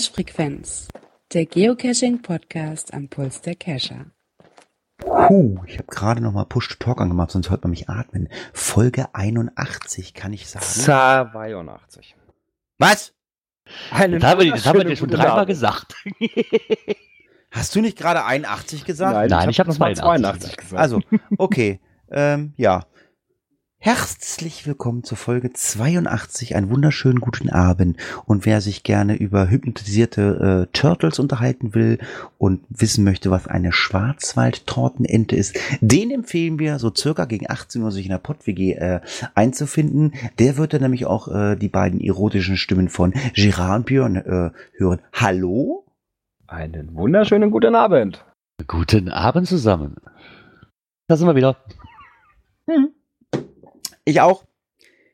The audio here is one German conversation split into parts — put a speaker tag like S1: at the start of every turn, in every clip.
S1: Cache-Frequenz, der Geocaching-Podcast am Puls der Cacher.
S2: Puh, ich habe gerade noch mal Push-to-Talk angemacht, sonst hört man mich atmen. Folge 81, kann ich sagen.
S3: 82.
S2: Was?
S3: Einen
S4: Das haben wir, das haben wir dir schon dreimal gesagt.
S2: Hast du nicht gerade 81 gesagt?
S3: Abend.
S4: Nein, ich hab
S3: das mal
S4: 82
S3: 82 gesagt.
S2: Also, okay. ähm, ja. Herzlich willkommen zur Folge 82. Einen wunderschönen guten Abend. Und wer sich gerne über hypnotisierte äh, Turtles unterhalten will und wissen möchte, was eine Schwarzwald-Tortenente ist, den empfehlen wir so circa gegen 18 Uhr sich in der Pott-WG äh, einzufinden. Der wird dann nämlich auch äh, die beiden erotischen Stimmen von Gerard und Björn äh, hören. Hallo?
S3: einen wunderschönen guten Abend.
S4: Guten Abend zusammen. Da sind wir wieder.
S2: Hm. Ich auch.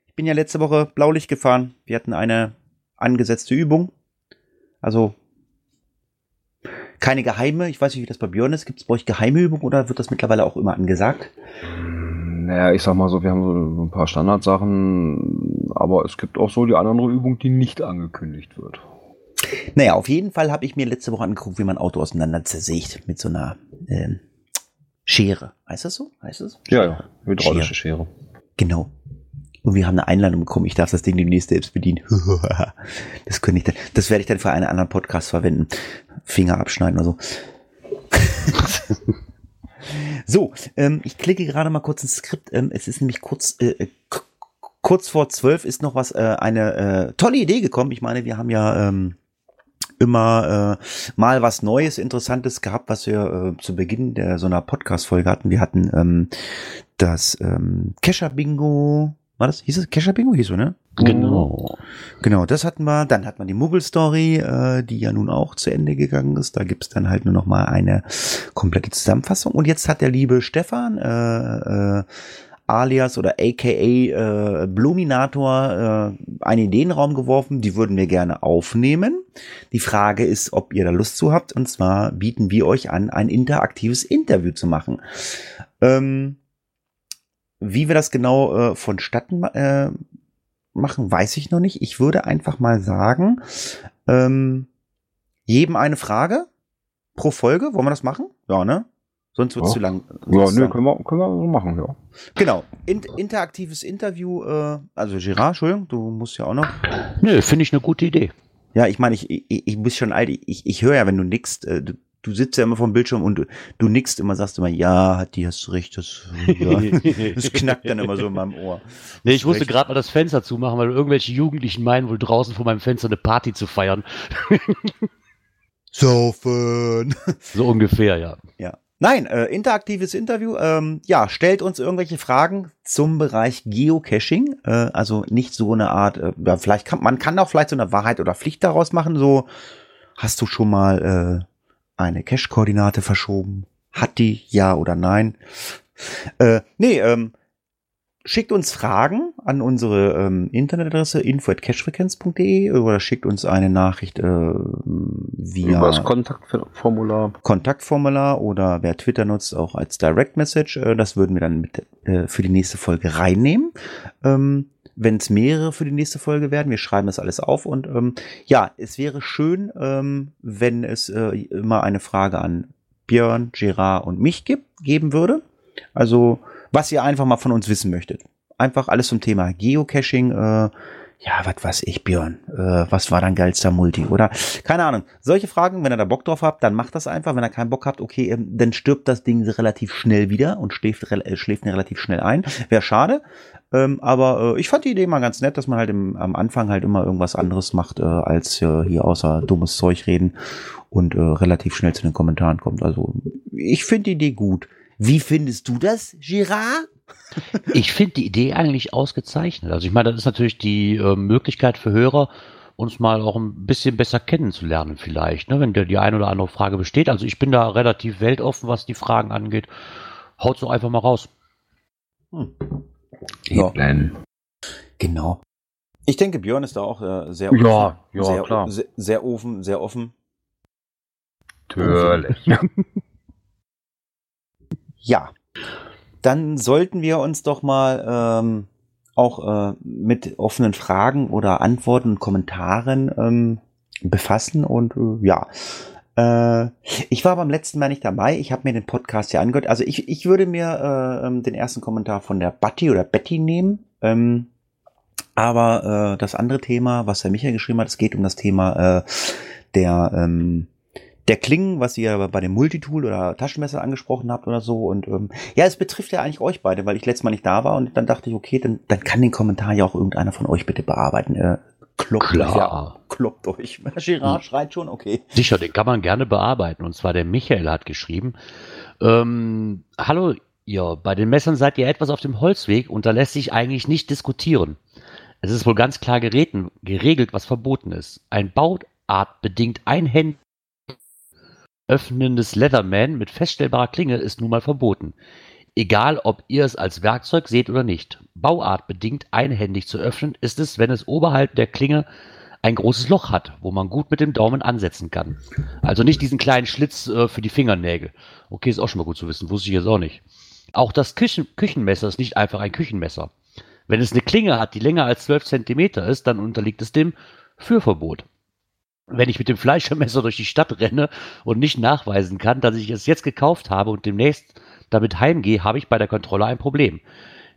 S2: Ich bin ja letzte Woche Blaulicht gefahren. Wir hatten eine angesetzte Übung. Also keine geheime. Ich weiß nicht, wie das bei Björn ist. Gibt es bei euch geheime Übungen oder wird das mittlerweile auch immer angesagt?
S3: Naja, ich sag mal so, wir haben so ein paar Standardsachen, aber es gibt auch so die andere Übung, die nicht angekündigt wird.
S2: Naja, auf jeden Fall habe ich mir letzte Woche angeguckt, wie man Auto auseinander zersägt mit so einer ähm, Schere. Heißt das so? Heißt das?
S3: Ja, ja, hydraulische Schere.
S2: Genau. Und wir haben eine Einladung bekommen. Ich darf das Ding demnächst selbst bedienen. Das könnte ich dann, das werde ich dann für einen anderen Podcast verwenden. Finger abschneiden oder so. so, ähm, ich klicke gerade mal kurz ins Skript. Ähm, es ist nämlich kurz, äh, k- kurz vor zwölf ist noch was, äh, eine äh, tolle Idee gekommen. Ich meine, wir haben ja ähm, immer äh, mal was Neues, Interessantes gehabt, was wir äh, zu Beginn der so einer Podcast-Folge hatten. Wir hatten ähm, das ähm, Kescher-Bingo. War das? Hieß es Kescher-Bingo? Hieß so, ne?
S4: Genau.
S2: Genau, das hatten wir. Dann hat man die Muggel-Story, äh, die ja nun auch zu Ende gegangen ist. Da gibt's dann halt nur noch mal eine komplette Zusammenfassung. Und jetzt hat der liebe Stefan, äh, äh, alias oder aka äh, Bluminator, äh, einen Ideenraum geworfen. Die würden wir gerne aufnehmen. Die Frage ist, ob ihr da Lust zu habt. Und zwar bieten wir euch an, ein interaktives Interview zu machen. Ähm, wie wir das genau äh, vonstatten äh, machen, weiß ich noch nicht. Ich würde einfach mal sagen, ähm, jedem eine Frage pro Folge. Wollen wir das machen? Ja, ne? Sonst wird's
S3: Ja.
S2: zu lang.
S3: Ja,
S2: sonst
S3: nö, können wir, können wir so machen, ja.
S2: Genau. In, interaktives Interview. Äh, also Gerard, Entschuldigung, du musst ja auch noch.
S4: Nö, finde ich eine gute Idee.
S2: Ja, ich meine, ich, ich, ich muss schon alt. Ich, ich höre ja, wenn du nickst. Äh, du, du sitzt ja immer vom Bildschirm und du, du nickst immer, sagst immer, ja, hat die hast du recht. Das, ja, das knackt dann immer so in meinem Ohr.
S4: Nee, ich musste gerade mal das Fenster zumachen, weil irgendwelche Jugendlichen meinen, wohl draußen vor meinem Fenster eine Party zu feiern.
S2: Saufen.
S4: So ungefähr, ja.
S2: Ja. Nein, äh, interaktives Interview. Ähm, ja, stellt uns irgendwelche Fragen zum Bereich Geocaching. Äh, also nicht so eine Art, äh, ja, vielleicht kann man kann auch vielleicht so eine Wahrheit oder Pflicht daraus machen. So, hast du schon mal äh, eine Cache-Koordinate verschoben? Hat die ja oder nein? Äh, nee, ähm, schickt uns Fragen an unsere ähm, Internetadresse info@cachefrequenz.de oder schickt uns eine Nachricht äh, via
S3: Über das Kontaktformular.
S2: Kontaktformular oder wer Twitter nutzt, auch als Direct Message. Äh, Das würden wir dann mit, äh, für die nächste Folge reinnehmen. Ähm, Wenn es mehrere für die nächste Folge werden, wir schreiben das alles auf und ähm, ja, es wäre schön, ähm, wenn es äh, immer eine Frage an Björn, Gerard und mich gibt, geben würde. Also, was ihr einfach mal von uns wissen möchtet. Einfach alles zum Thema Geocaching, äh, ja, was weiß ich, Björn, äh, was war dein geilster Multi, oder? Keine Ahnung. Solche Fragen, wenn ihr da Bock drauf habt, dann macht das einfach. Wenn ihr keinen Bock habt, okay, ähm, dann stirbt das Ding relativ schnell wieder und schläft, äh, schläft relativ schnell ein. Wäre schade. Ähm, aber äh, ich fand die Idee mal ganz nett, dass man halt im, am Anfang halt immer irgendwas anderes macht, äh, als äh, hier außer dummes Zeug reden und äh, relativ schnell zu den Kommentaren kommt. Also ich finde die Idee gut. Wie findest du das, Girard?
S4: Ich finde die Idee eigentlich ausgezeichnet. Also ich meine, das ist natürlich die äh, Möglichkeit für Hörer, uns mal auch ein bisschen besser kennenzulernen vielleicht, ne? wenn der die eine oder andere Frage besteht. Also ich bin da relativ weltoffen, was die Fragen angeht. Haut so einfach mal raus.
S2: Hm. Ja. Genau. Ich denke, Björn ist da auch äh, sehr
S3: Ja, ja,
S2: sehr,
S3: klar.
S2: Sehr, sehr offen, sehr offen.
S3: Natürlich.
S2: Ja. Dann sollten wir uns doch mal ähm, auch äh, mit offenen Fragen oder Antworten und Kommentaren ähm, befassen und äh, ja. Äh, ich war beim letzten Mal nicht dabei. Ich habe mir den Podcast ja angehört. Also ich, ich würde mir äh, ähm, den ersten Kommentar von der Batty oder Betty nehmen. Ähm, aber äh, das andere Thema, was der Michael geschrieben hat, es geht um das Thema äh, der ähm, der Klingen, was ihr bei dem Multitool oder Taschenmesser angesprochen habt oder so. Und ähm, ja, es betrifft ja eigentlich euch beide, weil ich letztes Mal nicht da war und dann dachte ich, okay, dann, dann kann den Kommentar ja auch irgendeiner von euch bitte bearbeiten. Äh, kloppt
S4: Klar.
S2: euch ja, kloppt euch. Gerard schreit schon, okay.
S4: Sicher, den kann man gerne bearbeiten. Und zwar der Michael hat geschrieben. Ähm, Hallo, ihr, bei den Messern seid ihr etwas auf dem Holzweg und da lässt sich eigentlich nicht diskutieren. Es ist wohl ganz klar gereten, geregelt, was verboten ist. Ein bauartbedingt einhändig öffnendes Leatherman mit feststellbarer Klinge ist nun mal verboten. Egal, ob ihr es als Werkzeug seht oder nicht. Bauartbedingt einhändig zu öffnen ist es, wenn es oberhalb der Klinge ein großes Loch hat, wo man gut mit dem Daumen ansetzen kann. Also nicht diesen kleinen Schlitz äh, für die Fingernägel. Okay, ist auch schon mal gut zu wissen, wusste ich jetzt auch nicht. Auch das Küchen Küchenmesser ist nicht einfach ein Küchenmesser. Wenn es eine Klinge hat, die länger als 12 Zentimeter ist, dann unterliegt es dem Führverbot. Wenn ich mit dem Fleischermesser durch die Stadt renne und nicht nachweisen kann, dass ich es jetzt gekauft habe und demnächst damit heimgehe, habe ich bei der Kontrolle ein Problem.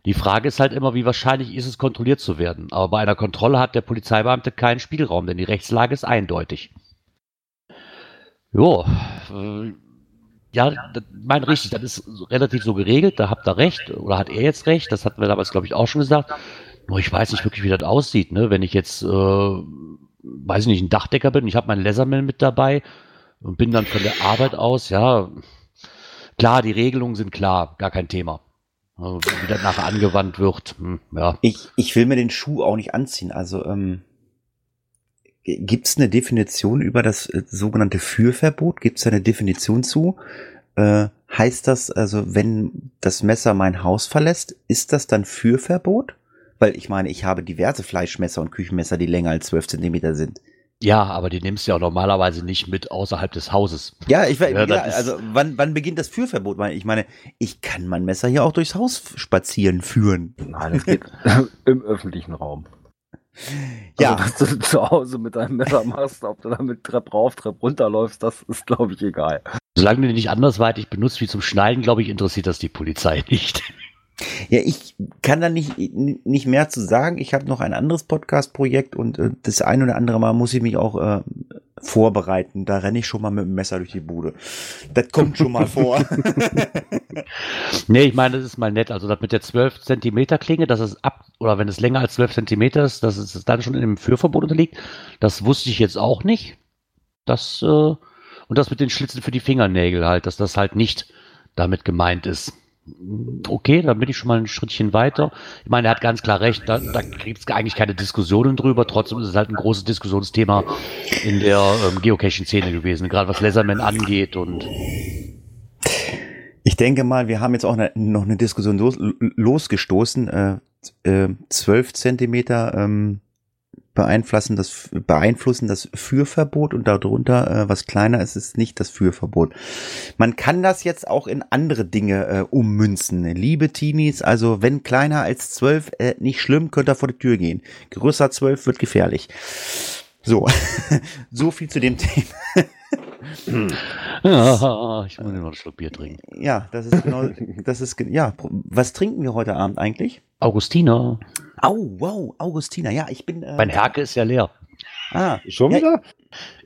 S4: Die Frage ist halt immer, wie wahrscheinlich ist es, kontrolliert zu werden. Aber bei einer Kontrolle hat der Polizeibeamte keinen Spielraum, denn die Rechtslage ist eindeutig. Jo, äh, ja, das- mein richtig, das ist relativ so geregelt, da habt ihr recht, oder hat er jetzt recht, das hatten wir damals, glaube ich, auch schon gesagt. Nur ich weiß nicht wirklich, wie das aussieht, ne? Wenn ich jetzt, äh, weiß ich nicht, ein Dachdecker bin, ich habe meinen Laserman mit dabei und bin dann von der Arbeit aus, ja, klar, die Regelungen sind klar, gar kein Thema. Also, wie das nachher angewandt wird, hm, ja.
S2: Ich, ich will mir den Schuh auch nicht anziehen. Also ähm, gibt es eine Definition über das äh, sogenannte Führverbot? Gibt es da eine Definition zu? Äh, heißt das also, wenn das Messer mein Haus verlässt, ist das dann Führverbot? Weil ich meine, ich habe diverse Fleischmesser und Küchenmesser, die länger als 12 Zentimeter sind.
S4: Ja, aber die nimmst du ja normalerweise nicht mit außerhalb des Hauses.
S2: Ja, ich weiß,
S4: Ja,
S2: ja, also wann, wann beginnt das Führverbot? Ich meine, ich kann mein Messer hier auch durchs Haus spazieren führen.
S3: Nein, das geht im öffentlichen Raum.
S2: Ja.
S3: Also, dass du zu Hause mit deinem Messer machst, ob du damit Treppe rauf, Treppe runterläufst, das ist, glaube ich, egal.
S4: Solange du die nicht andersweitig benutzt wie zum Schneiden, glaube ich, interessiert das die Polizei nicht.
S2: Ja, ich kann da nicht, nicht mehr zu sagen. Ich habe noch ein anderes Podcast-Projekt und äh, das ein oder andere Mal muss ich mich auch äh, vorbereiten. Da renne ich schon mal mit dem Messer durch die Bude. Das kommt schon mal vor.
S4: Nee, ich meine, das ist mal nett. Also das mit der 12 Zentimeter Klinge, dass es ab, oder wenn es länger als 12 Zentimeter ist, dass es dann schon in dem Führverbot unterliegt, das wusste ich jetzt auch nicht. Das, äh, und das mit den Schlitzen für die Fingernägel halt, dass das halt nicht damit gemeint ist. Okay, dann bin ich schon mal ein Schrittchen weiter. Ich meine, er hat ganz klar recht, da, da gibt es eigentlich keine Diskussionen drüber. Trotzdem ist es halt ein großes Diskussionsthema in der ähm, Geocaching-Szene gewesen, gerade was Laserman angeht und
S2: Ich denke mal, wir haben jetzt auch eine, noch eine Diskussion los, losgestoßen. Äh, äh, 12 Zentimeter ähm, beeinflussen das, beeinflussen das Führverbot und darunter, äh, was kleiner ist, ist nicht das Führverbot. Man kann das jetzt auch in andere Dinge äh, ummünzen. Liebe Teenies, also wenn kleiner als 12, äh, nicht schlimm, könnt ihr vor die Tür gehen. Größer 12 wird gefährlich. So, so viel zu dem Thema.
S4: Ja, ich muss noch einen Schluck Bier trinken.
S2: Ja, das ist genau, das ist, ja, was trinken wir heute Abend eigentlich?
S4: Augustiner,
S2: Au, wow, Augustina, ja, ich bin, äh,
S4: mein Herke ist ja leer.
S2: ah,
S3: Schon
S2: Ja,
S3: wieder?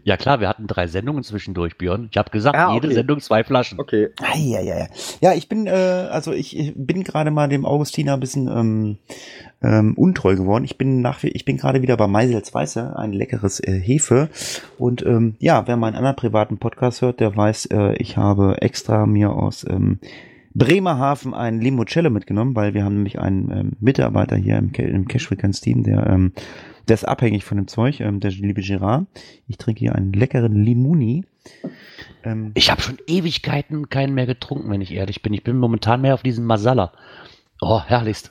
S4: Ja klar, wir hatten drei Sendungen zwischendurch, Björn. Ich habe gesagt,
S3: Ah,
S4: jede
S3: okay.
S4: Sendung zwei Flaschen.
S3: Okay.
S2: ja, ja, ja. Ja, ich bin, äh, also ich bin gerade mal dem Augustiner ein bisschen ähm, ähm, untreu geworden. Ich bin nach, wie- ich bin gerade wieder bei Meisels Weiße, ein leckeres äh, Hefe. Und ähm, ja, wer meinen anderen privaten Podcast hört, der weiß, äh, ich habe extra mir aus ähm, Bremerhaven ein Limoncello mitgenommen, weil wir haben nämlich einen ähm, Mitarbeiter hier im, im Cash Frequenz Team, der, ähm, der ist abhängig von dem Zeug, ähm, der liebe Gerard. Ich trinke hier einen leckeren Limuni. Ähm,
S4: Ich habe schon Ewigkeiten keinen mehr getrunken, wenn ich ehrlich bin. Ich bin momentan mehr auf diesem Masala. Oh, herrlichst.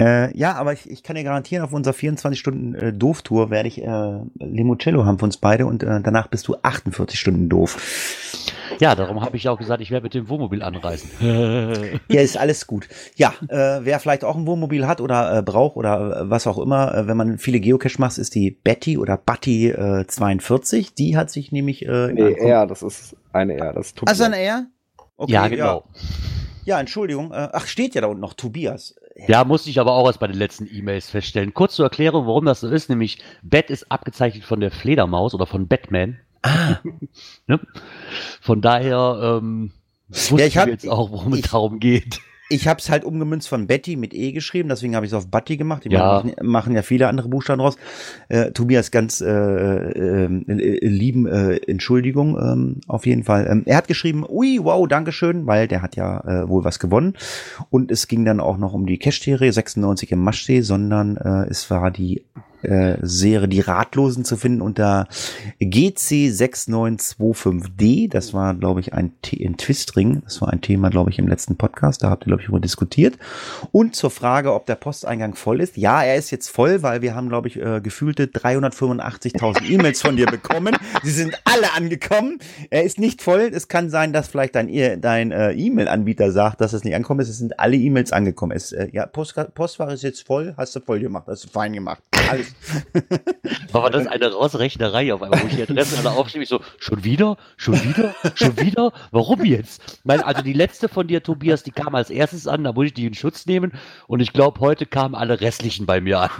S2: Äh, ja, aber ich, ich kann dir garantieren, auf unserer 24-Stunden-Doof-Tour werde ich äh, Limoncello haben für uns beide und äh, danach bist du 48 Stunden doof.
S4: Ja, darum habe ich auch gesagt, ich werde mit dem Wohnmobil anreisen.
S2: Ja, ist alles gut. Ja, äh, wer vielleicht auch ein Wohnmobil hat oder äh, braucht oder äh, was auch immer, äh, wenn man viele Geocache macht, ist die Betty oder Batty äh, 42. Die hat sich nämlich. Äh,
S3: Nee, R, das ist eine R. Das ist
S2: Also
S3: Tobias.
S2: eine R? Okay,
S4: ja, genau.
S2: Ja, ja Entschuldigung. Äh, ach, steht ja da unten noch Tobias.
S4: Ja, musste ich aber auch erst bei den letzten E-Mails feststellen. Kurz zur Erklärung, warum das so ist, nämlich Bat ist abgezeichnet von der Fledermaus oder von Batman.
S2: Ah,
S4: Ne? Von daher ähm, wussten
S2: Ja, ich hab-
S4: jetzt auch, worum es
S2: ich-
S4: darum geht.
S2: Ich habe es halt umgemünzt von Betty mit E geschrieben, deswegen habe ich es auf Batty gemacht. Die
S4: Ja.
S2: machen, machen ja viele andere Buchstaben draus. Äh, Tobias, ganz äh, äh, äh, lieben äh, Entschuldigung ähm, auf jeden Fall. Ähm, er hat geschrieben, ui, wow, Dankeschön, weil der hat ja äh, wohl was gewonnen. Und es ging dann auch noch um die Cash-Serie 96 im Maschsee, sondern es war die äh, Serie Die Ratlosen zu finden unter GC6925D. Das war, glaube ich, ein, The- ein Twistring. Das war ein Thema, glaube ich, im letzten Podcast. Da habt ihr, glaube ich, darüber diskutiert. Und zur Frage, ob der Posteingang voll ist. Ja, er ist jetzt voll, weil wir haben, glaube ich, äh, gefühlte 385.000 E-Mails von dir bekommen. Sie sind alle angekommen. Er ist nicht voll. Es kann sein, dass vielleicht dein, E- dein äh, E-Mail-Anbieter sagt, dass es nicht ankommt. Es sind alle E-Mails angekommen. Es, äh, ja, Post, Postfach ist jetzt voll. Hast du voll gemacht. Hast du fein gemacht. Alles.
S4: Aber das ist eine Rausrechnerei auf einmal, wo ich die Adresse alle aufschreibe. Ich so, schon wieder? Schon wieder? Schon wieder? Warum jetzt? Mein, also die letzte von dir, Tobias, die kam als erstes an, da muss ich die in Schutz nehmen. Und ich glaube, heute kamen alle restlichen bei mir an.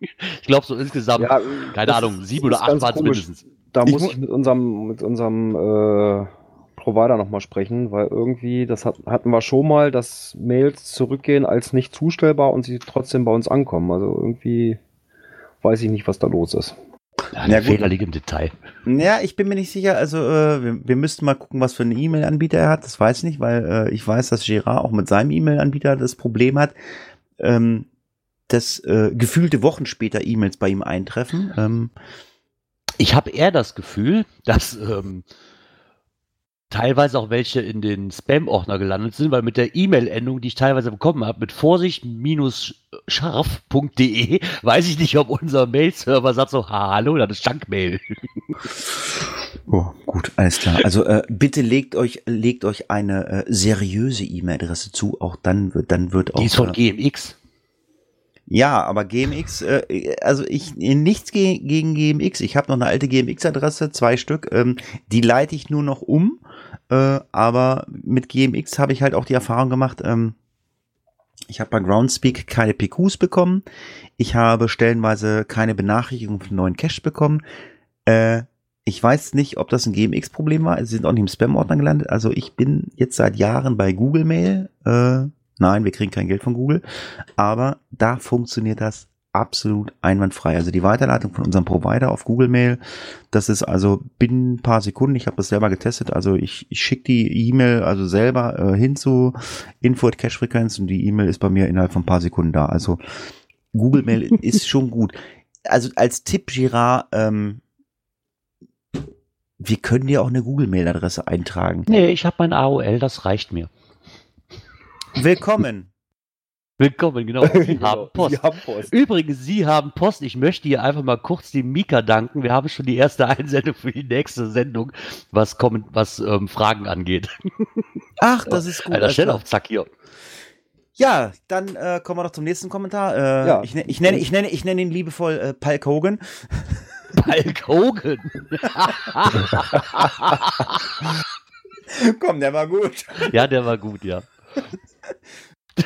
S4: ich glaube, so insgesamt,
S3: Ja,
S4: keine Ahnung, sieben oder acht waren es mindestens.
S3: Da
S2: Ich
S3: muss
S2: mu-
S3: ich mit unserem, mit unserem äh, Provider nochmal sprechen, weil irgendwie, das hat, hatten wir schon mal, dass Mails zurückgehen als nicht zustellbar und sie trotzdem bei uns ankommen. Also irgendwie weiß ich nicht, was da los ist.
S4: Ja,
S2: Ja,
S4: der. Fehler liegt im Detail.
S2: Ja, ich bin mir nicht sicher. Also äh, wir, wir müssten mal gucken, was für einen E-Mail-Anbieter er hat. Das weiß ich nicht, weil äh, ich weiß, dass Gerard auch mit seinem E-Mail-Anbieter das Problem hat, ähm, dass äh, gefühlte Wochen später E-Mails bei ihm eintreffen. Ähm,
S4: Ich habe eher das Gefühl, dass ähm, teilweise auch welche in den Spam-Ordner gelandet sind, weil mit der E-Mail-Endung, die ich teilweise bekommen habe, mit vorsicht-scharf.de, weiß ich nicht, ob unser Mail-Server sagt so, "Ha, hallo, das ist Junkmail.
S2: oh, gut, alles klar. Also äh, bitte legt euch legt euch eine äh, seriöse E-Mail-Adresse zu. Auch dann wird dann wird auch
S4: Die ist von
S2: äh,
S4: GMX.
S2: Ja, aber GMX, äh, also ich nichts ge gegen GMX. Ich habe noch eine alte GMX-Adresse, zwei Stück. Ähm, die leite ich nur noch um. Äh, aber mit GMX habe ich halt auch die Erfahrung gemacht. Ähm, ich habe bei Groundspeak keine PQs bekommen. Ich habe stellenweise keine Benachrichtigung von neuen Caches bekommen. Äh, ich weiß nicht, ob das ein GMX-Problem war. Sie sind auch nicht im Spam-Ordner gelandet. Also ich bin jetzt seit Jahren bei Google Mail. Äh, nein, wir kriegen kein Geld von Google. Aber da funktioniert das absolut einwandfrei. Also die Weiterleitung von unserem Provider auf Google Mail, das ist also binnen ein paar Sekunden, ich habe das selber getestet, also ich, ich schicke die E-Mail also selber äh, hin zu Info at Cache Frequenz und die E-Mail ist bei mir innerhalb von ein paar Sekunden da. Also Google Mail ist schon gut. Also als Tipp, Girard, ähm, wir können dir auch eine Google Mail Adresse eintragen.
S4: Nee, ich habe mein AOL, das reicht mir.
S2: Willkommen.
S4: Willkommen, genau. Sie
S3: Genau,
S4: haben Post.
S3: Sie haben Post.
S4: Übrigens, Sie haben Post. Ich möchte hier einfach mal kurz dem Mika danken. Wir haben schon die erste Einsendung für die nächste Sendung, was, kommen, was ähm, Fragen angeht.
S2: Ach, das ist gut.
S4: Alter, schnell auf Zack hier.
S2: Ja, dann äh, kommen wir doch zum nächsten Kommentar. Äh,
S3: Ja.
S2: ich, ne- ich, nenne, ich, nenne, ich nenne ihn liebevoll äh, Palk Hogan.
S4: Hulk Hogan.
S2: Komm, der war gut.
S4: ja, der war gut, ja.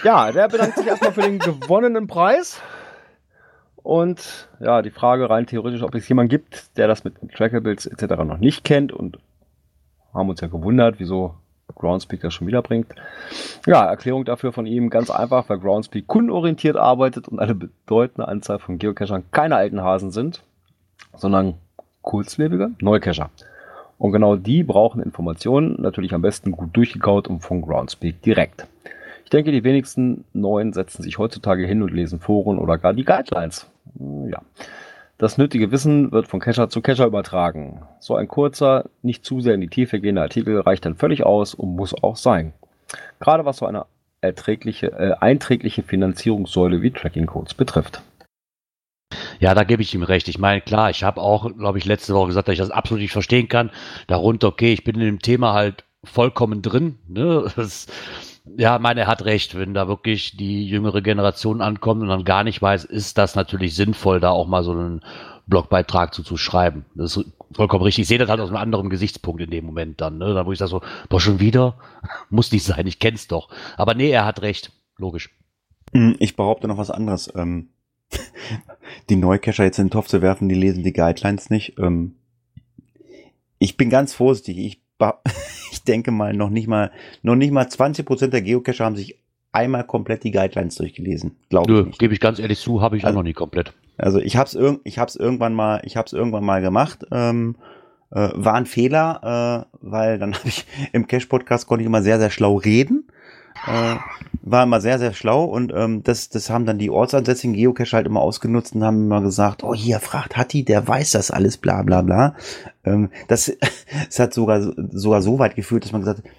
S3: Ja, der bedankt sich erstmal für den gewonnenen Preis. Und ja, die Frage rein theoretisch, ob es jemanden gibt, der das mit Trackables etc. noch nicht kennt und haben uns ja gewundert, wieso Groundspeak das schon wieder bringt. Ja, Erklärung dafür von ihm ganz einfach, weil Groundspeak kundenorientiert arbeitet und eine bedeutende Anzahl von Geocachern keine alten Hasen sind, sondern kurzlebige Neucacher. Und genau die brauchen Informationen, natürlich am besten gut durchgekaut und von Groundspeak direkt. Ich denke, die wenigsten Neuen setzen sich heutzutage hin und lesen Foren oder gar die Guidelines. Hm, Ja. Das nötige Wissen wird von Cacher zu Cacher übertragen. So ein kurzer, nicht zu sehr in die Tiefe gehender Artikel reicht dann völlig aus und muss auch sein. Gerade was so eine erträgliche, äh, einträgliche Finanzierungssäule wie Tracking Codes betrifft.
S4: Ja, da gebe ich ihm recht. Ich meine, klar, ich habe auch, glaube ich, letzte Woche gesagt, dass ich das absolut nicht verstehen kann. Darunter, okay, ich bin in dem Thema halt vollkommen drin. Ne? Das, ja, meine, er hat recht. Wenn da wirklich die jüngere Generation ankommt und dann gar nicht weiß, ist das natürlich sinnvoll, da auch mal so einen Blogbeitrag zu, zu schreiben. Das ist vollkommen richtig. Ich sehe das halt aus einem anderen Gesichtspunkt in dem Moment dann. Ne? Da wo ich sage so, boah, schon wieder? Muss nicht sein, ich kenn's doch. Aber nee, er hat recht. Logisch.
S2: Hm, ich behaupte noch was anderes. Ähm, die Neucacher jetzt in den Topf zu werfen, die lesen die Guidelines nicht. Ähm, ich bin ganz vorsichtig. Ich, ich denke mal, noch nicht mal, noch nicht mal 20 Prozent der Geocacher haben sich einmal komplett die Guidelines durchgelesen. Glaube ich nicht.
S4: Gebe ich ganz ehrlich zu, habe ich also, auch noch nie komplett.
S2: Also ich habe es irg ich hab's irgendwann mal, ich habe es irgendwann mal gemacht. Ähm, äh, war ein Fehler, äh, weil dann habe ich im Cash-Podcast konnte ich immer sehr, sehr schlau reden. Äh, war immer sehr, sehr schlau und ähm, das, das haben dann die ortsansässigen Geocache halt immer ausgenutzt und haben immer gesagt, oh hier, fragt Hatti, der weiß das alles, bla bla bla. Ähm, das, das hat sogar, sogar so weit geführt, dass man gesagt hat,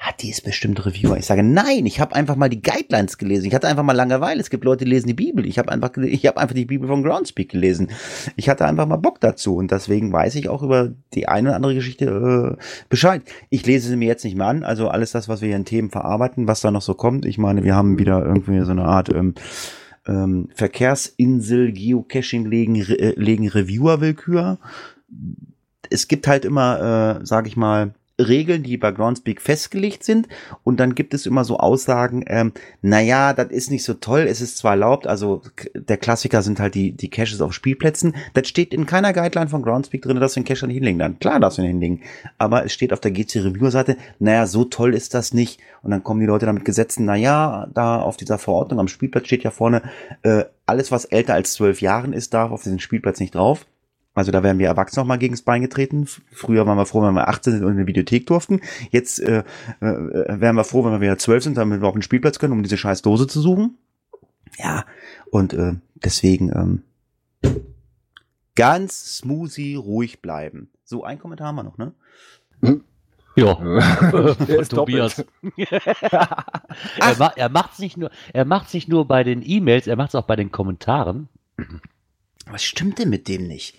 S2: hat die ist bestimmt Reviewer. Ich sage, nein, ich habe einfach mal die Guidelines gelesen. Ich hatte einfach mal Langeweile. Es gibt Leute, die lesen die Bibel. Ich habe einfach, ich habe einfach die Bibel von Groundspeak gelesen. Ich hatte einfach mal Bock dazu und deswegen weiß ich auch über die eine oder andere Geschichte äh, Bescheid. Ich lese sie mir jetzt nicht mehr an. Also alles das, was wir hier in Themen verarbeiten, was da noch so kommt. Ich meine, wir haben wieder irgendwie so eine Art ähm, ähm, Verkehrsinsel, Geocaching legen, äh, legen Reviewer-Willkür. Es gibt halt immer, äh, sage ich mal, Regeln, die bei Groundspeak festgelegt sind. Und dann gibt es immer so Aussagen, ähm, naja, das ist nicht so toll, es ist zwar erlaubt, also der Klassiker sind halt die, die Caches auf Spielplätzen. Das steht in keiner Guideline von Groundspeak drin, dass du den Cache nicht hinlegen dann. Klar darfst du ihn hinlegen. Aber es steht auf der GC Reviewer Seite, naja, so toll ist das nicht. Und dann kommen die Leute damit Gesetzen, naja, da auf dieser Verordnung am Spielplatz steht ja vorne, äh, alles was älter als zwölf Jahren ist, darf auf diesen Spielplatz nicht drauf. Also da werden wir Erwachsene noch mal gegens Bein getreten. Früher waren wir froh, wenn wir 18 sind und in die Videothek durften. Jetzt äh, äh, wären wir froh, wenn wir wieder 12 sind, damit wir auf den Spielplatz können, um diese scheiß Dose zu suchen. Ja, und äh, deswegen ähm, ganz smoothie, ruhig bleiben. So, ein Kommentar haben wir noch, ne?
S4: Hm. Ja, Der ist Tobias. er, ma er macht es nicht nur, er macht nicht nur bei den E-Mails, er macht es auch bei den Kommentaren.
S2: Was stimmt denn mit dem nicht?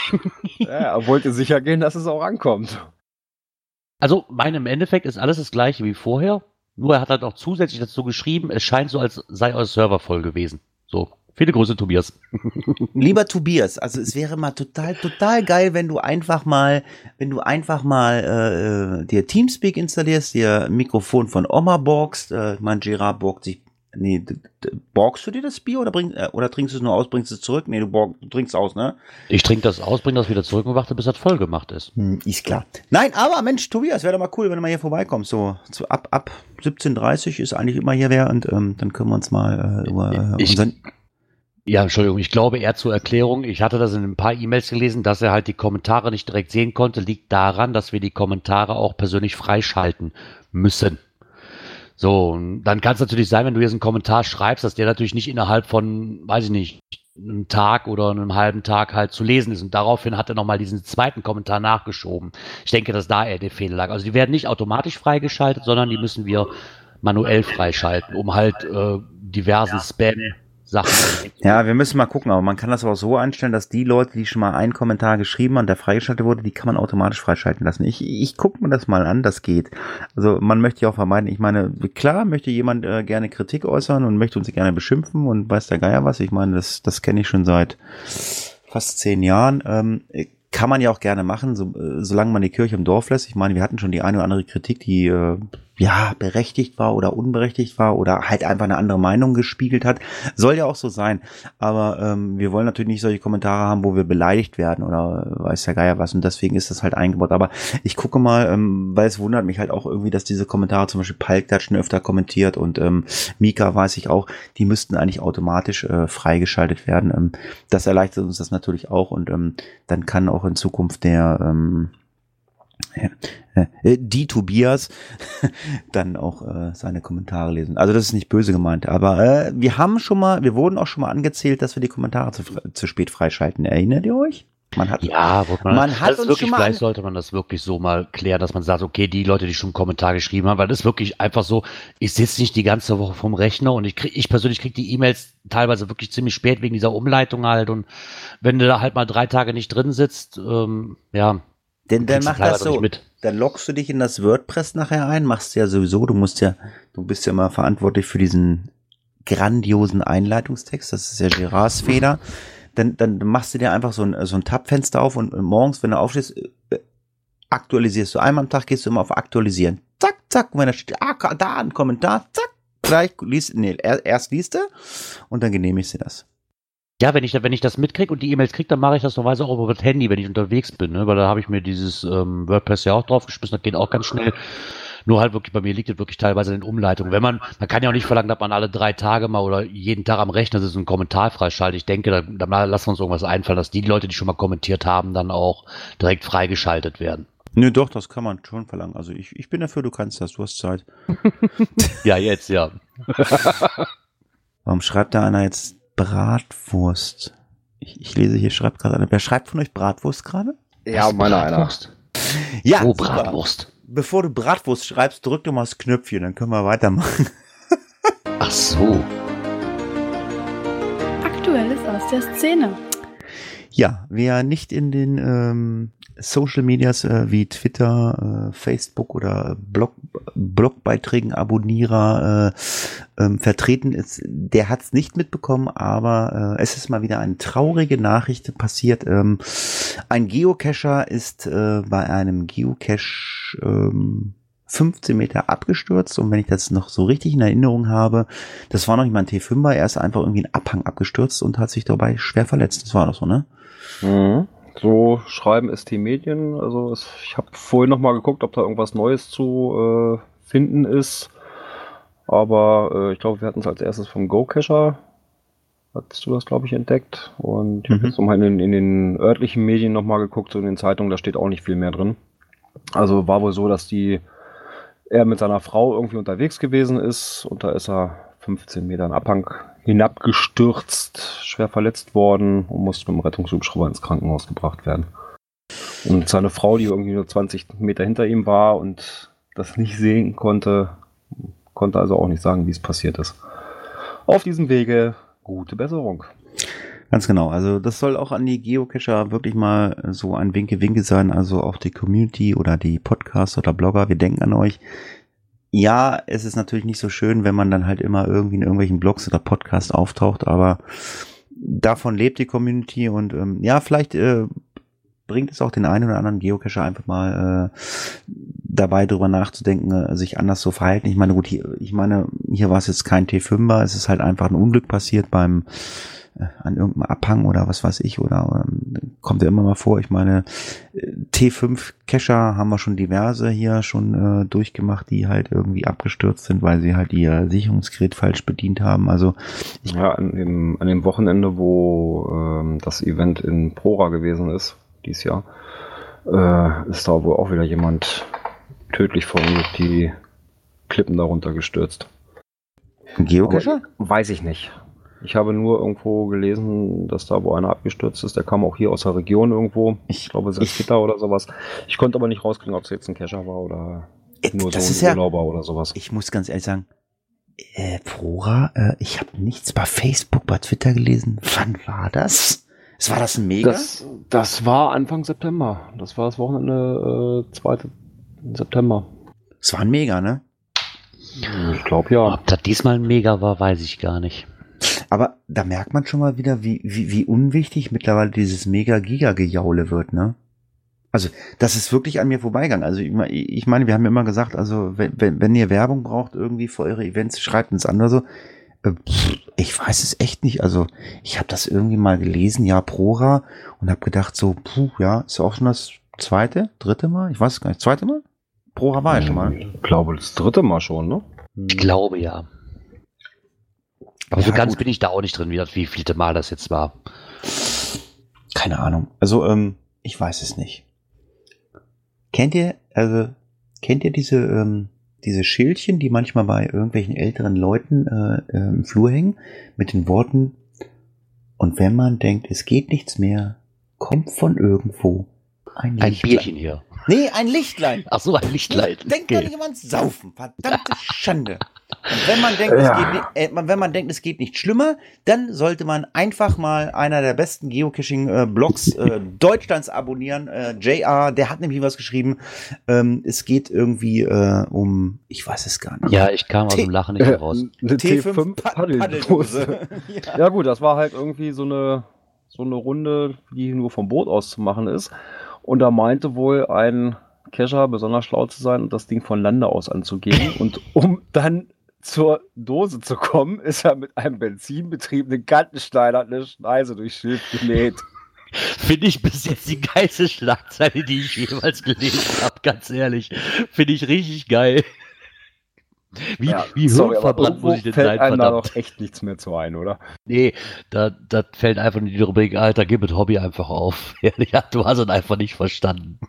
S3: ja, er wollte sicher gehen, dass es auch ankommt.
S4: Also, mein im Endeffekt ist alles das gleiche wie vorher. Nur er hat halt auch zusätzlich dazu geschrieben, es scheint so, als sei euer Server voll gewesen. So. Viele Grüße, Tobias.
S2: Lieber Tobias, also es wäre mal total, total geil, wenn du einfach mal, wenn du einfach mal äh, äh dir Teamspeak installierst, dir Mikrofon von Oma borgst. Äh, mein Gerard borgt sich Nee, borgst du dir das Bier oder, bring, äh, oder trinkst du es nur aus, bringst es zurück? Nee, du, borg, du trinkst aus, ne?
S4: Ich trinke das aus, bring das wieder zurück und warte, bis das voll gemacht ist.
S2: Hm, ist klar. Nein, aber Mensch, Tobias, wäre doch mal cool, wenn du mal hier vorbeikommst. So, so ab, ab 17.30 ist eigentlich immer hier wer und ähm, dann können wir uns mal äh, über
S4: äh, unseren. Ja, Entschuldigung, ich glaube eher zur Erklärung. Ich hatte das in ein paar E-Mails gelesen, dass er halt die Kommentare nicht direkt sehen konnte, liegt daran, dass wir die Kommentare auch persönlich freischalten müssen. So, und dann kann es natürlich sein, wenn du jetzt einen Kommentar schreibst, dass der natürlich nicht innerhalb von, weiß ich nicht, einem Tag oder einem halben Tag halt zu lesen ist. Und daraufhin hat er nochmal diesen zweiten Kommentar nachgeschoben. Ich denke, dass da eher der Fehler lag. Also die werden nicht automatisch freigeschaltet, sondern die müssen wir manuell freischalten, um halt äh, diversen. Spam Sachen.
S2: Ja, wir müssen mal gucken, aber man kann das auch so einstellen, dass die Leute, die schon mal einen Kommentar geschrieben haben, der freigeschaltet wurde, die kann man automatisch freischalten lassen. Ich, ich gucke mir das mal an, das geht. Also man möchte ja auch vermeiden, ich meine, klar möchte jemand äh, gerne Kritik äußern und möchte uns gerne beschimpfen und weiß der Geier was. Ich meine, das, das kenne ich schon seit fast zehn Jahren. Ähm, kann man ja auch gerne machen, so, äh, solange man die Kirche im Dorf lässt. Ich meine, wir hatten schon die eine oder andere Kritik, die äh, ja berechtigt war oder unberechtigt war oder halt einfach eine andere Meinung gespiegelt hat. Soll ja auch so sein. Aber ähm, wir wollen natürlich nicht solche Kommentare haben, wo wir beleidigt werden oder weiß der Geier was. Und deswegen ist das halt eingebaut. Aber ich gucke mal, ähm, weil es wundert mich halt auch irgendwie, dass diese Kommentare zum Beispiel Palk schon öfter kommentiert und ähm, Mika weiß ich auch, die müssten eigentlich automatisch äh, freigeschaltet werden. Ähm, das erleichtert uns das natürlich auch und ähm, dann kann auch in Zukunft der ähm, äh, die Tobias dann auch äh, seine Kommentare lesen. Also das ist nicht böse gemeint, aber äh, wir haben schon mal, wir wurden auch schon mal angezählt, dass wir die Kommentare zu, zu spät freischalten. Erinnert ihr euch? Man hat,
S4: Ja, man,
S2: Man hat uns
S4: wirklich,
S2: schon mal
S4: vielleicht sollte man das wirklich so mal klären, dass man sagt, okay, die Leute, die schon einen Kommentar geschrieben haben, weil das ist wirklich einfach so, ich sitze nicht die ganze Woche vom Rechner und ich krieg, ich persönlich kriege die E-Mails teilweise wirklich ziemlich spät wegen dieser Umleitung halt und wenn du da halt mal drei Tage nicht drin sitzt, ähm, ja,
S2: denn dann mach das so. Dann loggst du dich in das WordPress nachher ein, machst ja sowieso, du musst ja, du bist ja mal verantwortlich für diesen grandiosen Einleitungstext, das ist ja Gerards Feder. Dann, dann machst du dir einfach so ein, so ein Tab-Fenster auf und morgens, wenn du aufstehst, äh, aktualisierst du. Einmal am Tag gehst du immer auf Aktualisieren. Zack, zack, und wenn da steht, ah, da ein Kommentar, zack, gleich liest, nee, er- erst liest du und dann genehmigst du das.
S4: Ja, wenn ich, wenn ich das mitkriege und die E-Mails kriege, dann mache ich das normalerweise auch über das Handy, wenn ich unterwegs bin, ne? weil da habe ich mir dieses ähm, WordPress ja auch draufgeschmissen, das geht auch ganz schnell. Nur halt wirklich, bei mir liegt es wirklich teilweise in den Umleitungen. Wenn man, man kann ja auch nicht verlangen, dass man alle drei Tage mal oder jeden Tag am Rechner sitzt und einen Kommentar freischaltet. Ich denke, da, da lassen wir uns irgendwas einfallen, dass die Leute, die schon mal kommentiert haben, dann auch direkt freigeschaltet werden.
S2: Nö, doch, das kann man schon verlangen. Also ich, ich bin dafür, du kannst das, du hast Zeit.
S4: Ja, jetzt, ja.
S2: Warum schreibt da einer jetzt Bratwurst? Ich, ich lese hier, schreibt gerade einer. Wer schreibt von euch Bratwurst gerade?
S3: Ja, meiner einer.
S4: Bratwurst?
S2: Ja,
S4: oh,
S2: super.
S4: Bratwurst.
S2: Bevor du Bratwurst schreibst, drück doch mal das Knöpfchen, dann können wir weitermachen.
S4: Ach so.
S5: Aktuelles aus der Szene.
S2: Ja, wer nicht in den ähm, Social Medias äh, wie Twitter, äh, Facebook oder Blog, Blogbeiträgen, Abonnierer äh, ähm, vertreten ist, der hat es nicht mitbekommen, aber äh, es ist mal wieder eine traurige Nachricht passiert. Ähm, ein Geocacher ist äh, bei einem Geocache ähm, 15 Meter abgestürzt und wenn ich das noch so richtig in Erinnerung habe, das war noch nicht mal ein T5er, er ist einfach irgendwie einen Abhang abgestürzt und hat sich dabei schwer verletzt. Das war doch so, ne?
S3: Mhm. So schreiben ST Medien. Also es, ich habe vorhin noch mal geguckt, ob da irgendwas Neues zu äh, finden ist. Aber äh, ich glaube, wir hatten es als erstes vom Go-Cacher. Hattest du das, glaube ich, entdeckt? Und ich
S2: Mhm.
S3: habe jetzt nochmal in, den- in den örtlichen Medien nochmal geguckt, so in den Zeitungen, da steht auch nicht viel mehr drin. Also war wohl so, dass die er mit seiner Frau irgendwie unterwegs gewesen ist und da ist er 15 Metern Abhang hinabgestürzt, schwer verletzt worden und musste mit dem Rettungshubschrauber ins Krankenhaus gebracht werden. Und seine Frau, die irgendwie nur 20 Meter hinter ihm war und das nicht sehen konnte, konnte also auch nicht sagen, wie es passiert ist. Auf diesem Wege gute Besserung.
S2: Ganz genau. Also das soll auch an die Geocacher wirklich mal so ein Winke-Winke sein. Also auch die Community oder die Podcaster oder Blogger. Wir denken an euch. Ja, es ist natürlich nicht so schön, wenn man dann halt immer irgendwie in irgendwelchen Blogs oder Podcasts auftaucht, aber davon lebt die Community und ähm, ja, vielleicht äh, bringt es auch den einen oder anderen Geocacher einfach mal äh, dabei drüber nachzudenken, äh, sich anders zu verhalten. Ich meine, gut, hier, ich meine, hier war es jetzt kein T5er, es ist halt einfach ein Unglück passiert beim an irgendeinem Abhang oder was weiß ich oder ähm, kommt ja immer mal vor. Ich meine, äh, T5 Cacher haben wir schon diverse hier schon äh, durchgemacht, die halt irgendwie abgestürzt sind, weil sie halt ihr Sicherungsgerät falsch bedient haben. Also
S3: Ja, an dem, an dem Wochenende, wo ähm, das Event in Prora gewesen ist, dieses Jahr, äh, ist da wohl auch wieder jemand tödlich von die Klippen darunter gestürzt.
S2: Geocacher?
S3: Weiß ich nicht. Ich habe nur irgendwo gelesen, dass da wo einer abgestürzt ist. Der kam auch hier aus der Region irgendwo. Ich,
S2: Ich-
S3: glaube
S2: ich-
S3: Salzgitter oder sowas. Ich konnte aber nicht rauskriegen, ob es jetzt ein Cacher war oder
S2: Äh,
S3: nur
S2: das
S3: so
S2: ist
S3: ein
S2: ja-
S3: Urlauber oder sowas.
S2: Ich muss ganz ehrlich sagen, äh, Prora, äh, ich habe nichts bei Facebook, bei Twitter gelesen. Wann war das? Es war das ein Mega?
S3: Das, das war Anfang September. Das war das Wochenende äh, 2. September.
S2: Es war ein Mega, ne?
S3: Ich glaube ja.
S4: Ob das diesmal ein Mega war, weiß ich gar nicht.
S2: Aber da merkt man schon mal wieder, wie, wie, wie unwichtig mittlerweile dieses Mega-Giga-Gejaule wird, ne? Also, das ist wirklich an mir vorbeigegangen. Also, ich meine, ich meine, wir haben ja immer gesagt, also, wenn, wenn, wenn ihr Werbung braucht irgendwie für eure Events, schreibt uns an oder so. Äh, Ich weiß es echt nicht. Also, ich habe das irgendwie mal gelesen, ja, Prora, und habe gedacht, so, puh, ja, ist auch schon das zweite, dritte Mal? Ich weiß es gar nicht. Zweite Mal? Prora war ja schon mal.
S3: Ich glaube, das dritte Mal schon, ne?
S4: Ich glaube ja. Aber so
S2: Ja,
S4: ganz
S2: gut.
S4: bin ich da auch nicht drin, wie das wie vielte Mal das jetzt war.
S2: Keine Ahnung. Also, ähm, ich weiß es nicht. Kennt ihr, also, kennt ihr diese, ähm, diese Schildchen, die manchmal bei irgendwelchen älteren Leuten äh, äh, im Flur hängen, mit den Worten, und wenn man denkt, es geht nichts mehr, kommt von irgendwo ein
S4: Ein
S2: Lichtlein.
S4: Bierchen hier.
S2: Nee, ein Lichtlein.
S4: Ach so, ein Lichtlein.
S2: Denkt
S4: Okay.
S2: an jemand saufen. Verdammte Schande. Und wenn man denkt,
S3: Ja.
S2: es geht nicht, äh, wenn man denkt, es geht nicht schlimmer, dann sollte man einfach mal einer der besten Geocaching-Blogs äh, Deutschlands abonnieren. Äh, JR, der hat nämlich was geschrieben. Ähm, es geht irgendwie äh, um, ich weiß es gar nicht.
S4: Ja, ich kam aus
S2: T-
S4: dem Lachen nicht mehr raus.
S3: Eine
S2: T5
S3: T5
S2: Pa-
S3: Paddeldose.
S2: Paddeldose. ja.
S3: Ja gut, das war halt irgendwie so eine, so eine Runde, die nur vom Boot aus zu machen ist. Und da meinte wohl ein Kescher besonders schlau zu sein und das Ding von Lande aus anzugehen. und um dann zur Dose zu kommen, ist er mit einem benzinbetriebenen Kantenschneider eine Schneise durchs Schiff genäht.
S4: Finde ich bis jetzt die geilste Schlagzeile, die ich jemals gelesen habe, ganz ehrlich. Finde ich richtig geil. Wie,
S3: Ja,
S4: wie
S3: sorry,
S4: hirnverbrannt muss ich denn
S3: fällt
S4: sein,
S3: einem da
S4: verdammt?
S3: doch echt nichts mehr zu ein, oder?
S4: Nee, da, da fällt einfach nur die Rubrik, Alter, gib das Hobby einfach auf. Ja, du hast es einfach nicht verstanden.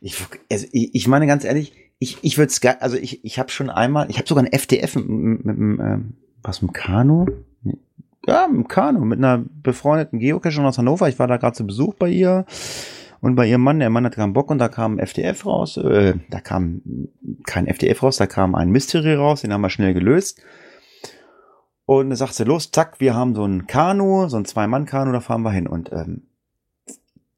S2: Ich, also ich, ich meine ganz ehrlich, ich, ich würde es also ich, ich habe schon einmal, ich habe sogar ein FDF mit, mit, mit ähm, was, mit Kanu? Ja, mit Kanu, mit einer befreundeten Geocacherin aus Hannover. Ich war da gerade zu Besuch bei ihr und bei ihrem Mann, der Mann hat keinen Bock und da kam ein FDF raus, äh, da kam kein FDF raus, da kam ein Mystery raus, den haben wir schnell gelöst. Und da sagt sie, los, zack, wir haben so ein Kanu, so ein Zwei-Mann-Kanu, da fahren wir hin. Und ähm,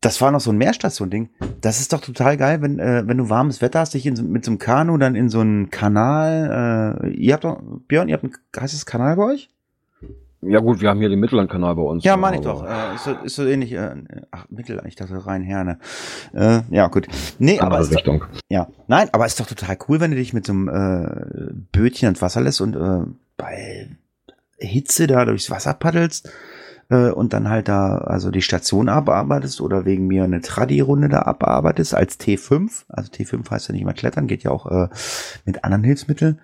S2: das war noch so ein Mehrstation-Ding. Das ist doch total geil, wenn, äh, wenn du warmes Wetter hast, dich in, so- mit so einem Kanu dann in so einen Kanal. Äh, ihr habt doch, Björn, ihr habt ein heißt das Kanal bei euch?
S3: Ja gut, wir haben hier den Mittellandkanal bei uns.
S2: Ja, meine ich
S3: aber-
S2: doch. Äh, ist, so, ist so ähnlich. Äh, ach, Mittel, ich dachte rein Herne. Äh, ja, gut. Nee, aber
S3: Andere
S2: ist doch,
S3: Richtung.
S2: ja, nein, aber ist doch total cool, wenn du dich mit so einem äh, Bötchen ins Wasser lässt und äh, bei Hitze da durchs Wasser paddelst äh, und dann halt da also die Station abarbeitest oder wegen mir eine Tradi-Runde da abarbeitest als T5. Also T5 heißt ja nicht mal klettern, geht ja auch äh, mit anderen Hilfsmitteln.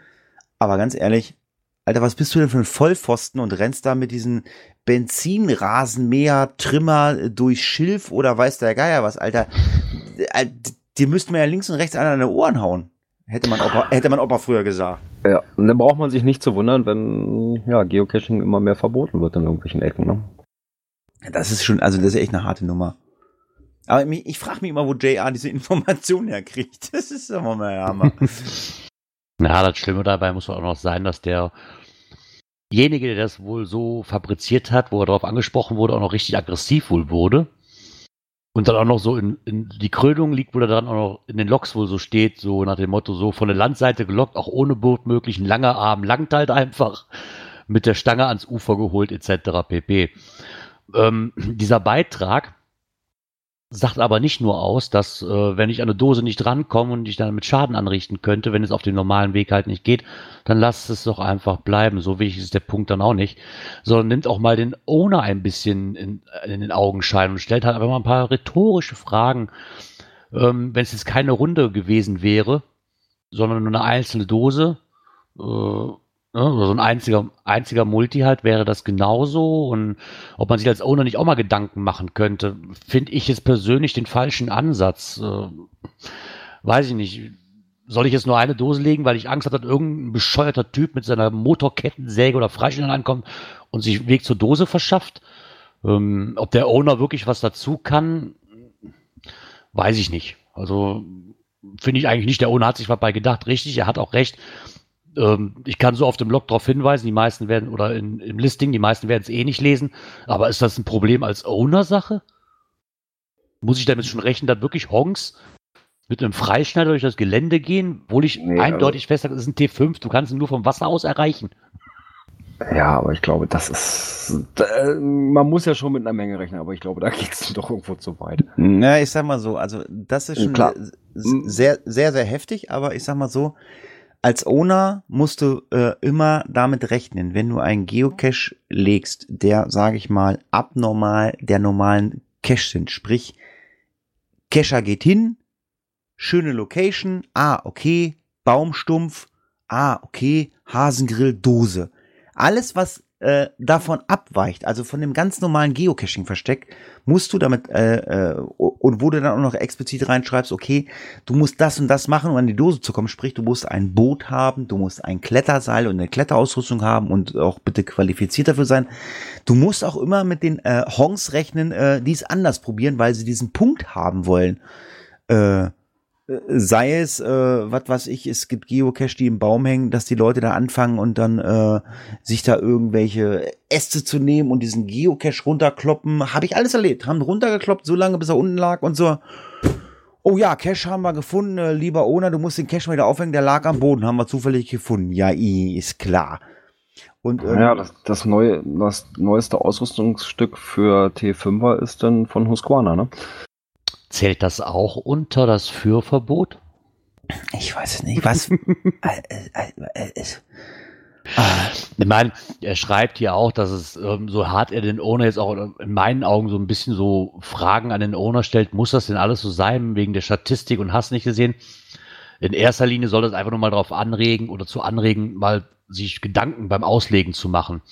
S2: Aber ganz ehrlich, Alter, was bist du denn für ein Vollpfosten und rennst da mit diesen Benzinrasenmäher, Trimmer durch Schilf oder weiß der Geier was, Alter? Äh, Die müssten mir ja links und rechts einer an die Ohren hauen. Hätte man Opa, hätte man Opa früher gesagt.
S3: Ja, und dann braucht man sich nicht zu wundern, wenn ja, Geocaching immer mehr verboten wird in irgendwelchen Ecken. Ne?
S2: Das ist schon, also das ist echt eine harte Nummer. Aber mich, ich frage mich immer, wo JR diese Informationen herkriegt. Das ist immer mal der Hammer.
S4: Na, das Schlimme dabei muss auch noch sein, dass derjenige, der das wohl so fabriziert hat, wo er darauf angesprochen wurde, auch noch richtig aggressiv wohl wurde. Und dann auch noch so in, in die Krönung liegt, wo er dann auch noch in den Loks wohl so steht, so nach dem Motto, so von der Landseite gelockt, auch ohne Boot möglich, ein langer Arm langt halt einfach, mit der Stange ans Ufer geholt, etc. pp. Ähm, dieser Beitrag sagt aber nicht nur aus, dass äh, wenn ich an eine Dose nicht rankomme und ich dann mit Schaden anrichten könnte, wenn es auf dem normalen Weg halt nicht geht, dann lasst es doch einfach bleiben. So wichtig ist der Punkt dann auch nicht. Sondern nimmt auch mal den Owner ein bisschen in, in den Augenschein und stellt halt einfach mal ein paar rhetorische Fragen. Ähm, wenn es jetzt keine Runde gewesen wäre, sondern nur eine einzelne Dose, äh, ne, so ein einziger, einziger Multi halt, wäre das genauso. Und ob man sich als Owner nicht auch mal Gedanken machen könnte, finde ich jetzt persönlich den falschen Ansatz. Äh, weiß ich nicht. Soll ich jetzt nur eine Dose legen, weil ich Angst habe, dass irgendein bescheuerter Typ mit seiner Motorkettensäge oder Freistellung ankommt und sich Weg zur Dose verschafft? Ähm, ob der Owner wirklich was dazu kann, weiß ich nicht. Also finde ich eigentlich nicht. Der Owner hat sich was bei gedacht. Richtig, er hat auch recht. Ähm, ich kann so auf dem Blog darauf hinweisen, die meisten werden, oder in, im Listing, die meisten werden es eh nicht lesen. Aber ist das ein Problem als Owner-Sache? Muss ich damit schon rechnen, dass wirklich Honks mit einem Freischneider durch das Gelände gehen, obwohl ich
S3: Nee,
S4: eindeutig feststelle, das ist ein T5, du kannst ihn nur vom Wasser aus erreichen.
S3: Ja, aber ich glaube, das ist. Da, man muss ja schon mit einer Menge rechnen, aber ich glaube, da geht es doch irgendwo zu weit.
S2: Na, ich sag mal so, also das ist schon
S3: Klar.
S2: sehr, sehr, sehr heftig, aber ich sag mal so, als Owner musst du äh, immer damit rechnen, wenn du einen Geocache legst, der, sage ich mal, abnormal der normalen Cache sind. Sprich, Cacher geht hin, schöne Location, ah, okay, Baumstumpf, ah, okay, Hasengrill, Dose. Alles, was äh, davon abweicht, also von dem ganz normalen Geocaching-Versteck, musst du damit, äh, äh, und wo du dann auch noch explizit reinschreibst, okay, du musst das und das machen, um an die Dose zu kommen, sprich, du musst ein Boot haben, du musst ein Kletterseil und eine Kletterausrüstung haben und auch bitte qualifiziert dafür sein. Du musst auch immer mit den äh, Hongs rechnen, äh, die es anders probieren, weil sie diesen Punkt haben wollen. Äh, sei es, äh, was weiß ich, es gibt Geocache, die im Baum hängen, dass die Leute da anfangen und dann äh, sich da irgendwelche Äste zu nehmen und diesen Geocache runterkloppen. Habe ich alles erlebt. Haben runtergekloppt, so lange, bis er unten lag und so. Oh ja, Cache haben wir gefunden, äh, lieber Owner, du musst den Cache mal wieder aufhängen, der lag am Boden, haben wir zufällig gefunden. Ja, ist klar.
S3: Und, ähm, ja, das, das, neue, das neueste Ausrüstungsstück für T5er ist dann von Husqvarna, ne?
S4: Zählt das auch unter das Führverbot?
S2: Ich weiß es nicht. Was? äh, äh,
S4: äh. Ich meine, er schreibt hier auch, dass es ähm, so hart er den Owner jetzt auch in meinen Augen so ein bisschen so Fragen an den Owner stellt, muss das denn alles so sein, wegen der Statistik und hast nicht gesehen? In erster Linie soll das einfach nur mal darauf anregen oder zu anregen, mal sich Gedanken beim Auslegen zu machen.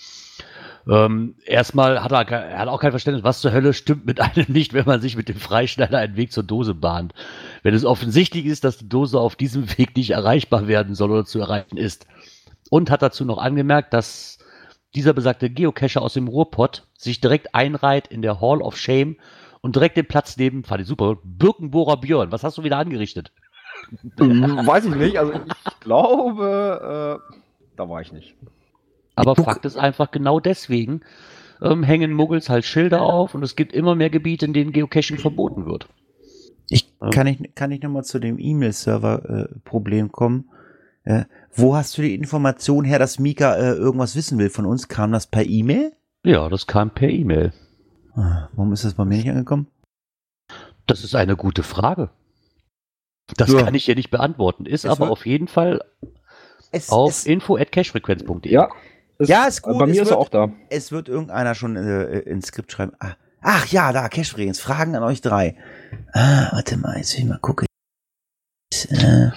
S4: Ähm, erstmal hat er, er hat auch kein Verständnis, was zur Hölle stimmt mit einem nicht, wenn man sich mit dem Freischneider einen Weg zur Dose bahnt. Wenn es offensichtlich ist, dass die Dose auf diesem Weg nicht erreichbar werden soll oder zu erreichen ist. Und hat dazu noch angemerkt, dass dieser besagte Geocacher aus dem Ruhrpott sich direkt einreiht in der Hall of Shame und direkt den Platz neben, fand ich super, Birkenbohrer Björn. Was hast du wieder angerichtet?
S3: Weiß ich nicht. Also ich glaube, äh, da war ich nicht.
S4: Aber Fakt ist einfach, genau deswegen ähm, hängen Muggels halt Schilder auf und es gibt immer mehr Gebiete, in denen Geocaching verboten wird.
S2: Ich kann ich kann ich nochmal zu dem E-Mail-Server-Problem äh, kommen. Äh, wo hast du die Information her, dass Mika äh, irgendwas wissen will von uns? Kam das per E-Mail?
S4: Ja, das kam per E-Mail.
S2: Ah, warum ist das bei mir nicht angekommen?
S4: Das ist eine gute Frage. Das ja. kann ich hier nicht beantworten. Ist es aber auf jeden Fall es, auf info@cashfrequenz.de.
S2: Ja, ist, ja, ist gut.
S3: Bei mir es ist
S2: wird,
S3: er auch da.
S2: Es wird irgendeiner schon äh, ins Skript schreiben. Ah, ach ja, da, Cashfrequenz. Fragen an euch drei. Ah, warte mal, jetzt will ich mal gucken.
S4: Äh,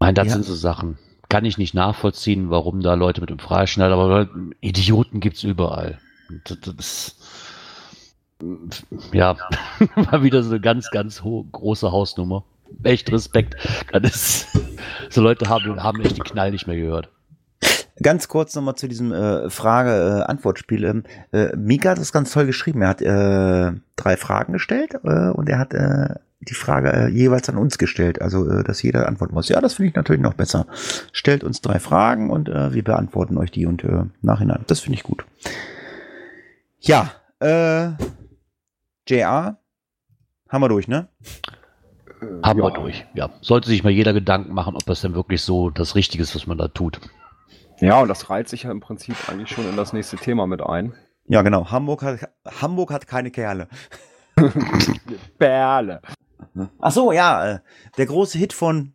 S4: Nein, das ja. sind so Sachen. Kann ich nicht nachvollziehen, warum da Leute mit dem Freischneider, aber Idioten gibt's überall. Das, das ja, war wieder so eine ganz, ganz große Hausnummer. Echt Respekt. Das ist, so Leute haben, haben echt den Knall nicht mehr gehört.
S2: Ganz kurz nochmal zu diesem äh, Frage-Antwort-Spiel. Ähm, äh, Mika hat das ganz toll geschrieben. Er hat äh, drei Fragen gestellt äh, und er hat äh, die Frage äh, jeweils an uns gestellt, also äh, dass jeder antworten muss. Ja, das finde ich natürlich noch besser. Stellt uns drei Fragen und äh, wir beantworten euch die und äh, nachhinein. Das finde ich gut. Ja, äh, JR haben wir durch, ne?
S4: Haben ja. wir durch, ja. Sollte sich mal jeder Gedanken machen, ob das denn wirklich so das Richtige ist, was man da tut.
S3: Ja, und das reiht sich ja im Prinzip eigentlich schon in das nächste Thema mit ein.
S2: Ja, genau. Hamburg hat, Hamburg hat keine Kerle.
S3: Perle.
S2: Ach so, ja. Äh, der große Hit von,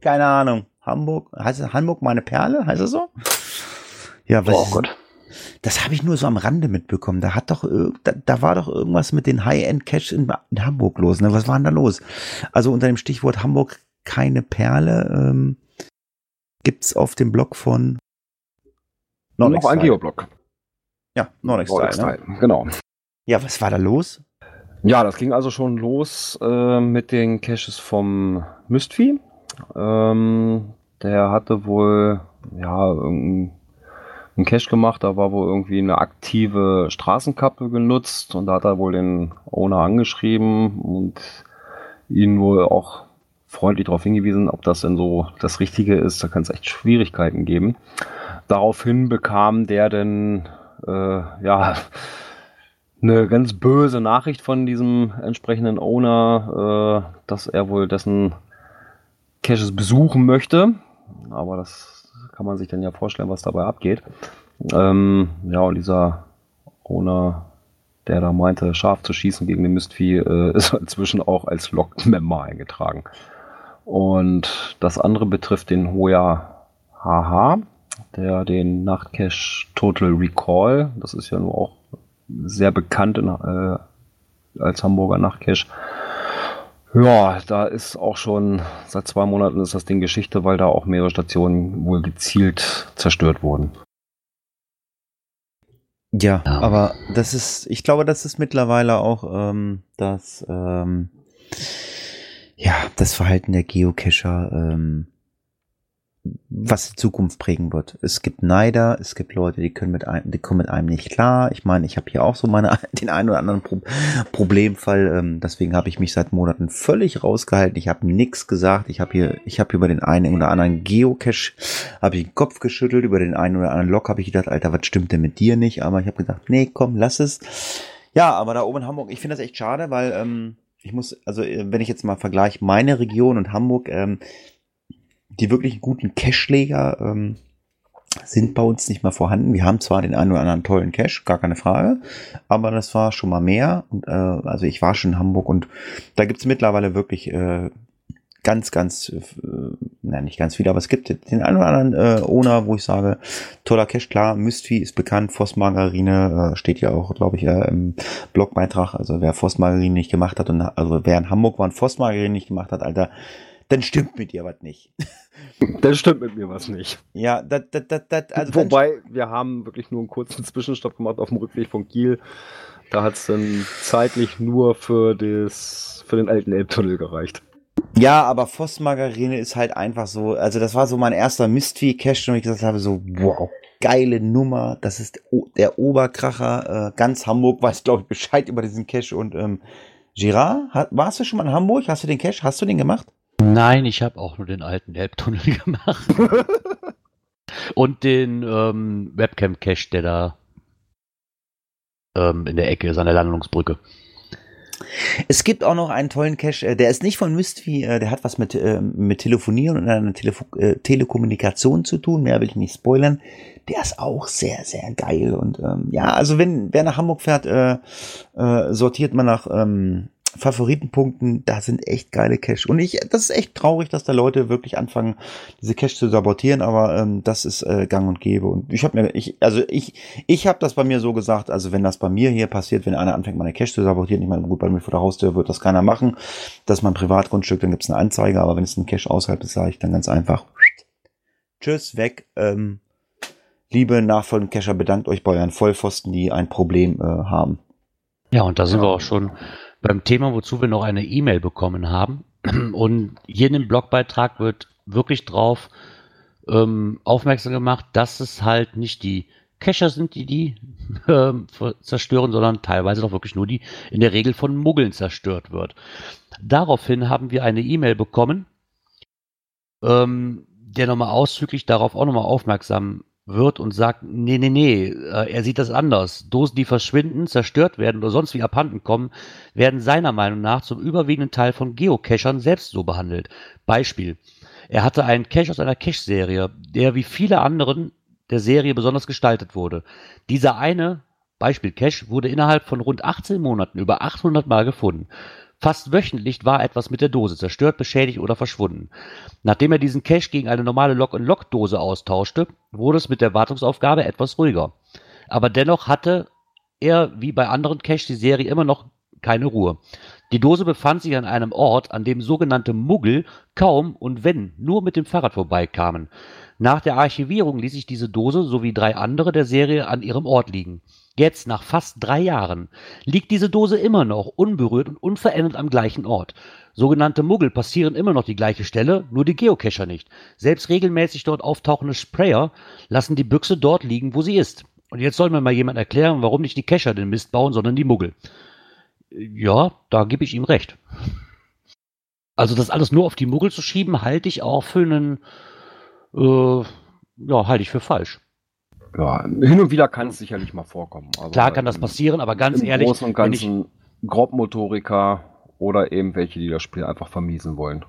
S2: keine Ahnung, Hamburg. Heißt es Hamburg meine Perle? Heißt es so? Ja, was? Oh Gott. Das habe ich nur so am Rande mitbekommen. Da hat doch, da, da war doch irgendwas mit den High-End-Cash in, in, Hamburg los. Ne? Was war denn da los? Also unter dem Stichwort Hamburg keine Perle ähm, gibt's auf dem Blog von
S3: Nordic Noch ein Geoblog.
S2: Ja, Nordic, Nordic Style,
S3: ne? genau.
S2: Ja, was war da los?
S3: Ja, das ging also schon los äh, mit den Caches vom Mystvieh. Ähm, der hatte wohl ja einen Cache gemacht, da war wohl irgendwie eine aktive Straßenkappe genutzt und da hat er wohl den Owner angeschrieben und ihn wohl auch freundlich darauf hingewiesen, ob das denn so das Richtige ist. Da kann es echt Schwierigkeiten geben. Daraufhin bekam der denn äh, ja eine ganz böse Nachricht von diesem entsprechenden Owner, äh, dass er wohl dessen Caches besuchen möchte. Aber das kann man sich dann ja vorstellen, was dabei abgeht. Ähm, ja, und dieser Owner, der da meinte, scharf zu schießen gegen den Mistvieh, äh, ist inzwischen auch als Log-Member eingetragen. Und das andere betrifft den Hoya HH, der den Nachtcache Total Recall, das ist ja nur auch sehr bekannt in, äh, als Hamburger Nachtcache. Ja, da ist auch schon seit zwei Monaten ist das Ding Geschichte, weil da auch mehrere Stationen wohl gezielt zerstört wurden.
S2: Ja,
S4: Ja.
S2: aber das ist, ich glaube, das ist mittlerweile auch ähm, das, ähm, ja, das Verhalten der Geocacher, ähm, was die Zukunft prägen wird. Es gibt Neider, es gibt Leute, die können mit einem, die kommen mit einem nicht klar. Ich meine, ich habe hier auch so meine den einen oder anderen Pro Problemfall. Ähm, deswegen habe ich mich seit Monaten völlig rausgehalten. Ich habe nichts gesagt. Ich habe hier, ich habe über den einen oder anderen Geocache habe ich den Kopf geschüttelt. Über den einen oder anderen Log habe ich gedacht, Alter, was stimmt denn mit dir nicht? Aber ich habe gedacht, nee, komm, lass es. Ja, aber da oben in Hamburg, ich finde das echt schade, weil ähm, ich muss, also äh, wenn ich jetzt mal vergleiche meine Region und Hamburg, ähm, die wirklich guten Cache-Leger ähm, sind bei uns nicht mehr vorhanden. Wir haben zwar den einen oder anderen tollen Cache, gar keine Frage, aber das war schon mal mehr. Und, äh, also ich war schon in Hamburg und da gibt's mittlerweile wirklich äh, ganz, ganz, äh, nein, nicht ganz viele, aber es gibt den einen oder anderen äh, Owner, wo ich sage, toller Cache, klar, Mystery ist bekannt, Phosmargarine äh, steht ja auch, glaube ich, äh, im Blogbeitrag. Also wer Phosmargarine nicht gemacht hat und also wer in Hamburg war und Phosmargarine nicht gemacht hat, Alter, dann stimmt mit dir was nicht.
S3: Das stimmt mit mir was nicht.
S2: Ja, das, das, das, das also
S3: Wobei, wir haben wirklich nur einen kurzen Zwischenstopp gemacht auf dem Rückweg von Kiel. Da hat es dann zeitlich nur für, das, für den alten Elbtunnel gereicht.
S2: Ja, aber Vossmargarine ist halt einfach so, also das war so mein erster Mystery-Cache, und ich gesagt habe, so, wow, geile Nummer, das ist der Oberkracher, äh, ganz Hamburg weiß, glaube ich, Bescheid über diesen Cache und, ähm, Girard, warst du schon mal in Hamburg? Hast du den Cache, hast du den gemacht?
S4: Nein, ich habe auch nur den alten Elbtunnel gemacht. Und den ähm, Webcam-Cache, der da ähm, in der Ecke ist, an der Landungsbrücke.
S2: Es gibt auch noch einen tollen Cache, äh, der ist nicht von Mystery, äh, der hat was mit, äh, mit Telefonieren und einer Telefo Telekommunikation zu tun, mehr will ich nicht spoilern. Der ist auch sehr, sehr geil. Und ähm, ja, also wenn wer nach Hamburg fährt, äh, äh, sortiert man nach ähm, Favoritenpunkten, da sind echt geile Cache. Und ich, das ist echt traurig, dass da Leute wirklich anfangen, diese Cache zu sabotieren, aber ähm, das ist äh, gang und gäbe. Und ich habe mir, ich, also ich, ich habe das bei mir so gesagt, also wenn das bei mir hier passiert, wenn einer anfängt, meine Cache zu sabotieren, ich meine, gut, bei mir vor der Haustür wird das keiner machen. Das ist mein Privatgrundstück, dann gibt's eine Anzeige, aber wenn es ein Cache außerhalb ist, sage ich dann ganz einfach, tschüss, weg. Ähm, liebe nachfolgende Cacher, bedankt euch bei euren Vollpfosten, die ein Problem äh, haben.
S4: Ja, und da sind wir auch schon beim Thema, wozu wir noch eine E-Mail bekommen haben. Und hier in dem Blogbeitrag wird wirklich drauf ähm, aufmerksam gemacht, dass es halt nicht die Cacher sind, die die ver- zerstören, sondern teilweise doch wirklich nur die in der Regel von Muggeln zerstört wird. Daraufhin haben wir eine E-Mail bekommen, ähm, der nochmal auszüglich darauf auch nochmal aufmerksam wird und sagt, nee, nee, nee, äh, er sieht das anders. Dosen, die verschwinden, zerstört werden oder sonst wie abhanden kommen, werden seiner Meinung nach zum überwiegenden Teil von Geocachern selbst so behandelt. Beispiel. Er hatte einen Cache aus einer Cache-Serie, der wie viele anderen der Serie besonders gestaltet wurde. Dieser eine Beispiel Cache wurde innerhalb von rund 18 Monaten über 800 Mal gefunden. Fast wöchentlich war etwas mit der Dose zerstört, beschädigt oder verschwunden. Nachdem er diesen Cache gegen eine normale Lock-and-Lock-Dose austauschte, wurde es mit der Wartungsaufgabe etwas ruhiger. Aber dennoch hatte er, wie bei anderen Caches, die Serie immer noch keine Ruhe. Die Dose befand sich an einem Ort, an dem sogenannte Muggel kaum und wenn nur mit dem Fahrrad vorbeikamen. Nach der Archivierung ließ sich diese Dose sowie drei andere der Serie an ihrem Ort liegen. Jetzt, nach fast drei Jahren, liegt diese Dose immer noch unberührt und unverändert am gleichen Ort. Sogenannte Muggel passieren immer noch die gleiche Stelle, nur die Geocacher nicht. Selbst regelmäßig dort auftauchende Sprayer lassen die Büchse dort liegen, wo sie ist. Und jetzt soll mir mal jemand erklären, warum nicht die Cacher den Mist bauen, sondern die Muggel. Ja, da gebe ich ihm recht. Also das alles nur auf die Muggel zu schieben, halte ich auch für einen, äh, ja, halte ich für falsch.
S3: Ja, hin und wieder kann es sicherlich mal vorkommen. aber
S4: Klar kann das
S3: im-
S4: passieren, aber ganz
S3: im
S4: ehrlich,
S3: Großen und Ganzen Grobmotoriker oder eben welche, die das Spiel einfach vermiesen wollen.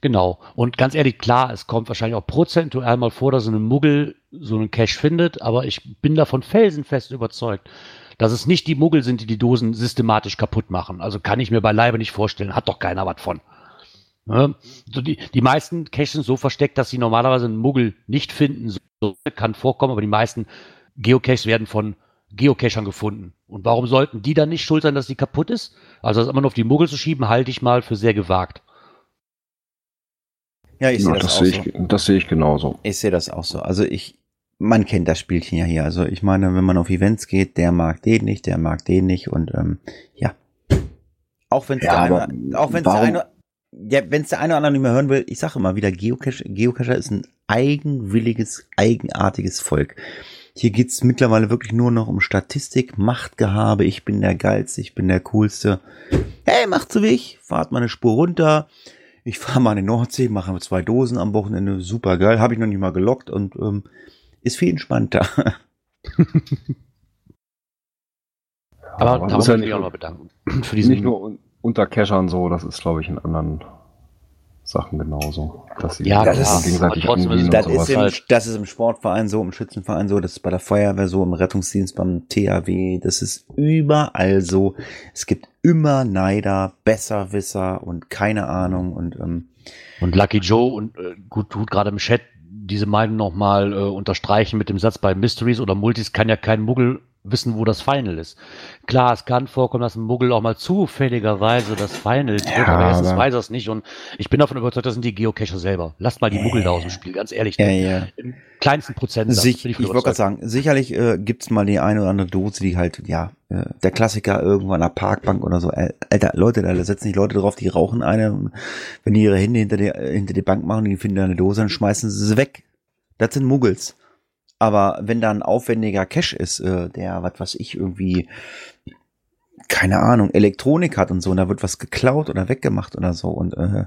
S4: Genau. Und ganz ehrlich, klar, es kommt wahrscheinlich auch prozentual mal vor, dass so ein Muggel so einen Cache findet, aber ich bin davon felsenfest überzeugt, dass es nicht die Muggel sind, die die Dosen systematisch kaputt machen. Also kann ich mir beileibe nicht vorstellen. Hat doch keiner was von. Ne? So die, die meisten Caches sind so versteckt, dass sie normalerweise einen Muggel nicht finden. So kann vorkommen, aber die meisten Geocaches werden von Geocachern gefunden. Und warum sollten die dann nicht schuld sein, dass sie kaputt ist? Also das immer nur auf die Muggel zu schieben, halte ich mal für sehr gewagt.
S2: Ja, ich sehe
S3: Ja,
S2: das,
S3: das,
S2: auch
S3: sehe
S2: so.
S3: ich, das sehe ich genauso.
S2: Ich sehe das auch so. Also ich, man kennt das Spielchen ja hier. Also ich meine, wenn man auf Events geht, der mag den nicht, der mag den nicht und ähm, ja. Auch wenn es
S3: Ja,
S2: der eine, auch wenn es der eine, ja, wenn es der eine oder andere nicht mehr hören will, ich sage immer wieder, Geocache, Geocacher ist ein eigenwilliges, eigenartiges Volk. Hier geht's mittlerweile wirklich nur noch um Statistik, Machtgehabe, ich bin der Geilste, ich bin der Coolste. Hey, macht so wie ich, fahrt mal eine Spur runter. Ich fahre mal in die Nordsee, mache zwei Dosen am Wochenende, super geil, habe ich noch nicht mal gelockt und ähm, ist viel entspannter.
S4: Aber da
S3: muss
S4: ich mich auch noch bedanken für diesen
S3: Nicht nur unter Cachern so, das ist, glaube ich, in anderen Sachen genauso. Dass sie
S4: Ja,
S2: das ist-
S3: gegenseitig
S4: trotzdem
S2: Das ist, im, das ist im Sportverein so, im Schützenverein so, das ist bei der Feuerwehr so, im Rettungsdienst, beim THW, das ist überall so. Es gibt immer Neider, Besserwisser und keine Ahnung und ähm,
S4: Und Lucky Joe und äh, gut tut gerade im Chat diese Meinung nochmal äh, unterstreichen mit dem Satz bei Mysteries oder Multis kann ja kein Muggel wissen, wo das Final ist. Klar, es kann vorkommen, dass ein Muggel auch mal zufälligerweise das Final trifft,
S3: Ja,
S4: aber erstens
S3: aber-
S4: weiß er es nicht und ich bin davon überzeugt, das sind die Geocacher selber. Lasst mal die Muggel da aus dem Spiel, ganz ehrlich.
S2: ja, ja.
S4: Im kleinsten Prozentsatz
S2: Sich, ich wollte gerade sagen, sicherlich äh, gibt's mal die eine oder andere Dose, die halt, ja, der Klassiker irgendwo an der Parkbank oder so. Alter, Leute, da setzen sich Leute drauf, die rauchen eine. Wenn die ihre Hände hinter die, hinter die Bank machen, die finden da eine Dose, dann schmeißen sie sie weg. Das sind Muggels. Aber wenn da ein aufwendiger Cache ist, äh, der, was weiß ich, irgendwie, keine Ahnung, Elektronik hat und so, und da wird was geklaut oder weggemacht oder so, und äh,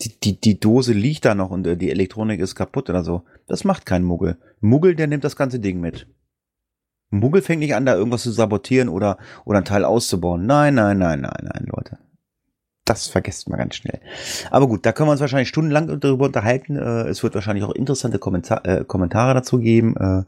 S2: die, die, die Dose liegt da noch und äh, die Elektronik ist kaputt oder so. Das macht kein Muggel. Muggel, der nimmt das ganze Ding mit. Muggel fängt nicht an, da irgendwas zu sabotieren oder, oder ein Teil auszubauen. Nein, nein, nein, nein, nein, Leute. Das vergesst man ganz schnell. Aber gut, da können wir uns wahrscheinlich stundenlang darüber unterhalten. Äh, es wird wahrscheinlich auch interessante äh, Kommentare dazu geben. Äh,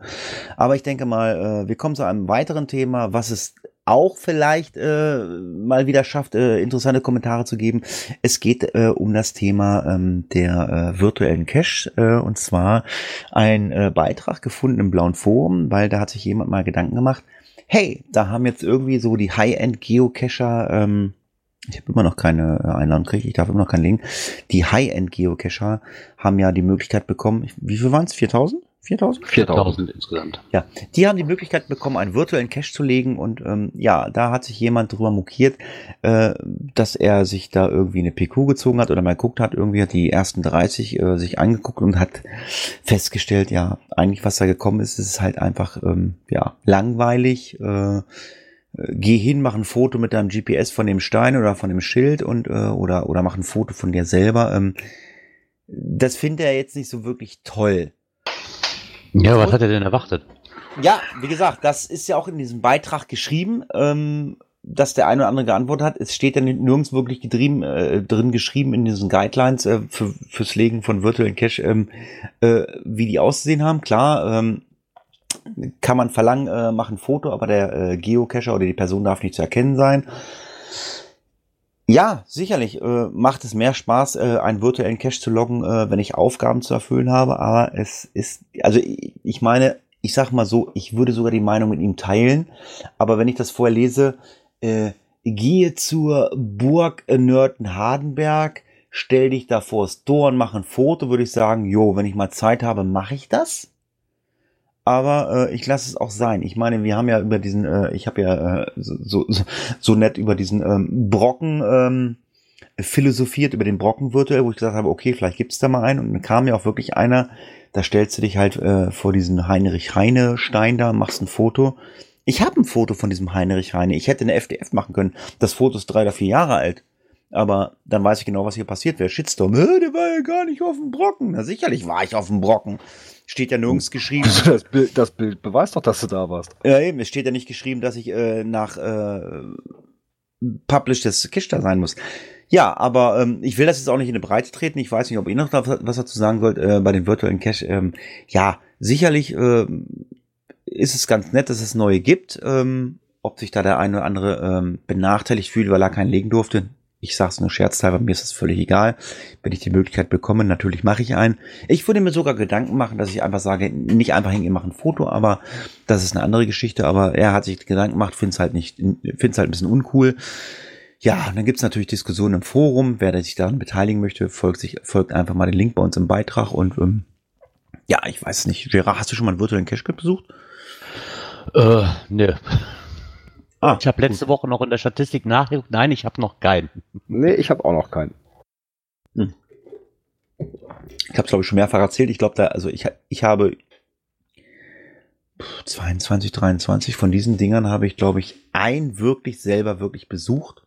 S2: aber ich denke mal, wir kommen zu einem weiteren Thema, was es auch vielleicht äh, mal wieder schafft, äh, interessante Kommentare zu geben. Es geht äh, um das Thema ähm, der äh, virtuellen Cache äh, und zwar ein äh, Beitrag gefunden im blauen Forum, weil da hat sich jemand mal Gedanken gemacht. Hey, da haben jetzt irgendwie so die High-End Geocacher ähm, ich habe immer noch keine äh, Einladung gekriegt, ich darf immer noch keinen Link. Die High-End-Geocacher haben ja die Möglichkeit bekommen, wie viel waren es? 4000? 4000?
S4: 4000 insgesamt.
S2: Ja, die haben die Möglichkeit bekommen, einen virtuellen Cache zu legen und ähm, ja, da hat sich jemand drüber mokiert, äh, dass er sich da irgendwie eine PQ gezogen hat oder mal geguckt hat, irgendwie hat die ersten 30 äh, sich angeguckt und hat festgestellt, ja, eigentlich was da gekommen ist, ist halt einfach ähm, ja langweilig. Äh, äh, geh hin, mach ein Foto mit deinem GPS von dem Stein oder von dem Schild und äh, oder oder mach ein Foto von dir selber. Ähm, das findet er jetzt nicht so wirklich toll.
S4: Ja, was hat er denn erwartet?
S2: Ja, wie gesagt, das ist ja auch in diesem Beitrag geschrieben, ähm, dass der eine oder andere geantwortet hat. Es steht ja nirgends wirklich gedrieben, äh, drin geschrieben in diesen Guidelines äh, für, fürs Legen von virtuellen Cache, ähm, äh, wie die auszusehen haben. Klar, ähm, kann man verlangen, äh, mach ein Foto, aber der äh, Geocacher oder die Person darf nicht zu erkennen sein. Ja, sicherlich äh, macht es mehr Spaß, äh, einen virtuellen Cache zu loggen, äh, wenn ich Aufgaben zu erfüllen habe. Aber es ist, also ich, ich meine, ich sag mal so, ich würde sogar die Meinung mit ihm teilen. Aber wenn ich das vorher lese, äh, gehe zur Burg Nörten-Hardenberg, stell dich da vors Tor und mach ein Foto, würde ich sagen, jo, wenn ich mal Zeit habe, mache ich das. Aber äh, ich lasse es auch sein. Ich meine, wir haben ja über diesen, äh, ich habe ja äh, so, so, so nett über diesen ähm, Brocken ähm, philosophiert, über den Brocken virtuell, wo ich gesagt habe, okay, vielleicht gibt's da mal einen. Und dann kam ja auch wirklich einer, da stellst du dich halt äh, vor diesen Heinrich Heine Stein da, machst ein Foto. Ich habe ein Foto von diesem Heinrich Heine. Ich hätte eine FDF machen können. Das Foto ist drei oder vier Jahre alt. Aber dann weiß ich genau, was hier passiert wäre. Shitstorm, äh, der war ja gar nicht auf dem Brocken. Na sicherlich war ich auf dem Brocken. Steht ja nirgends geschrieben.
S3: Das Bild, das Bild beweist doch, dass du da warst.
S2: Ja, eben, es steht ja nicht geschrieben, dass ich äh, nach äh, Publish des Kisch da sein muss. Ja, aber ähm, ich will das jetzt auch nicht in eine Breite treten. Ich weiß nicht, ob ihr noch was dazu sagen wollt äh, bei den virtuellen Cache. Ähm, ja, sicherlich äh, ist es ganz nett, dass es neue gibt. Ähm, ob sich da der eine oder andere ähm, benachteiligt fühlt, weil er keinen legen durfte. Ich sag's nur scherzhalber, mir ist das völlig egal. Wenn ich die Möglichkeit bekomme, natürlich mache ich einen. Ich würde mir sogar Gedanken machen, dass ich einfach sage, nicht einfach hingehen, mache ein Foto, aber das ist eine andere Geschichte. Aber er hat sich Gedanken gemacht, find's halt nicht, find's halt ein bisschen uncool. Ja, und dann gibt's natürlich Diskussionen im Forum. Wer sich daran beteiligen möchte, folgt sich, folgt einfach mal den Link bei uns im Beitrag und ähm, Ja, ich weiß nicht. Gerard, hast du schon mal einen virtuellen Cache besucht?
S4: Äh, ne.
S2: Ah,
S4: Ich habe letzte Woche noch in der Statistik nachgeguckt. Nein, ich habe noch keinen.
S3: Nee, ich habe auch noch keinen.
S2: Ich habe es, glaube ich, schon mehrfach erzählt. Ich glaube, da, also ich, ich habe 22, 23 von diesen Dingern habe ich, glaube ich, ein wirklich selber wirklich besucht.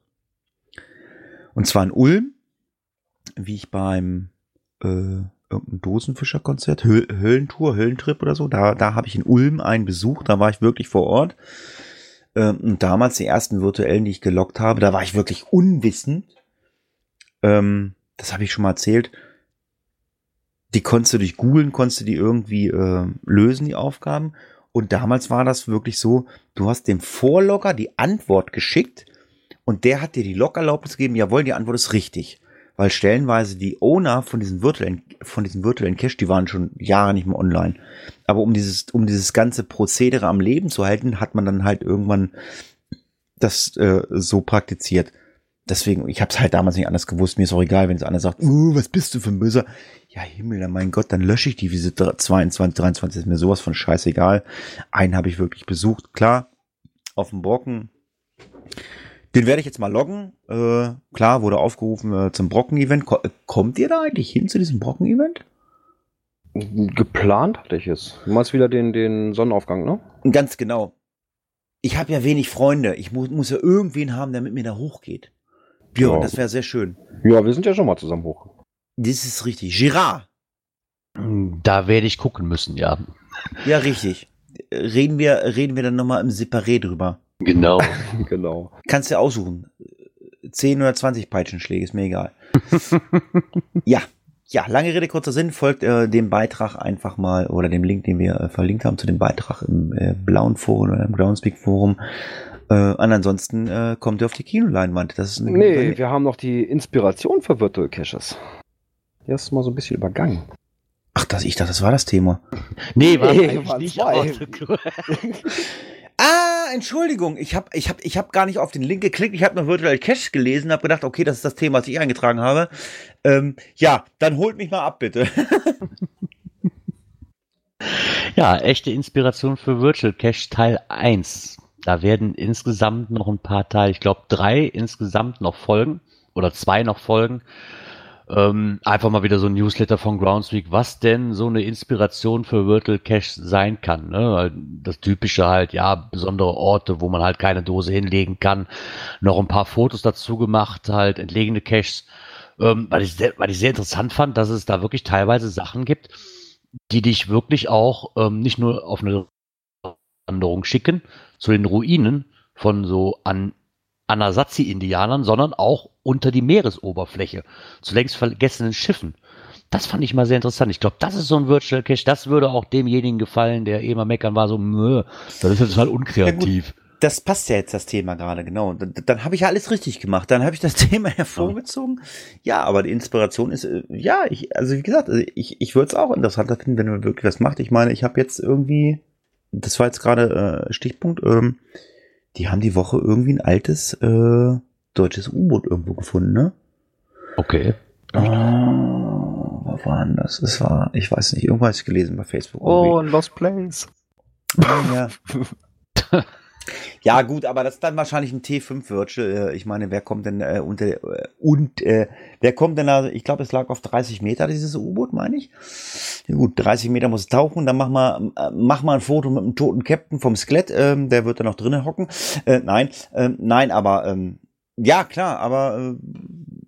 S2: Und zwar in Ulm, wie ich beim äh, irgendein Dosenfischerkonzert, Höh Höhlentour, Höhlentrip oder so, da, da habe ich in Ulm einen besucht, da war ich wirklich vor Ort. Ähm, und damals die ersten virtuellen, die ich gelockt habe, da war ich wirklich unwissend. Ähm, das habe ich schon mal erzählt die konntest du durch googeln, konntest du die irgendwie äh, lösen, die Aufgaben. Und damals war das wirklich so, du hast dem Vorlogger die Antwort geschickt und der hat dir die Log-Erlaubnis gegeben, jawohl, die Antwort ist richtig. Weil stellenweise die Owner von diesen virtuellen, von diesen virtuellen Cache, die waren schon Jahre nicht mehr online. Aber um dieses, um dieses ganze Prozedere am Leben zu halten, hat man dann halt irgendwann das äh, so praktiziert. Deswegen, ich habe es halt damals nicht anders gewusst. Mir ist auch egal, wenn es einer sagt, uh, was bist du für ein Böser? Ja, Himmel, mein Gott, dann lösche ich die Visite 22, 23, ist mir sowas von scheißegal. Einen habe ich wirklich besucht, klar, auf dem Brocken. Den werde ich jetzt mal loggen. Äh, klar, wurde aufgerufen äh, zum Brocken-Event. Ko kommt ihr da eigentlich hin zu diesem Brocken-Event?
S3: Geplant hatte ich es. Du meinst wieder den, den Sonnenaufgang, ne?
S2: Ganz genau. Ich habe ja wenig Freunde. Ich mu muss ja irgendwen haben, der mit mir da hochgeht. Björn,
S3: Ja.
S2: das wäre sehr schön.
S3: Ja, wir sind ja schon mal zusammen hoch.
S2: Das ist richtig. Girard.
S4: Da werde ich gucken müssen, ja.
S2: Ja, richtig. Reden wir, reden wir dann nochmal im Separé drüber.
S4: Genau.
S3: genau.
S2: Kannst du aussuchen. 10 oder 20 Peitschenschläge, ist mir egal. ja. Ja, lange Rede, kurzer Sinn, folgt äh, dem Beitrag einfach mal oder dem Link, den wir äh, verlinkt haben zu dem Beitrag im äh, blauen Forum oder im Groundspeak Forum. Äh, und ansonsten äh, kommt ihr auf die Kinoleinwand. Das ist eine
S3: Nee, wir haben noch die Inspiration für Virtual Caches. Die hast du mal so ein bisschen übergangen.
S2: Ach, das, ich dachte, das war das Thema.
S4: Nee, war
S3: Nee,
S4: eigentlich nicht.
S3: zwei.
S2: Entschuldigung, ich habe ich hab, ich hab gar nicht auf den Link geklickt. Ich habe nur Virtual Cache gelesen, habe gedacht, okay, das ist das Thema, was ich eingetragen habe. Ähm, ja, dann holt mich mal ab, bitte.
S4: Ja, echte Inspiration für Virtual Cache Teil 1. Da werden insgesamt noch ein paar Teile, ich glaube drei insgesamt noch folgen oder zwei noch folgen. Ähm, einfach mal wieder so ein Newsletter von Groundspeak, was denn so eine Inspiration für Virtual Cache sein kann. Ne? Das typische halt, ja, besondere Orte, wo man halt keine Dose hinlegen kann. Noch ein paar Fotos dazu gemacht, halt entlegene Caches. Ähm, weil, ich sehr, weil ich sehr interessant fand, dass es da wirklich teilweise Sachen gibt, die dich wirklich auch ähm, nicht nur auf eine Wanderung schicken zu den Ruinen von so an Anasazi-Indianern, sondern auch unter die Meeresoberfläche zu längst vergessenen Schiffen. Das fand ich mal sehr interessant. Ich glaube, das ist so ein Virtual Cache. Das würde auch demjenigen gefallen, der eh mal meckern war, so, Mö, das ist jetzt halt unkreativ.
S2: Das passt ja jetzt das Thema gerade, genau. Dann, dann habe ich ja alles richtig gemacht. Dann habe ich das Thema hervorgezogen. Ja, aber die Inspiration ist, äh, ja, ich, also wie gesagt, also ich, ich würde es auch interessanter finden, wenn man wirklich was macht. Ich meine, ich habe jetzt irgendwie, das war jetzt gerade äh, Stichpunkt, ähm, die haben die Woche irgendwie ein altes äh, deutsches U-Boot irgendwo gefunden, ne?
S4: Okay.
S2: Ah, was war denn das? Es war, ich weiß nicht, irgendwas gelesen bei Facebook.
S3: Oh, ein Lost Place.
S2: Ja. ja, gut, aber das ist dann wahrscheinlich ein T5 Virtual. Äh, Ich meine, wer kommt denn äh, unter äh, und äh, wer kommt denn da? Ich glaube, es lag auf 30 Meter dieses U-Boot, meine ich. Ja, gut, 30 Meter muss es tauchen. Dann mach mal, äh, mach mal ein Foto mit einem toten Captain vom Skelett. Ähm, der wird da noch drinnen hocken. Äh, nein, ähm, nein, aber ähm, ja klar, aber äh,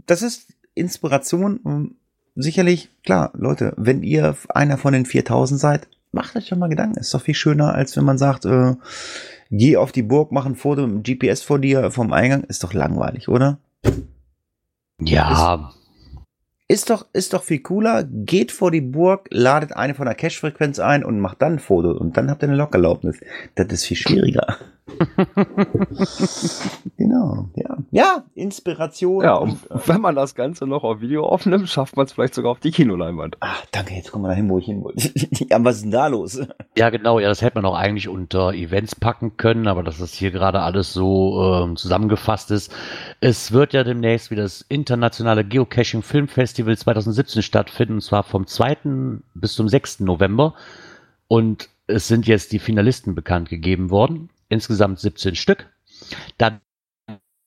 S2: das ist Inspiration. ähm, sicherlich klar, Leute. Wenn ihr einer von den 4000 seid, macht euch doch mal Gedanken. Ist doch viel schöner, als wenn man sagt, äh, geh auf die Burg, mach ein Foto mit dem GPS vor dir vom Eingang. Ist doch langweilig, oder?
S4: Ja,
S2: Ist doch, ist doch viel cooler. Geht vor die Burg, ladet eine von der Cache-Frequenz ein und macht dann ein Foto. Und dann habt ihr eine Lockerlaubnis. Das ist viel schwieriger. genau, ja. Ja, Inspiration.
S3: Ja, und wenn man das Ganze noch auf Video aufnimmt, schafft man es vielleicht sogar auf die Kinoleinwand.
S2: Ach, danke, jetzt kommen wir dahin, wo ich hin wollte. ja, was ist denn da los?
S4: Ja, genau, ja, das hätte man auch eigentlich unter Events packen können, aber dass das hier gerade alles so ähm, zusammengefasst ist. Es wird ja demnächst wieder das internationale Geocaching Filmfestival 2017 stattfinden, und zwar vom 2. bis zum 6. November. Und es sind jetzt die Finalisten bekannt gegeben worden. Insgesamt 17 Stück. Dann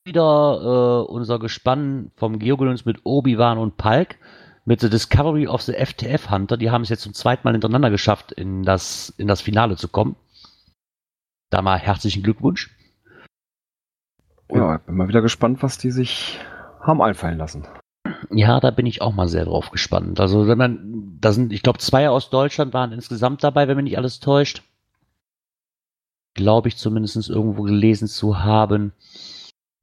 S4: wieder äh, unser Gespann vom Geogolons mit Obi-Wan und Palk mit The Discovery of the FTF Hunter. Die haben es jetzt zum zweiten Mal hintereinander geschafft, in das, in das Finale zu kommen. Da mal herzlichen Glückwunsch.
S3: Ja, ich bin mal wieder gespannt, was die sich haben einfallen lassen.
S4: Ja, da bin ich auch mal sehr drauf gespannt. Also, wenn man, da sind, ich glaube, zwei aus Deutschland waren insgesamt dabei, wenn mich nicht alles täuscht. Glaube ich zumindest irgendwo gelesen zu haben.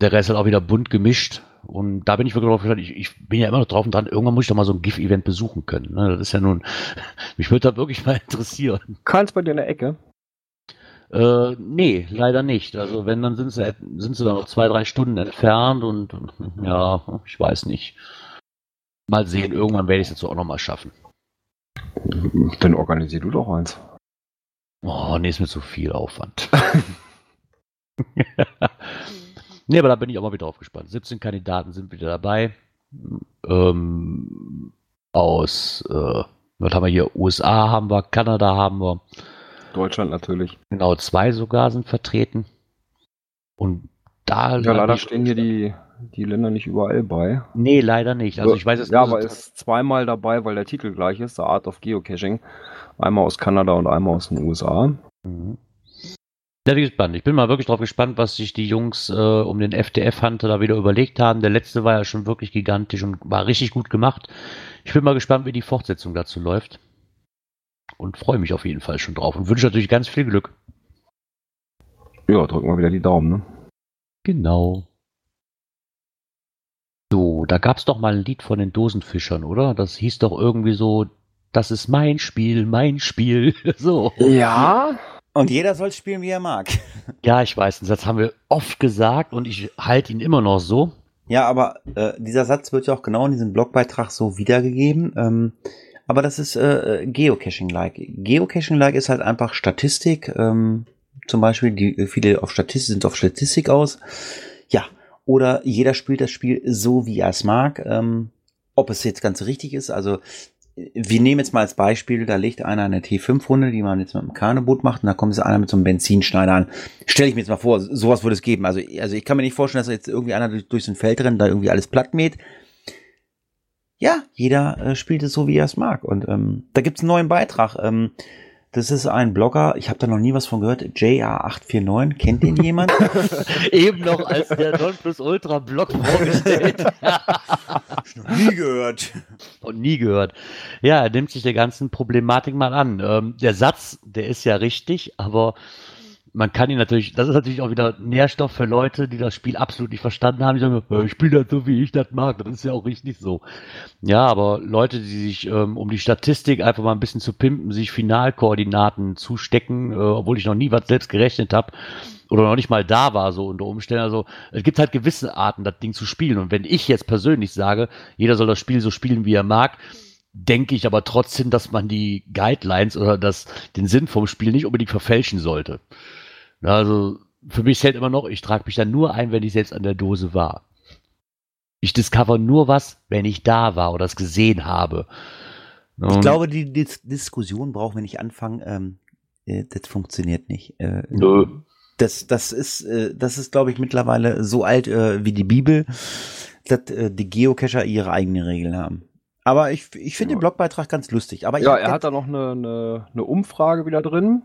S4: Der Rest halt auch wieder bunt gemischt. Und da bin ich wirklich drauf gespannt. Ich, ich bin ja immer noch drauf und dran. Irgendwann muss ich doch mal so ein GIF-Event besuchen können. Ne? Das ist ja nun, mich würde da wirklich mal interessieren.
S3: Keins bei dir in der Ecke?
S4: Äh, nee, leider nicht. Also wenn, dann sind sie, sind sie da noch zwei, drei Stunden entfernt und ja, ich weiß nicht. Mal sehen, irgendwann werde ich es jetzt auch nochmal schaffen.
S3: Dann organisier du doch eins.
S4: Oh, nee, ist mir zu viel Aufwand. nee, aber da bin ich auch mal wieder drauf gespannt. 17 Kandidaten sind wieder dabei. Ähm, aus, äh, was haben wir hier? USA haben wir, Kanada haben wir.
S3: Deutschland natürlich.
S4: Genau, zwei sogar sind vertreten. Und da.
S3: Ja, leider stehen hier die, die Länder nicht überall bei.
S4: Nee, leider nicht. Also ich weiß es
S3: Ja, aber ist zweimal dabei, weil der Titel gleich ist, The Art of Geocaching. Einmal aus Kanada und einmal aus den USA.
S4: Mhm. Ja, bin gespannt. Ich bin mal wirklich drauf gespannt, was sich die Jungs äh, um den FTF-Hunter da wieder überlegt haben. Der letzte war ja schon wirklich gigantisch und war richtig gut gemacht. Ich bin mal gespannt, wie die Fortsetzung dazu läuft. Und freue mich auf jeden Fall schon drauf und wünsche natürlich ganz viel Glück.
S3: Ja, drücken wir wieder die Daumen, ne?
S4: Genau. So, da gab es doch mal ein Lied von den Dosenfischern, oder? Das hieß doch irgendwie so, das ist mein Spiel, mein Spiel. so.
S3: Ja.
S2: Und jeder soll spielen, wie er mag.
S4: Ja, ich weiß, den Satz haben wir oft gesagt und ich halte ihn immer noch so.
S2: Ja, aber äh, dieser Satz wird ja auch genau in diesem Blogbeitrag so wiedergegeben. Ähm, aber das ist äh, Geocaching-like. Geocaching-like ist halt einfach Statistik. Ähm, zum Beispiel, die viele auf Statistik sind auf Statistik aus. Ja, oder jeder spielt das Spiel so, wie er es mag. Ähm, ob es jetzt ganz richtig ist, also wir nehmen jetzt mal als Beispiel, da legt einer eine T5-Runde, die man jetzt mit einem Kaneboot macht, und da kommt jetzt einer mit so einem Benzinschneider an. Stelle ich mir jetzt mal vor, sowas würde es geben. Also, also ich kann mir nicht vorstellen, dass jetzt irgendwie einer durch, durch so ein Feld rennt, da irgendwie alles platt mäht. Ja, jeder äh, spielt es so, wie er es mag. Und ähm, da gibt's einen neuen Beitrag. Ähm, das ist ein Blogger, ich habe da noch nie was von gehört, JR849, kennt den jemand?
S4: Eben noch als der Nonplusultra-Blog vorgestellt.
S2: noch nie gehört.
S4: Und nie gehört. Ja, er nimmt sich der ganzen Problematik mal an. Ähm, der Satz, der ist ja richtig, aber man kann ihn natürlich, das ist natürlich auch wieder Nährstoff für Leute, die das Spiel absolut nicht verstanden haben. Die sagen, ich spiele das so, wie ich das mag. Das ist ja auch richtig so. Ja, aber Leute, die sich, ähm, um die Statistik einfach mal ein bisschen zu pimpen, sich Finalkoordinaten zustecken, äh, obwohl ich noch nie was selbst gerechnet habe oder noch nicht mal da war, so unter Umständen. Also es gibt halt gewisse Arten, das Ding zu spielen. Und wenn ich jetzt persönlich sage, jeder soll das Spiel so spielen, wie er mag, denke ich aber trotzdem, dass man die Guidelines oder das, den Sinn vom Spiel nicht unbedingt verfälschen sollte. Also für mich zählt immer noch, ich trage mich dann nur ein, wenn ich selbst an der Dose war. Ich discover nur was, wenn ich da war oder es gesehen habe.
S2: Und ich glaube, die Dis Diskussion brauchen wir nicht anfangen. Ähm, äh, das funktioniert nicht. Äh, Nö. Das, das ist, äh, das ist, glaube ich, mittlerweile so alt äh, wie die Bibel, dass äh, die Geocacher ihre eigenen Regeln haben. Aber ich, ich finde ja. den Blogbeitrag ganz lustig. Aber
S3: ja, er hat da noch eine, eine, eine Umfrage wieder drin.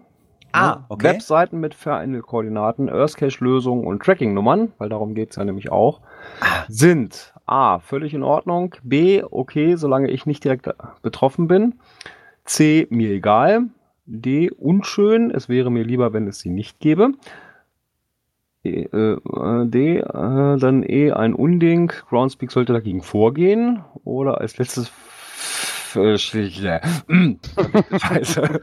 S2: Ah, okay.
S3: Webseiten mit Vereindelkoordinaten, Earthcache-Lösungen und Tracking-Nummern, weil darum geht's ja nämlich auch,
S2: Ah.
S3: sind A, völlig in Ordnung, B, okay, solange ich nicht direkt betroffen bin, C, mir egal, D, unschön, es wäre mir lieber, wenn es sie nicht gäbe, E, äh, D, äh, dann E, ein Unding, Groundspeak sollte dagegen vorgehen, oder als letztes äh, äh, Scheiße.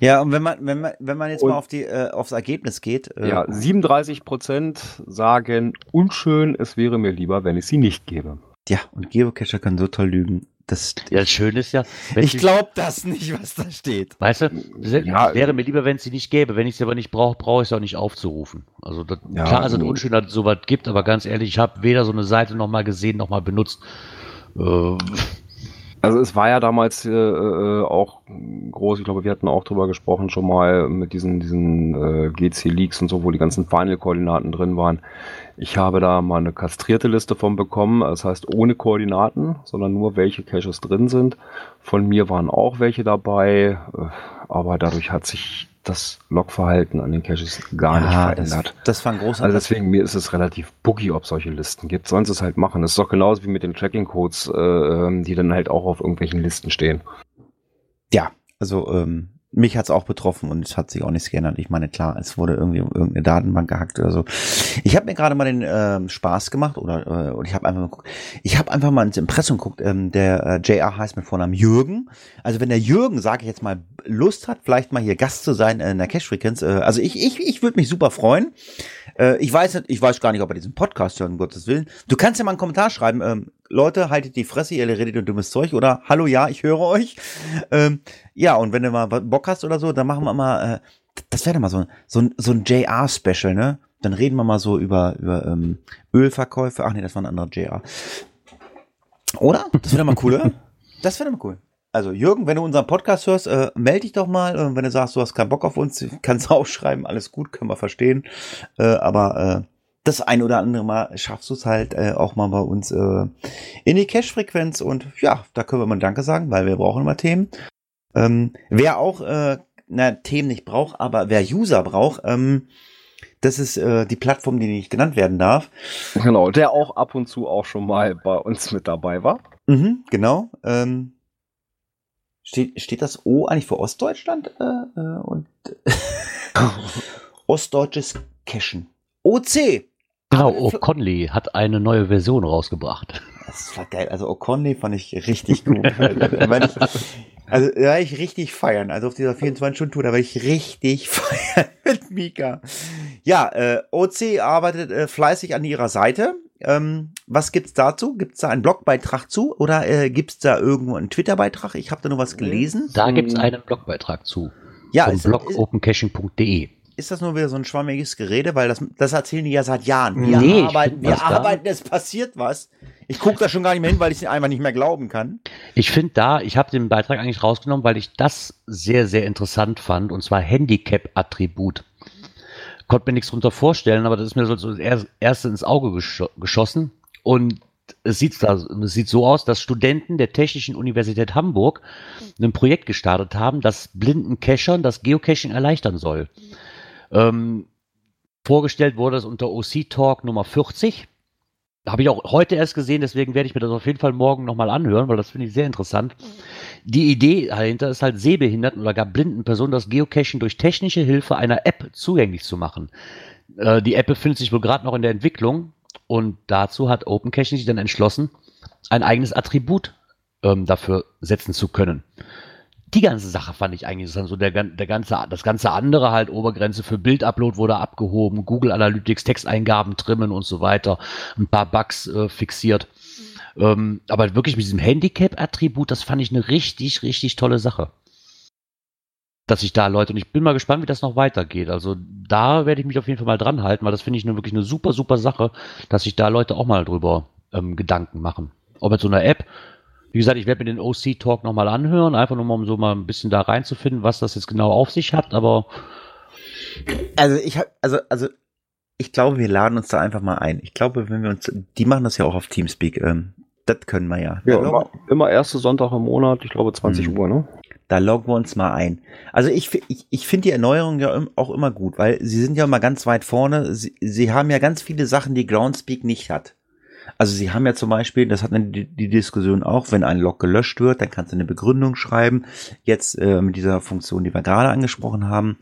S2: Ja, und wenn man, wenn man, wenn man jetzt
S3: Und-
S2: mal auf die, äh, aufs Ergebnis geht, äh,
S3: Ja, 37 Prozent sagen unschön, es wäre mir lieber, wenn ich sie nicht gebe.
S2: ja, und Geocacher können so toll lügen. Das,
S4: Ja, das Schöne ist ja, wenn
S2: ich glaube das nicht, was da steht.
S4: Weißt du, se-
S3: Ja,
S4: wäre mir lieber, wenn es sie nicht gäbe. Wenn ich sie aber nicht brauche, brauche ich sie auch nicht aufzurufen. Also das,
S3: Ja,
S4: klar ist es unschön, dass es sowas gibt, aber ganz ehrlich, ich habe weder so eine Seite noch mal gesehen, noch mal benutzt. Äh,
S3: Also es war ja damals äh, äh, auch groß, ich glaube, wir hatten auch drüber gesprochen schon mal mit diesen, diesen äh, GC-Leaks und so, wo die ganzen Final-Koordinaten drin waren. Ich habe da mal eine kastrierte Liste von bekommen, das heißt ohne Koordinaten, sondern nur welche Caches drin sind. Von mir waren auch welche dabei, äh, aber dadurch hat sich das Logverhalten an den Caches gar nicht
S2: Ja, das,
S3: verändert.
S2: das war ein großer.
S3: Also deswegen, mir ist es relativ buggy, ob solche Listen gibt. Sollen sie es halt machen. Das ist doch genauso wie mit den Tracking-Codes, äh, ähm, die dann halt auch auf irgendwelchen Listen stehen.
S2: ja, also ähm, mich hat's auch betroffen und es hat sich auch nichts geändert. Ich meine, klar, es wurde irgendwie irgendeine Datenbank gehackt oder so. Ich habe mir gerade mal den ähm, Spaß gemacht oder äh, und ich habe einfach mal geguckt. Ich habe einfach mal ins Impressum geguckt. Ähm, der äh, JR heißt mit Vornamen Jürgen. Also wenn der Jürgen, sage ich jetzt mal, Lust hat, vielleicht mal hier Gast zu sein in der Cash Frequenz. Äh, also ich ich ich würde mich super freuen. Äh, ich weiß nicht, ich weiß gar nicht, ob er diesen Podcast hört, um Gottes Willen. Du kannst ja mal einen Kommentar schreiben. Ähm, Leute, haltet die Fresse, ihr redet nur dummes Zeug oder Hallo, ja, ich höre euch. Ähm, ja, und wenn du mal Bock hast oder so, dann machen wir mal, äh, das wäre doch mal so, so, ein- so ein JR-Special, ne? Dann reden wir mal so über, über ähm, Ölverkäufe. Ach nee, das war ein anderer JR. Oder? Das wäre mal cool, oder? Das wäre doch mal cool. Also Jürgen, wenn du unseren Podcast hörst, äh, melde dich doch mal. Äh, wenn du sagst, du hast keinen Bock auf uns, kannst du auch schreiben, alles gut, können wir verstehen. Äh, aber äh, das ein oder andere Mal schaffst du es halt äh, auch mal bei uns äh, in die Cash-Frequenz. Und ja, da können wir mal Danke sagen, weil wir brauchen immer Themen. Ähm, wer auch äh, na, Themen nicht braucht, aber wer User braucht, ähm, das ist äh, die Plattform, die nicht genannt werden darf.
S3: Genau, der auch ab und zu auch schon mal bei uns mit dabei war.
S2: Mhm, genau. Ähm, steht, steht das O eigentlich für Ostdeutschland? Äh, äh, und Ostdeutsches Cashen. OC.
S4: Genau, O'Conley hat eine neue Version rausgebracht.
S2: Das war geil. Also O'Conley fand ich richtig gut. Da war ich- also da war ich richtig feiern. Also auf dieser 24-Stunden-Tour, da war ich richtig feiern mit Mika. Ja, äh, OC arbeitet äh, fleißig an ihrer Seite. Ähm, was gibt's dazu? Gibt's da einen Blogbeitrag zu oder äh, gibt's da irgendwo einen Twitter-Beitrag? Ich habe da nur was gelesen.
S4: Da gibt es einen Blogbeitrag zu.
S2: Ja,
S4: vom
S2: ist,
S4: Blog
S2: ist,
S4: opencaching.de.
S2: ist das nur wieder so ein schwammiges Gerede? Weil das, das erzählen die ja seit Jahren. Wir
S4: Nee,
S2: arbeiten, wir arbeiten, es passiert was. Ich gucke da schon gar nicht mehr hin, weil ich es einfach nicht mehr glauben kann.
S4: Ich finde da, ich habe den Beitrag eigentlich rausgenommen, weil ich das sehr, sehr interessant fand, und zwar Handicap-Attribut. Konnte mir nichts drunter vorstellen, aber das ist mir so, das erste ins Auge gescho geschossen. Und es sieht, da, es sieht so aus, dass Studenten der Technischen Universität Hamburg ein Projekt gestartet haben, das blinden Cachern das Geocaching erleichtern soll. Ähm, vorgestellt wurde es unter OC Talk Nummer 40. Habe ich auch heute erst gesehen, deswegen werde ich mir das auf jeden Fall morgen nochmal anhören, weil das finde ich sehr interessant. Die Idee dahinter ist halt sehbehinderten oder gar blinden Personen das Geocaching durch technische Hilfe einer App zugänglich zu machen. Äh, die App befindet sich wohl gerade noch in der Entwicklung und dazu hat OpenCaching sich dann entschlossen, ein eigenes Attribut ähm, dafür setzen zu können. Die ganze Sache fand ich eigentlich interessant. So der, der ganze, das ganze andere halt, Obergrenze für Bildupload wurde abgehoben, Google Analytics, Texteingaben trimmen und so weiter, ein paar Bugs äh, fixiert. Ähm, aber wirklich mit diesem Handicap-Attribut, das fand ich eine richtig, richtig tolle Sache. Dass sich da Leute, und ich bin mal gespannt, wie das noch weitergeht. Also da werde ich mich auf jeden Fall mal dran halten, weil das finde ich eine, wirklich eine super, super Sache, dass sich da Leute auch mal drüber ähm, Gedanken machen. Ob mit so einer App, wie gesagt, ich werde mir den OC-Talk nochmal anhören, einfach nur mal, um so mal ein bisschen da reinzufinden, was das jetzt genau auf sich hat, aber
S2: Also ich hab, also, also ich glaube, wir laden uns da einfach mal ein. Ich glaube, wenn wir uns, die machen das ja auch auf Teamspeak, ähm, das können wir ja.
S3: Ja, immer, immer erste Sonntag im Monat, ich glaube 20
S2: Mhm.
S3: Uhr, ne?
S2: Da loggen wir uns mal ein. Also ich, ich, ich finde die Erneuerung ja auch immer gut, weil sie sind ja mal ganz weit vorne. Sie, sie haben ja ganz viele Sachen, die Groundspeak nicht hat. Also sie haben ja zum Beispiel, das hatten die, die Diskussion auch, wenn ein Log gelöscht wird, dann kannst du eine Begründung schreiben. Jetzt äh, mit dieser Funktion, die wir gerade angesprochen haben,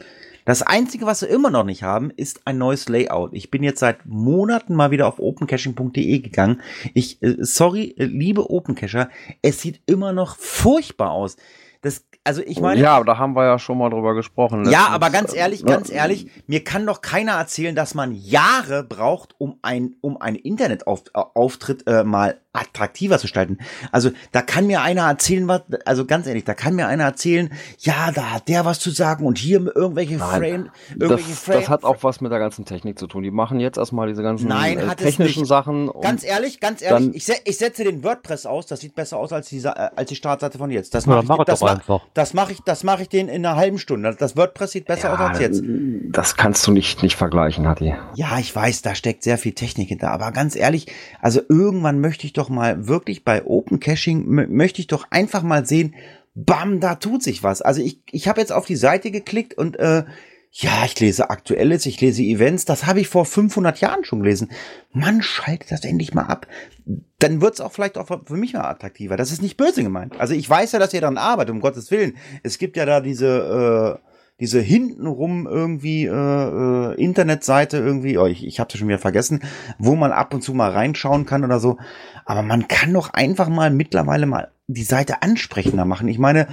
S2: Das Einzige, was sie immer noch nicht haben, ist ein neues Layout. Ich bin jetzt seit Monaten mal wieder auf opencaching.de gegangen. Ich, äh, sorry, äh, liebe Opencacher, es sieht immer noch furchtbar aus. Das, also ich meine.
S3: Ja, aber da haben wir ja schon mal drüber gesprochen.
S2: Ja, aber ganz ehrlich, ganz ehrlich, mir kann doch keiner erzählen, dass man Jahre braucht, um ein, um einen Internetauftritt äh, mal attraktiver zu gestalten. Also da kann mir einer erzählen, was, also ganz ehrlich, da kann mir einer erzählen, ja, da hat der was zu sagen und hier irgendwelche
S3: Nein,
S2: Frame,
S3: irgendwelche das, Frame. Das hat auch was mit der ganzen Technik zu tun. Die machen jetzt erstmal diese ganzen
S2: Nein,
S3: äh, technischen Sachen.
S2: Ganz ehrlich, ganz ehrlich, ich, se ich, setze den WordPress aus, das sieht besser aus als die, äh, als die Startseite von jetzt. Das mache ich, mach das, mach, das mache ich, das mache ich den in einer halben Stunde. Das WordPress sieht besser ja, aus als jetzt.
S3: Das kannst du nicht, nicht vergleichen, Hatti.
S2: Ja, ich weiß, da steckt sehr viel Technik hinter, aber ganz ehrlich, also irgendwann möchte ich doch mal wirklich bei Open Caching möchte ich doch einfach mal sehen, bam, da tut sich was. Also ich, ich habe jetzt auf die Seite geklickt und äh, ja, ich lese Aktuelles, ich lese Events, das habe ich vor 500 Jahren schon gelesen. Mann, schaltet das endlich mal ab. Dann wird's auch vielleicht auch für mich mal attraktiver. Das ist nicht böse gemeint. Also ich weiß ja, dass ihr daran arbeitet, um Gottes Willen. Es gibt ja da diese äh, diese hintenrum irgendwie äh, äh, Internetseite irgendwie, oh, ich, ich habe schon wieder vergessen, wo man ab und zu mal reinschauen kann oder so. Aber man kann doch einfach mal mittlerweile mal die Seite ansprechender machen. Ich meine,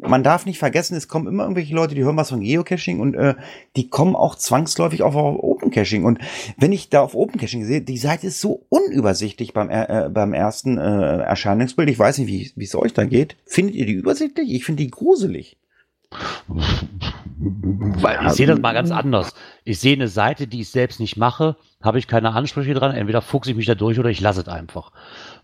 S2: man darf nicht vergessen, es kommen immer irgendwelche Leute, die hören was von Geocaching und äh, die kommen auch zwangsläufig auf, auf Open Caching. Und wenn ich da auf Open Caching sehe, die Seite ist so unübersichtlich beim, äh, beim ersten äh, Erscheinungsbild. Ich weiß nicht, wie es euch da geht. Findet ihr die übersichtlich? Ich finde die gruselig.
S4: Weil ich sehe das mal ganz anders. Ich sehe eine Seite, die ich selbst nicht mache, habe ich keine Ansprüche dran. Entweder fuchse ich mich da durch oder ich lasse es einfach.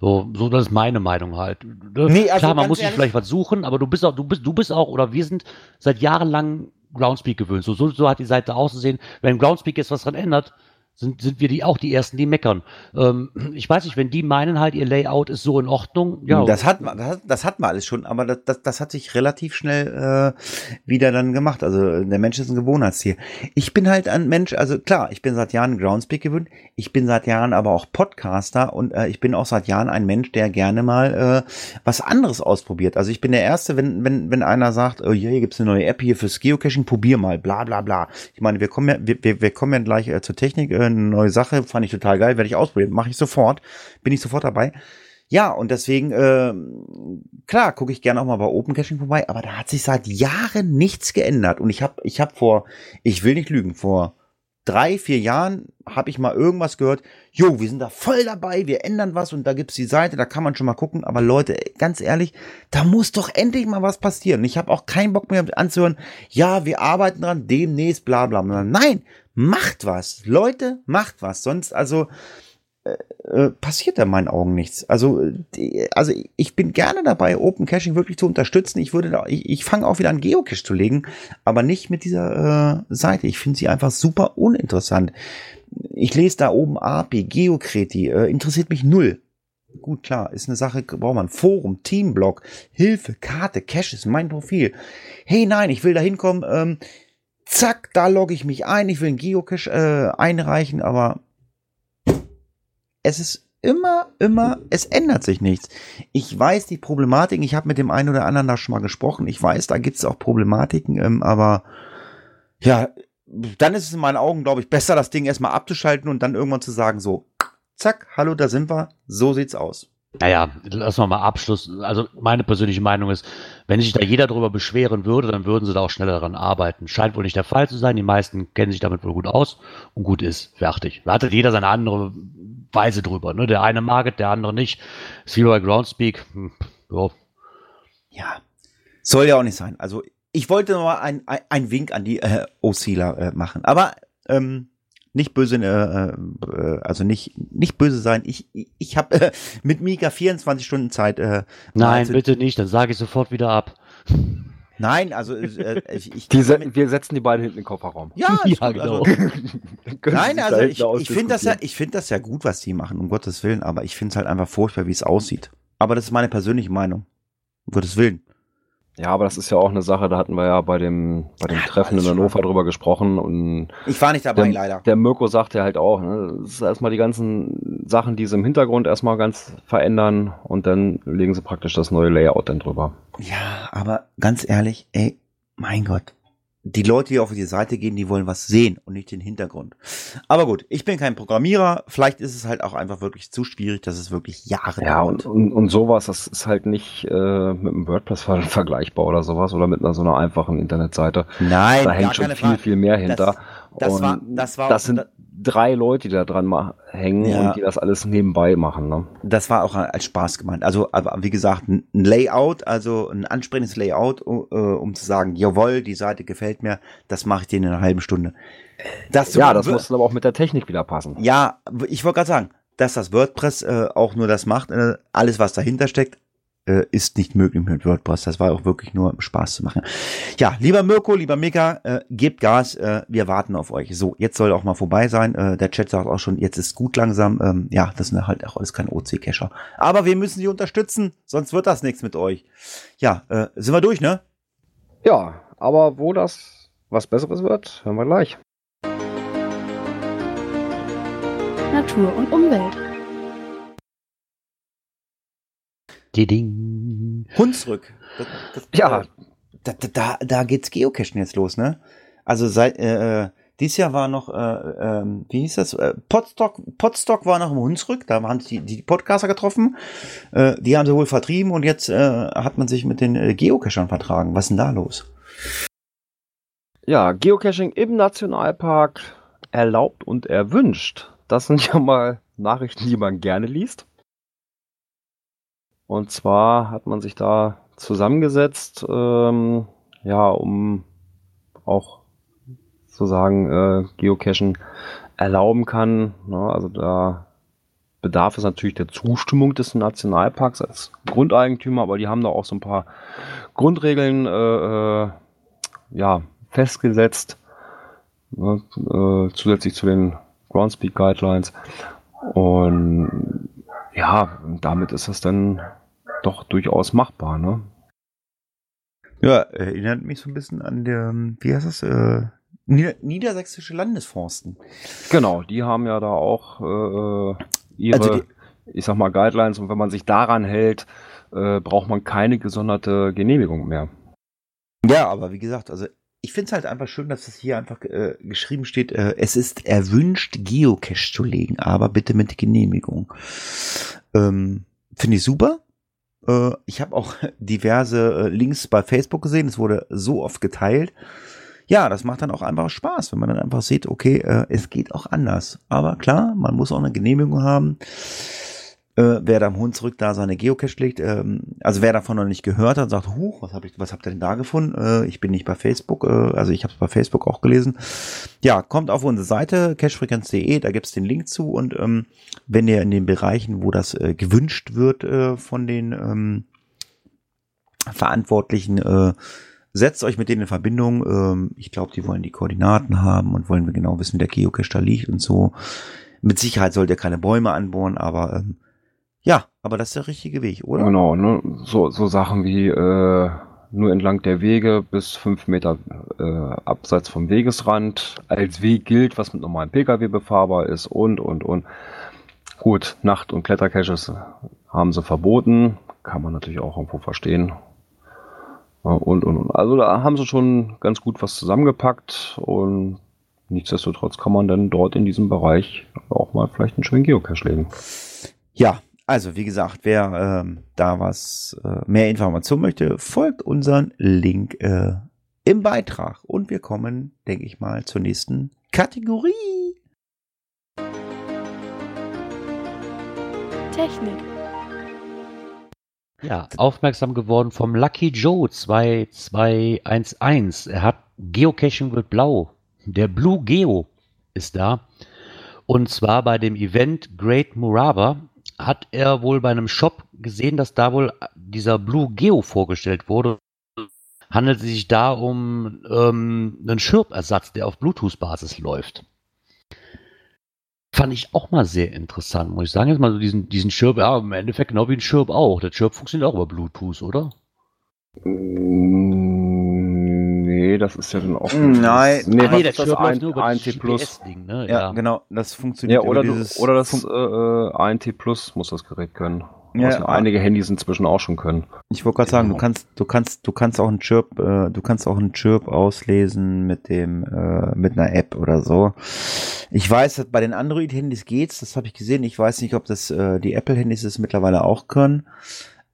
S4: So, so das ist meine Meinung halt. Ne? Nee, also Klar, man muss sich vielleicht was suchen, aber du bist auch, du bist, du bist auch, oder wir sind seit Jahren lang Groundspeak gewöhnt. So, so, so hat die Seite auszusehen. Wenn Groundspeak jetzt was dran ändert, sind, sind wir die auch die Ersten, die meckern. Ähm, ich weiß nicht, wenn die meinen halt, ihr Layout ist so in Ordnung, ja.
S2: Das hat man, das, das hat man alles schon, aber das, das, das hat sich relativ schnell äh, wieder dann gemacht. Also der Mensch ist ein Gewohnheitstier. Ich bin halt ein Mensch, also klar, ich bin seit Jahren Groundspeak gewöhnt, ich bin seit Jahren aber auch Podcaster und äh, ich bin auch seit Jahren ein Mensch, der gerne mal äh, was anderes ausprobiert. Also ich bin der Erste, wenn, wenn, wenn einer sagt, oh ja, hier gibt's eine neue App hier fürs Geocaching, probier mal, bla bla bla. Ich meine, wir kommen ja, wir, wir, wir kommen ja gleich äh, zur Technik. Äh, eine neue Sache, fand ich total geil, werde ich ausprobieren, mache ich sofort, bin ich sofort dabei. Ja, und deswegen, äh, klar, gucke ich gerne auch mal bei Open Caching vorbei, aber da hat sich seit Jahren nichts geändert. Und ich habe ich hab vor, ich will nicht lügen, vor drei, vier Jahren habe ich mal irgendwas gehört, jo, wir sind da voll dabei, wir ändern was und da gibt's die Seite, da kann man schon mal gucken. Aber Leute, ganz ehrlich, da muss doch endlich mal was passieren. Ich habe auch keinen Bock mehr anzuhören, ja, wir arbeiten dran, demnächst, bla bla bla. Nein, macht was. Leute, macht was. Sonst, also, äh, äh, passiert da in meinen Augen nichts. Also, die, also ich bin gerne dabei, Open Caching wirklich zu unterstützen. Ich würde da, ich, ich fange auch wieder an Geocache zu legen, aber nicht mit dieser äh, Seite. Ich finde sie einfach super uninteressant. Ich lese da oben API, Geokreti, äh, interessiert mich null. Gut, klar, ist eine Sache, braucht man Forum, Teamblog, Hilfe, Karte, Caches, mein Profil. Hey, nein, ich will da hinkommen, ähm, zack, da logge ich mich ein, ich will einen Geocache äh, einreichen, aber es ist immer, immer, es ändert sich nichts. Ich weiß die Problematiken, ich habe mit dem einen oder anderen da schon mal gesprochen, ich weiß, da gibt es auch Problematiken, ähm, aber ja, dann ist es in meinen Augen, glaube ich, besser, das Ding erstmal abzuschalten und dann irgendwann zu sagen, so, zack, hallo, da sind wir, so sieht's aus.
S4: Naja, lassen wir mal Abschluss. Also meine persönliche Meinung ist, wenn sich da jeder darüber beschweren würde, dann würden sie da auch schneller daran arbeiten. Scheint wohl nicht der Fall zu sein. Die meisten kennen sich damit wohl gut aus und gut ist. Fertig. Da hat jeder seine andere Weise drüber. Ne? Der eine mag es, der andere nicht. Ist wie bei Groundspeak. Hm,
S2: so. Ja, soll ja auch nicht sein. Also ich wollte nur ein, ein, ein Wink an die äh, OCler äh, machen. Aber ähm, nicht böse, äh, äh, also nicht nicht böse sein. Ich ich habe äh, mit Mika 24 Stunden Zeit. Äh,
S4: Nein, bitte nicht. Dann sage ich sofort wieder ab.
S2: Nein, also äh, ich, ich
S3: die se wir setzen die beiden hinten in den Kofferraum.
S2: Ja, ja genau. Also, Nein, also ich, ich finde das ja, ich finde das ja gut, was die machen, um Gottes Willen. Aber ich finde es halt einfach furchtbar, wie es aussieht. Aber das ist meine persönliche Meinung, um Gottes Willen.
S3: Ja, aber das ist ja auch eine Sache, da hatten wir ja bei dem, bei dem ja, Treffen in Hannover drüber gesprochen und
S2: ich war nicht dabei,
S3: der,
S2: leider.
S3: Der Mirko sagte halt auch, ne, das ist erstmal die ganzen Sachen, die sie im Hintergrund erstmal ganz verändern und dann legen sie praktisch das neue Layout dann drüber.
S2: Ja, aber ganz ehrlich, ey, mein Gott, die Leute, die auf die Seite gehen, die wollen was sehen und nicht den Hintergrund. Aber gut, ich bin kein Programmierer. Vielleicht ist es halt auch einfach wirklich zu schwierig, dass es wirklich Jahre
S3: Ja,
S2: dauert.
S3: und, und, und sowas, das ist halt nicht äh, mit einem WordPress ver vergleichbar oder sowas oder mit einer so einer einfachen Internetseite.
S2: Nein,
S3: da hängt schon viel,
S2: Frage.
S3: viel mehr hinter.
S2: das
S3: und
S2: war- das war
S3: das sind drei Leute, die da dran ma- hängen
S2: Ja.
S3: und die das alles nebenbei machen. Ne?
S2: Das war auch als Spaß gemeint. Also, aber wie gesagt, ein Layout, also ein ansprechendes Layout, uh, äh, um zu sagen, jawohl, die Seite gefällt mir, das mache ich dir in einer halben Stunde. Das
S3: Ja, das muss dann aber auch mit der Technik wieder passen.
S2: Ja, ich wollte gerade sagen, dass das WordPress äh, auch nur das macht, äh, alles was dahinter steckt, äh, ist nicht möglich mit WordPress. Das war auch wirklich nur um Spaß zu machen. Ja, lieber Mirko, lieber Mika, äh, gebt Gas, äh, wir warten auf euch. So, jetzt soll auch mal vorbei sein. Äh, der Chat sagt auch schon, jetzt ist gut langsam. Ähm, ja, das sind halt auch alles kein OC-Cacher. Aber wir müssen die unterstützen, sonst wird das nichts mit euch. Ja, äh, sind wir durch, ne?
S3: Ja, aber wo das was Besseres wird, hören wir gleich.
S5: Natur und Umwelt.
S2: Hunsrück. Das, das,
S3: Ja.
S2: äh, Da, da, da, geht's Geocachen jetzt los, ne? Also seit äh, äh, dieses Jahr war noch, äh, ähm, wie hieß das? Äh, Podstock, Podstock war noch im Hunsrück, da haben sich die, die Podcaster getroffen. Äh, die haben sie wohl vertrieben und jetzt äh, hat man sich mit den äh, Geocachern vertragen. Was ist denn da los?
S3: Ja, Geocaching im Nationalpark erlaubt und erwünscht. Das sind ja mal Nachrichten, die man gerne liest. Und zwar hat man sich da zusammengesetzt, ähm, ja, um auch zu sagen, äh, Geocachen erlauben kann. Ne? Also da bedarf es natürlich der Zustimmung des Nationalparks als Grundeigentümer, aber die haben da auch so ein paar Grundregeln äh, äh, ja, festgesetzt, ne, äh, zusätzlich zu den Groundspeak Guidelines. Und ja, damit ist das dann doch durchaus machbar. Ne?
S2: Ja, erinnert mich so ein bisschen an der, wie heißt das? Äh, Nieder Niedersächsische Landesforsten.
S3: Genau, die haben ja da auch äh, ihre,
S2: Also
S3: ich sag mal, Guidelines und wenn man sich daran hält, äh, braucht man keine gesonderte Genehmigung mehr.
S2: Ja, aber wie gesagt, also ich finde es halt einfach schön, dass es hier einfach äh, geschrieben steht, äh, es ist erwünscht, Geocache zu legen, aber bitte mit Genehmigung. Ähm, finde ich super. Äh, ich habe auch diverse äh, Links bei Facebook gesehen, es wurde so oft geteilt. Ja, das macht dann auch einfach Spaß, wenn man dann einfach sieht, okay, äh, es geht auch anders. Aber klar, man muss auch eine Genehmigung haben. Äh, wer da am Hunsrück da seine Geocache legt, ähm, also wer davon noch nicht gehört hat, sagt, huch, was, hab ich, was habt ihr denn da gefunden? Äh, ich bin nicht bei Facebook, äh, also ich habe es bei Facebook auch gelesen. Ja, kommt auf unsere Seite, cachefrequenz.de, da gibt's den Link zu und ähm, wenn ihr in den Bereichen, wo das äh, gewünscht wird äh, von den ähm, Verantwortlichen, äh, setzt euch mit denen in Verbindung. Ähm, ich glaube, die wollen die Koordinaten haben und wollen wir genau wissen, wie der Geocache da liegt und so. Mit Sicherheit sollt ihr keine Bäume anbohren, aber ähm, ja, aber das ist der richtige Weg, oder?
S3: Genau, ne? so, so Sachen wie äh, nur entlang der Wege bis fünf Meter äh, abseits vom Wegesrand als Weg gilt, was mit normalen Pkw befahrbar ist und, und, und. Gut, Nacht- und Klettercaches haben sie verboten, kann man natürlich auch irgendwo verstehen. Und, und, und. Also da haben sie schon ganz gut was zusammengepackt und nichtsdestotrotz kann man dann dort in diesem Bereich auch mal vielleicht einen schönen Geocache legen.
S2: Ja, also wie gesagt, wer ähm, da was äh, mehr Informationen möchte, folgt unseren Link äh, im Beitrag. Und wir kommen, denke ich mal, zur nächsten Kategorie.
S5: Technik.
S4: Ja, aufmerksam geworden vom Lucky Joe 2211. Er hat Geocaching wird blau. Der Blue Geo ist da. Und zwar bei dem Event Great Muraba hat er wohl bei einem Shop gesehen, dass da wohl dieser Blue Geo vorgestellt wurde. Handelt es sich da um ähm, einen Schirbersatz, der auf Bluetooth-Basis läuft. Fand ich auch mal sehr interessant, muss ich sagen. Jetzt mal so diesen, diesen Schirp, ja, im Endeffekt genau wie ein Schirp auch. Der Schirp funktioniert auch über Bluetooth, oder?
S3: Mm, Nee, das ist ja dann auch.
S2: Nein.
S3: nee,
S4: Ah, der
S3: ist das?
S4: Schirp
S3: Ein,
S4: nur
S3: ANT
S4: das
S3: Plus.
S4: Ne?
S2: Ja,
S4: Ja,
S2: genau, das funktioniert
S3: Ja, oder,
S2: über
S3: du,
S2: dieses
S3: oder das
S2: Fun-
S3: äh, ANT Plus muss das Gerät können.
S2: Ja,
S3: was ja einige Handys inzwischen auch schon können.
S2: Ich wollte gerade sagen, du
S3: Genau.
S2: kannst, du kannst, du kannst auch einen Chirp, äh, du kannst auch einen Chirp auslesen mit dem, äh, mit einer App oder so. Ich weiß, dass bei den Android-Handys geht's, das habe ich gesehen. Ich weiß nicht, ob das äh, die Apple-Handys es mittlerweile auch können.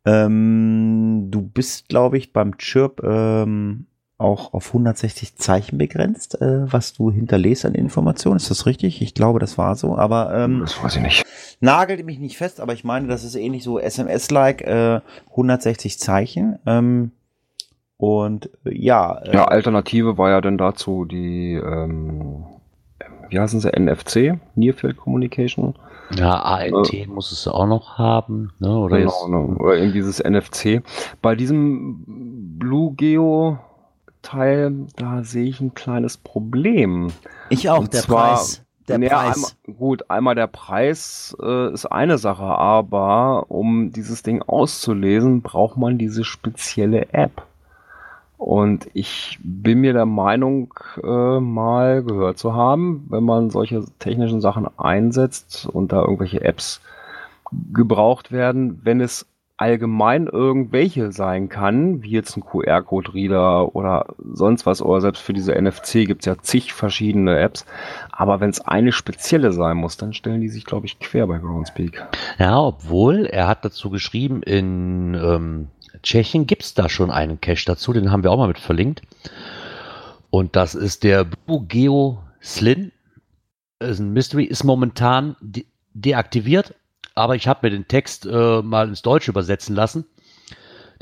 S2: Ähm, du bist, glaube ich, beim Chirp ähm, auch auf 160 Zeichen begrenzt, äh, was du hinterlässt an Informationen. Ist das richtig? Ich glaube, das war so. Aber ähm,
S3: Das weiß ich nicht.
S2: Nagelte mich nicht fest, aber ich meine, das ist ähnlich so SMS-like, äh, 160 Zeichen. Ähm, und äh, ja, äh,
S3: Ja, Alternative war ja dann dazu die, ähm, wie heißen sie, NFC, Near Field Communication.
S4: Ja, ANT muss es auch noch haben, ne? Oder
S3: Genau,
S4: jetzt,
S3: ne, oder eben dieses NFC. Bei diesem Blue Geo Teil, da sehe ich ein kleines Problem.
S2: ich auch,
S3: und
S2: der
S3: zwar-
S2: Preis. Der
S3: Ja,
S2: Preis.
S3: Einmal, gut, einmal der Preis äh, ist eine Sache, aber um dieses Ding auszulesen, braucht man diese spezielle App. Und ich bin mir der Meinung, äh, mal gehört zu haben, wenn man solche technischen Sachen einsetzt und da irgendwelche Apps gebraucht werden, wenn es allgemein irgendwelche sein kann, wie jetzt ein QR-Code-Reader oder sonst was, oder selbst für diese NFC gibt es ja zig verschiedene Apps, aber wenn es eine spezielle sein muss, dann stellen die sich, glaube ich, quer bei Groundspeak.
S4: Ja, obwohl er hat dazu geschrieben, in ähm, Tschechien gibt's da schon einen Cache dazu, den haben wir auch mal mit verlinkt. Und das ist der Blue Geo Slin. Ist ein Mystery, ist momentan de deaktiviert, aber ich habe mir den Text äh, mal ins Deutsche übersetzen lassen.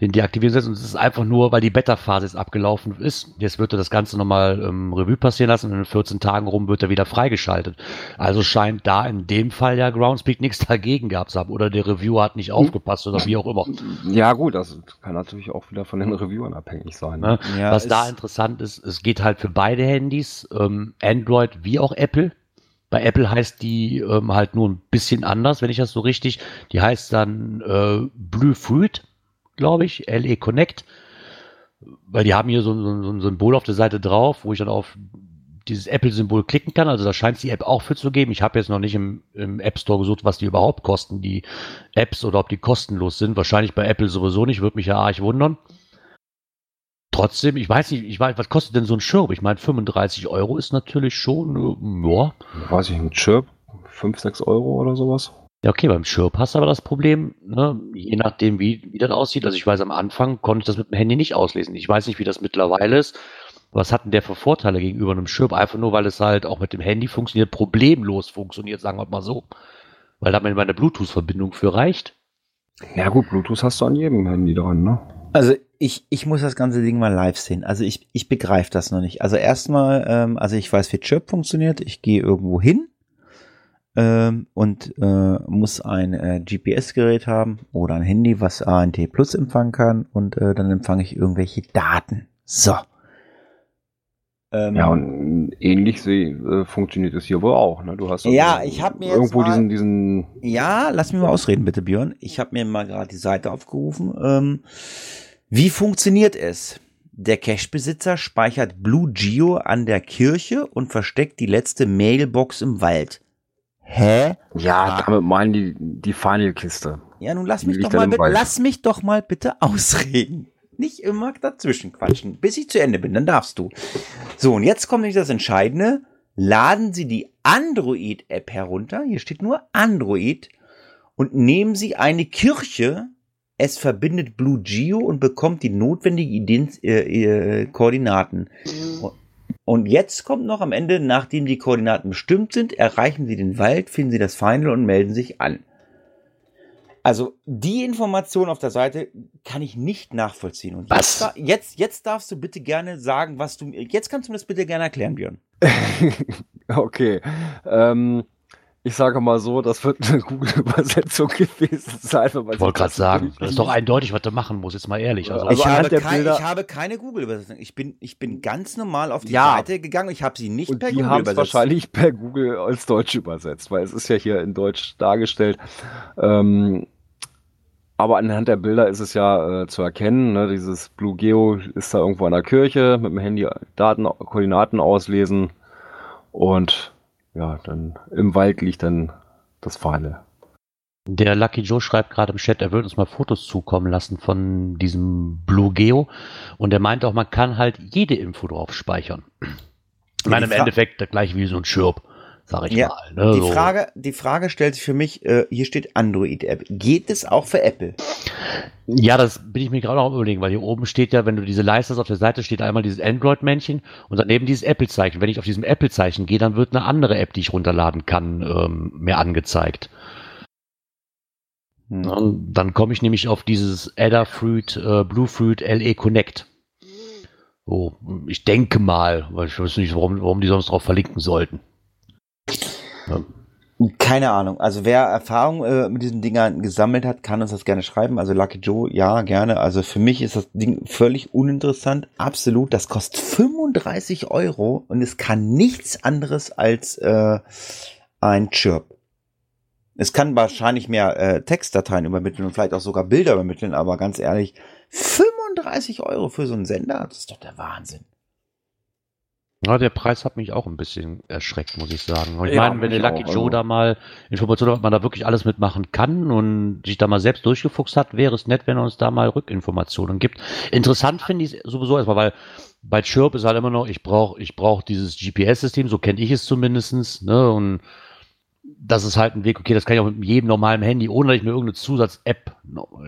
S4: Den deaktivieren lassen und es ist einfach nur, weil die Beta-Phase jetzt abgelaufen ist. Jetzt wird er das Ganze nochmal ähm, Revue passieren lassen und in 14 Tagen rum wird er wieder freigeschaltet. Also scheint da in dem Fall ja Groundspeak nichts dagegen gehabt zu haben oder der Reviewer hat nicht aufgepasst oder wie auch immer.
S3: Ja, gut, das kann natürlich auch wieder von den Reviewern abhängig sein.
S4: Ne?
S2: Ja,
S4: Was da interessant ist, es geht halt für beide Handys, ähm, Android wie auch Apple. Bei Apple heißt die ähm, halt nur ein bisschen anders, wenn ich das so richtig. Die heißt dann äh, Blue Fruit, glaube ich, LE Connect. Weil die haben hier so, so, so ein Symbol auf der Seite drauf, wo ich dann auf dieses Apple-Symbol klicken kann. Also da scheint es die App auch für zu geben. Ich habe jetzt noch nicht im, im App Store gesucht, was die überhaupt kosten, die Apps, oder ob die kostenlos sind. Wahrscheinlich bei Apple sowieso nicht, würde mich ja arg wundern. Trotzdem, ich weiß nicht, ich weiß, was kostet denn so ein Schirm? Ich meine, 35 Euro ist natürlich schon, äh, ja.
S3: Weiß ich, ein Chirp, 5, 6 Euro oder sowas.
S4: Ja, okay, beim Schirp hast du aber das Problem, ne, je nachdem, wie, wie das aussieht. Also ich weiß, am Anfang konnte ich das mit dem Handy nicht auslesen. Ich weiß nicht, wie das mittlerweile ist. Was hat denn der für Vorteile gegenüber einem Schirp? Einfach nur, weil es halt auch mit dem Handy funktioniert, problemlos funktioniert, sagen wir mal so. Weil da mir meine Bluetooth-Verbindung für reicht.
S3: Ja gut, Bluetooth hast du an jedem Handy dran, ne?
S2: Also ich, ich muss das ganze Ding mal live sehen. Also ich, ich begreife das noch nicht. Also erstmal, ähm, also ich weiß, wie Chirp funktioniert. Ich gehe irgendwo hin ähm, und äh, muss ein äh, GPS-Gerät haben oder ein Handy, was ANT Plus empfangen kann und äh, dann empfange ich irgendwelche Daten. So. Ähm,
S3: Ja, und ähnlich äh, funktioniert es hier wohl auch, ne? Du hast
S2: Ja, ich hab mir jetzt
S3: irgendwo
S2: mal-
S3: diesen, diesen,
S2: Ja, lass mich mal ausreden, bitte, Björn. Ich habe mir mal gerade die Seite aufgerufen. Ähm, wie funktioniert es? Der Cache-Besitzer speichert Blue Geo an der Kirche und versteckt die letzte Mailbox im Wald. Hä?
S3: ja, damit meinen die, die Final-Kiste.
S2: Ja, nun lass mich doch mal lass mich doch mal bitte ausreden. Nicht immer dazwischen quatschen, bis ich zu Ende bin, dann darfst du. So, und jetzt kommt nämlich das Entscheidende. Laden Sie die Android-App herunter, hier steht nur Android, und nehmen Sie eine Kirche, es verbindet Blue Geo und bekommt die notwendigen Ident äh, äh, Koordinaten. Und jetzt kommt noch am Ende, nachdem die Koordinaten bestimmt sind, erreichen Sie den Wald, finden Sie das Final und melden sich an. Also die Information auf der Seite kann ich nicht nachvollziehen. Und
S4: Was?
S2: Jetzt, jetzt, jetzt darfst du bitte gerne sagen, was du. Jetzt kannst du mir das bitte gerne erklären, Björn.
S3: okay. Ähm, ich sage mal so, das wird eine Google-Übersetzung gewesen sein.
S4: Ich wollte gerade sagen, das ist doch eindeutig, was du machen musst, jetzt mal ehrlich. Also,
S3: Also
S2: ich,
S3: anhand
S2: habe
S3: der
S2: kein,
S3: Bilder-
S2: ich habe keine Google-Übersetzung. Ich bin, ich bin ganz normal auf die
S3: Ja.
S2: Seite gegangen. Ich habe sie nicht
S3: Und
S2: per
S3: die
S2: Google
S3: haben es
S2: übersetzt.
S3: wahrscheinlich per Google als Deutsch übersetzt, weil es ist ja hier in Deutsch dargestellt. Ähm, aber anhand der Bilder ist es ja äh, zu erkennen, ne, dieses Blue Geo ist da irgendwo an der Kirche mit dem Handy Daten, Koordinaten auslesen und ja, dann im Wald liegt dann das Pfeile.
S4: Der Lucky Joe schreibt gerade im Chat, er würde uns mal Fotos zukommen lassen von diesem Blue Geo. Und er meint auch, man kann halt jede Info drauf speichern. Ich meine, im Endeffekt gleich wie so ein Chirp, sag ich
S2: Ja,
S4: mal. Ne?
S2: Die
S4: so.
S2: Frage, die Frage stellt sich für mich, äh, hier steht Android-App. Geht es auch für Apple?
S4: Ja, das bin ich mir gerade auch am überlegen, weil hier oben steht ja, wenn du diese Leiste hast, auf der Seite steht einmal dieses Android-Männchen und daneben dieses Apple-Zeichen. Wenn ich auf diesem Apple-Zeichen gehe, dann wird eine andere App, die ich runterladen kann, ähm, mir angezeigt.
S2: Hm.
S4: Und dann komme ich nämlich auf dieses Adafruit, äh, Bluefruit LE Connect. So, ich denke mal, weil ich weiß nicht, warum, warum die sonst drauf verlinken sollten.
S2: Keine Ahnung. Also wer Erfahrung äh, mit diesen Dingern gesammelt hat, kann uns das gerne schreiben. Also Lucky Joe, ja, gerne. Also für mich ist das Ding völlig uninteressant. Absolut. Das kostet 35 Euro und es kann nichts anderes als äh, ein Chirp. Es kann wahrscheinlich mehr äh, Textdateien übermitteln und vielleicht auch sogar Bilder übermitteln, aber ganz ehrlich, 35 Euro für so einen Sender, das ist doch der Wahnsinn.
S4: Ja, der Preis hat mich auch ein bisschen erschreckt, muss ich sagen. Ich
S3: Ja,
S4: meine, wenn der Lucky
S3: auch,
S4: Joe
S3: also.
S4: da mal Informationen hat, ob man da wirklich alles mitmachen kann und sich da mal selbst durchgefuchst hat, wäre es nett, wenn er uns da mal Rückinformationen gibt. Interessant finde ich es sowieso erstmal, weil bei Chirp ist halt immer noch, ich brauche ich brauch dieses GPS-System, so kenne ich es zumindestens, ne, und das ist halt ein Weg, okay, das kann ich auch mit jedem normalen Handy, ohne dass ich mir irgendeine Zusatz-App,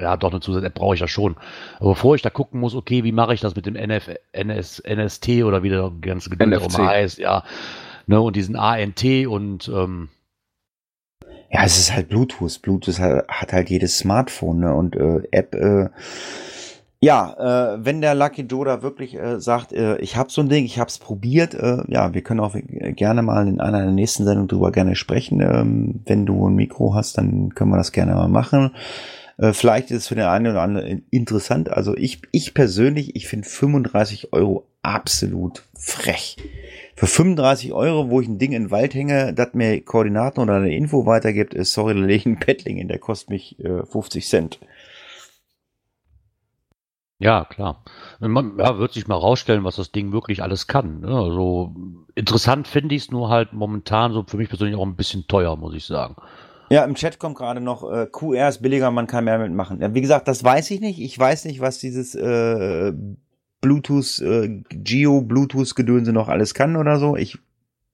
S4: ja doch, eine Zusatz-App brauche ich ja schon. Aber bevor ich da gucken muss, okay, wie mache ich das mit dem NF, NS, NST oder wie der ganze Geduld darum heißt, ja, ne, und diesen ANT und, ähm,
S2: Ja, es ist halt Bluetooth. Bluetooth hat, hat halt jedes Smartphone ne? und äh, App. Äh, ja, äh, wenn der Lucky Joe da wirklich äh, sagt, äh, ich habe so ein Ding, ich habe es probiert, äh, ja, wir können auch äh, gerne mal in einer der nächsten Sendungen drüber gerne sprechen. Ähm, wenn du ein Mikro hast, dann können wir das gerne mal machen. Äh, vielleicht ist es für den einen oder anderen interessant. Also ich, ich persönlich, ich finde 35 Euro absolut frech. Für 35 Euro, wo ich ein Ding in den Wald hänge, das mir Koordinaten oder eine Info weitergibt, ist, sorry, da lege ich einen Paddling in, der kostet mich äh, 50 Cent.
S4: Ja, klar. Man, ja, wird sich mal rausstellen, was das Ding wirklich alles kann. Ne? Also interessant finde ich es nur halt momentan so für mich persönlich auch ein bisschen teuer, muss ich sagen.
S2: Ja, im Chat kommt gerade noch, äh, QR ist billiger, man kann mehr mitmachen. Ja, wie gesagt, das weiß ich nicht. Ich weiß nicht, was dieses äh, Bluetooth, äh, Geo, Bluetooth-Gedönse noch alles kann oder so. Ich,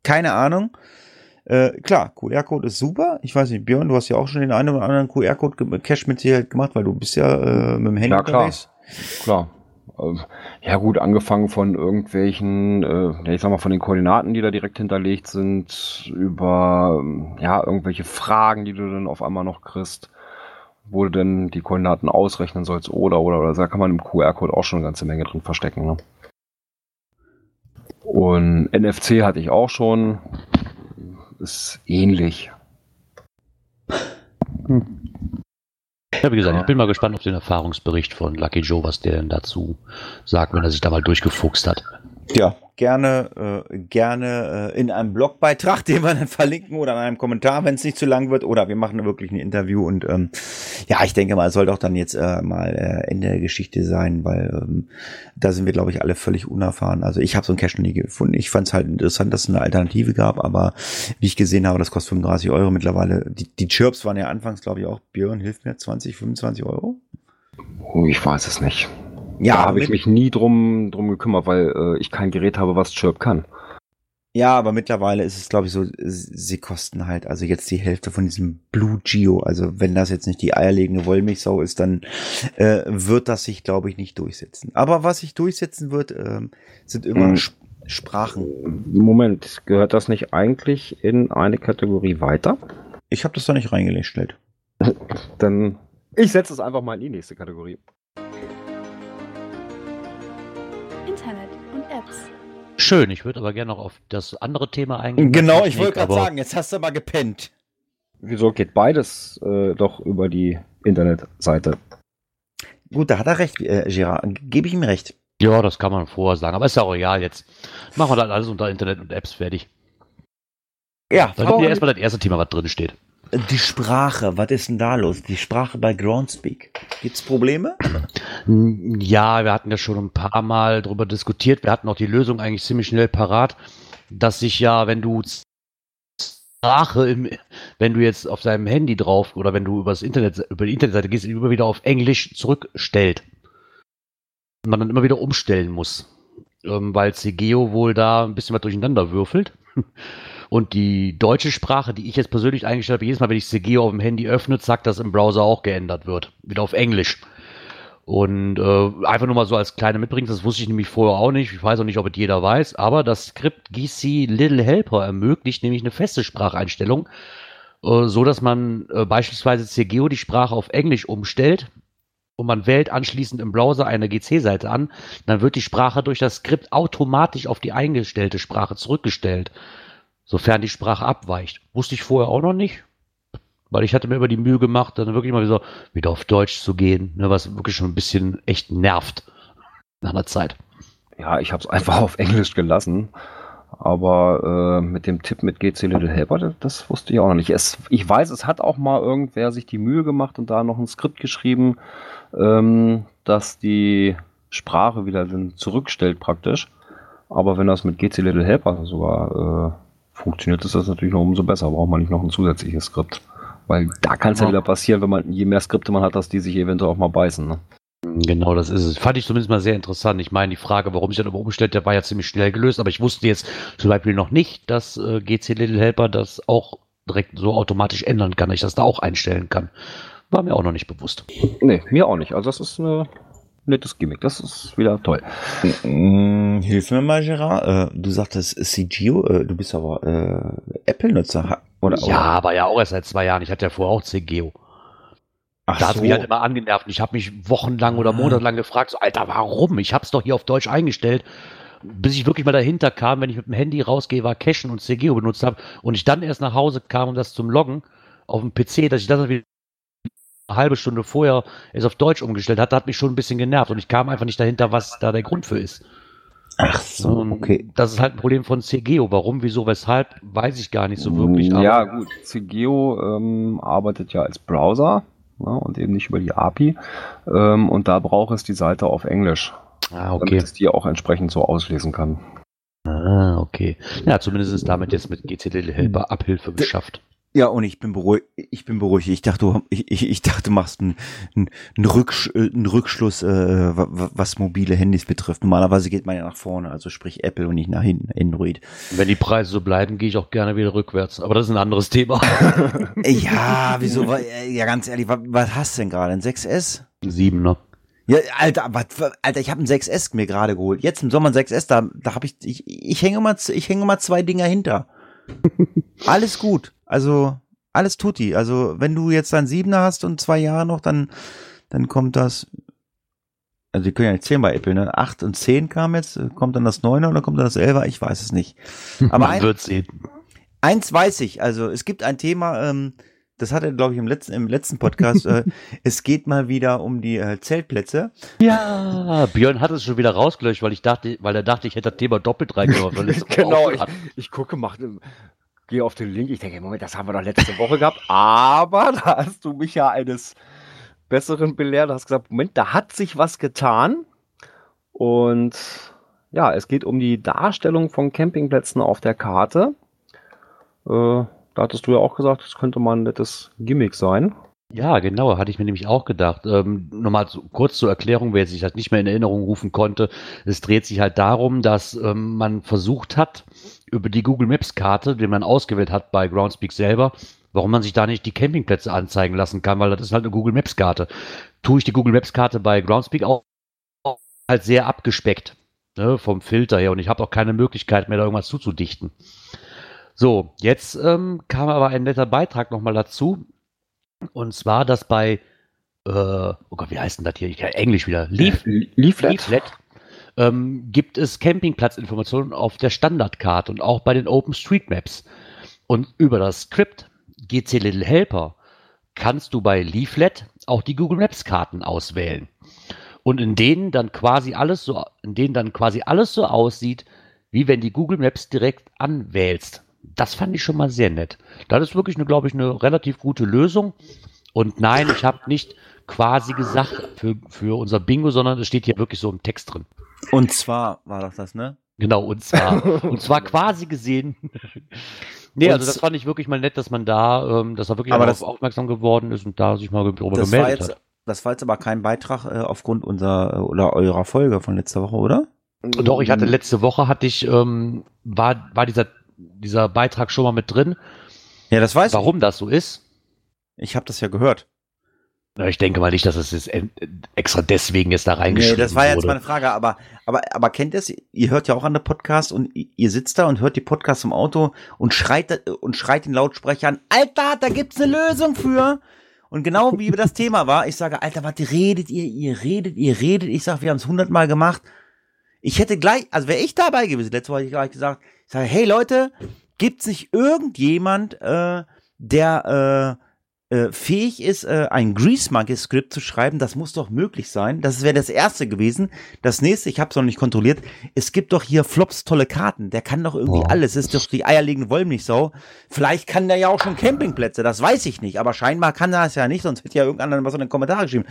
S2: keine Ahnung. Äh, klar, QR-Code ist super. Ich weiß nicht, Björn, du hast ja auch schon den einen oder anderen QR-Code-Cache mit Sicherheit gemacht, weil du bist ja äh, mit dem Handy
S3: Ja, klar.
S2: unterwegs.
S3: Klar. Ähm, Ja gut, angefangen von irgendwelchen, äh, ich sag mal, von den Koordinaten, die da direkt hinterlegt sind, über ja, irgendwelche Fragen, die du dann auf einmal noch kriegst, wo du denn die Koordinaten ausrechnen sollst oder oder oder. Da kann man im QR-Code auch schon eine ganze Menge drin verstecken. Ne? Und NFC hatte ich auch schon. Ist ähnlich.
S4: Ja, wie gesagt, ich bin mal gespannt auf den Erfahrungsbericht von Lucky Joe, was der denn dazu sagt, wenn er sich da mal durchgefuchst hat.
S2: Ja, gerne, äh, gerne äh, in einem Blogbeitrag, den wir dann verlinken oder in einem Kommentar, wenn es nicht zu lang wird, oder wir machen wirklich ein Interview und ähm, ja, ich denke mal, es soll doch dann jetzt äh, mal äh, Ende der Geschichte sein, weil ähm, da sind wir, glaube ich, alle völlig unerfahren. Also ich habe so ein noch nie gefunden. Ich fand es halt interessant, dass es eine Alternative gab, aber wie ich gesehen habe, das kostet 35 Euro mittlerweile. Die, die Chirps waren ja anfangs, glaube ich, auch, Björn, hilft mir, 20, 25 Euro?
S3: Oh, ich weiß es nicht.
S2: Ja,
S3: da habe ich mich nie drum, drum gekümmert, weil äh, ich kein Gerät habe, was Chirp kann.
S2: Ja, aber mittlerweile ist es, glaube ich, so, sie kosten halt also jetzt die Hälfte von diesem Blue Geo. Also wenn das jetzt nicht die eierlegende Wollmilchsau ist, dann äh, wird das sich, glaube ich, nicht durchsetzen. Aber was sich durchsetzen wird, ähm, sind immer
S3: Mhm.
S2: Sp Sprachen.
S3: Moment, gehört das nicht eigentlich in eine Kategorie weiter?
S2: Ich habe das da nicht reingestellt.
S3: Dann ich setze es einfach mal in die nächste Kategorie.
S4: Schön, ich würde aber gerne noch auf das andere Thema eingehen.
S2: Genau, ich wollte gerade sagen, jetzt hast du mal gepennt.
S3: Wieso geht beides äh, doch über die Internetseite?
S2: Gut, da hat er recht, äh, Gerard. Gebe ich ihm recht.
S4: Ja, das kann man vorher sagen, aber ist ja auch egal jetzt. Machen wir dann alles unter Internet und Apps fertig.
S2: Ja,
S4: Dann nehmen wir erstmal das erste Thema, was drin steht.
S2: Die Sprache, was ist denn da los? Die Sprache bei Groundspeak. Gibt's Probleme?
S4: Ja, wir hatten ja schon ein paar Mal drüber diskutiert. Wir hatten auch die Lösung eigentlich ziemlich schnell parat, dass sich ja, wenn du Sprache, im, wenn du jetzt auf deinem Handy drauf oder wenn du über das Internet, über die Internetseite gehst, immer wieder auf Englisch zurückstellt. Und man dann immer wieder umstellen muss. Ähm, weil CGO wohl da ein bisschen was durcheinander würfelt. Und die deutsche Sprache, die ich jetzt persönlich eingestellt habe, jedes Mal, wenn ich CGO auf dem Handy öffne, sagt, dass im Browser auch geändert wird. Wieder auf Englisch. Und äh, einfach nur mal so als kleine Mitbringung, das wusste ich nämlich vorher auch nicht. Ich weiß auch nicht, ob es jeder weiß, aber das Skript GC Little Helper ermöglicht nämlich eine feste Spracheinstellung, äh, so dass man äh, beispielsweise CGO die Sprache auf Englisch umstellt und man wählt anschließend im Browser eine GC-Seite an, dann wird die Sprache durch das Skript automatisch auf die eingestellte Sprache zurückgestellt, sofern die Sprache abweicht. Wusste ich vorher auch noch nicht, weil ich hatte mir über die Mühe gemacht, dann wirklich mal wieder, wieder auf Deutsch zu gehen, ne, was wirklich schon ein bisschen echt nervt nach einer Zeit.
S3: Ja, ich habe es einfach auf Englisch gelassen. Aber äh, mit dem Tipp mit GC Little Helper, das, das wusste ich auch noch nicht. Es, ich weiß, es hat auch mal irgendwer sich die Mühe gemacht und da noch ein Skript geschrieben, ähm, dass die Sprache wieder zurückstellt praktisch. Aber wenn das mit GC Little Helper sogar äh, funktioniert, ist das natürlich noch umso besser. Braucht man nicht noch ein zusätzliches Skript. Weil da kann es ja. ja wieder passieren, wenn man, je mehr Skripte man hat, dass die sich eventuell auch mal beißen. Ne?
S4: Genau, das ist es. Fand ich zumindest mal sehr interessant. Ich meine, die Frage, warum ich dann aber umgestellt der war ja ziemlich schnell gelöst, aber ich wusste jetzt zum Beispiel noch nicht, dass äh, GC Little Helper das auch direkt so automatisch ändern kann, dass ich das da auch einstellen kann. War mir auch noch nicht bewusst.
S3: Nee, mir auch nicht. Also das ist ein nettes Gimmick. Das ist wieder toll.
S2: Mm, hilf mir mal, Gerard. Äh, du sagtest CGO, äh, du bist aber äh, Apple-Nutzer.
S4: Oder, ja, aber ja auch erst seit zwei Jahren. Ich hatte ja vorher auch CGO. Ach da hat so. mich halt immer angenervt. Ich habe mich wochenlang oder ah. monatelang gefragt, so, Alter, warum? Ich habe es doch hier auf Deutsch eingestellt. Bis ich wirklich mal dahinter kam, wenn ich mit dem Handy rausgehe, war Cashen und CGO benutzt habe und ich dann erst nach Hause kam, um das zum Loggen auf dem PC, dass ich das wieder eine halbe Stunde vorher es auf Deutsch umgestellt hatte, hat mich schon ein bisschen genervt und ich kam einfach nicht dahinter, was da der Grund für ist.
S2: Ach so, okay.
S4: Das ist halt ein Problem von CGO. Warum, wieso, weshalb, weiß ich gar nicht so wirklich.
S3: ja, gut. CGO ähm, arbeitet ja als Browser ne, und eben nicht über die API. Ähm, und da braucht es die Seite auf Englisch.
S4: Ah, okay.
S3: Damit es die auch entsprechend so auslesen kann.
S4: Ah, okay. Ja, zumindest ist damit jetzt mit GCL Helper Abhilfe geschafft.
S2: Ja, und ich bin beruhigt. Ich bin beruhigt. Ich dachte, du, ich, ich, ich dachte, du machst einen, einen, Rücksch einen Rückschluss, äh, was mobile Handys betrifft. Normalerweise geht man ja nach vorne, also sprich Apple und nicht nach hinten, Android.
S4: Wenn die Preise so bleiben, gehe ich auch gerne wieder rückwärts. Aber das ist ein anderes Thema.
S2: ja, wieso? Ja, ganz ehrlich, was, was hast du denn gerade? Ein 6S?
S4: 7, ne?
S2: Ja, Alter, was, Alter, ich habe ein 6S mir gerade geholt. Jetzt im Sommer ein 6S, da, da habe ich, ich, ich hänge mal, ich hänge mal zwei Dinger hinter. Alles gut. Also alles tutti. Also wenn du jetzt ein Siebener hast und zwei Jahre noch, dann, dann kommt das. Also die können ja nicht zählen bei Apple, ne? Acht und zehn kam jetzt, kommt dann das Neuner oder kommt dann das Elfer? Ich weiß es nicht.
S4: Aber Man ein, wird sehen.
S2: Eins weiß ich, also es gibt ein Thema, ähm, das hat er, glaube ich, im letzten, im letzten Podcast. äh, es geht mal wieder um die äh, Zeltplätze.
S4: Ja, Björn hat es schon wieder rausgelöscht, weil ich dachte, weil er dachte, ich hätte das Thema doppelt reingeworfen.
S3: genau, ich, ich, gucke, mach, gehe auf den Link. Ich denke, Moment, das haben wir doch letzte Woche gehabt. Aber da hast du mich ja eines Besseren belehrt. Du hast gesagt, Moment, da hat sich was getan. Und ja, es geht um die Darstellung von Campingplätzen auf der Karte. Äh, da hattest du ja auch gesagt, das könnte mal ein nettes Gimmick sein.
S4: Ja, genau, hatte ich mir nämlich auch gedacht. Ähm, Nochmal zu, kurz zur Erklärung, wer sich halt nicht mehr in Erinnerung rufen konnte. Es dreht sich halt darum, dass ähm, man versucht hat, über die Google Maps Karte, die man ausgewählt hat bei Groundspeak selber, warum man sich da nicht die Campingplätze anzeigen lassen kann, weil das ist halt eine Google Maps Karte. Tue ich die Google Maps Karte bei Groundspeak auch halt sehr abgespeckt ne, vom Filter her und ich habe auch keine Möglichkeit mehr, da irgendwas zuzudichten. So, jetzt ähm, kam aber ein netter Beitrag nochmal dazu. Und zwar, dass bei, äh, oh Gott, wie heißt denn das hier? Ich kann Englisch wieder. Leaf, Leaflet. Leaflet ähm, gibt es Campingplatzinformationen auf der Standardkarte und auch bei den OpenStreetMaps. Und über das Skript GC Little Helper kannst du bei Leaflet auch die Google Maps Karten auswählen. Und in denen dann quasi alles so, in denen dann quasi alles so aussieht, wie wenn die Google Maps direkt anwählst. Das fand ich schon mal sehr nett. Das ist wirklich, glaube ich, eine relativ gute Lösung. Und nein, ich habe nicht quasi gesagt für, für unser Bingo, sondern es steht hier wirklich so im Text drin.
S2: Und zwar war doch das, ne?
S4: Genau, und zwar, und zwar quasi gesehen, Nee,
S2: Und
S4: also das fand ich wirklich mal nett, dass man da, ähm, dass er wirklich
S2: Aber
S4: darauf
S2: das-
S4: aufmerksam geworden ist und da sich mal darüber
S2: das war,
S4: gemeldet
S2: jetzt,
S4: hat.
S2: das war jetzt aber kein Beitrag äh, aufgrund unserer oder eurer Folge von letzter Woche, oder?
S4: Doch, ich hatte letzte Woche hatte ich, ähm, war, war dieser, dieser Beitrag schon mal mit drin.
S2: Ja, das weiß
S4: Warum das so ist?
S2: ich. Ich habe das ja gehört.
S4: Ich denke mal nicht, dass es jetzt extra deswegen jetzt da reingeschrieben
S2: Nee, das war jetzt
S4: wurde.
S2: meine Frage, aber, aber, aber kennt ihr es? Ihr hört ja auch an der Podcast und ihr sitzt da und hört die Podcasts im Auto und schreit, und schreit den Lautsprecher an, Alter, da gibt's eine Lösung für. Und genau wie das Thema war, ich sage, Alter, was redet ihr? Ihr redet, ihr redet. Ich sage, wir haben es hundertmal gemacht. Ich hätte gleich, also wäre ich dabei gewesen, letzte Woche hätte ich gleich gesagt, ich sage, hey Leute, gibt's nicht irgendjemand, äh, der äh, äh, fähig ist, äh, ein Grease-Monkey-Skript zu schreiben, das muss doch möglich sein. Das wäre das erste gewesen. Das nächste, ich habe es noch nicht kontrolliert, es gibt doch hier Flops tolle Karten. Der kann doch irgendwie
S4: Boah.
S2: alles. Ist doch die eierlegende Wollmilchsau. Vielleicht kann der ja auch schon Campingplätze, das weiß ich nicht. Aber scheinbar kann er es ja nicht, sonst hätte ja irgendeiner was in den Kommentaren geschrieben.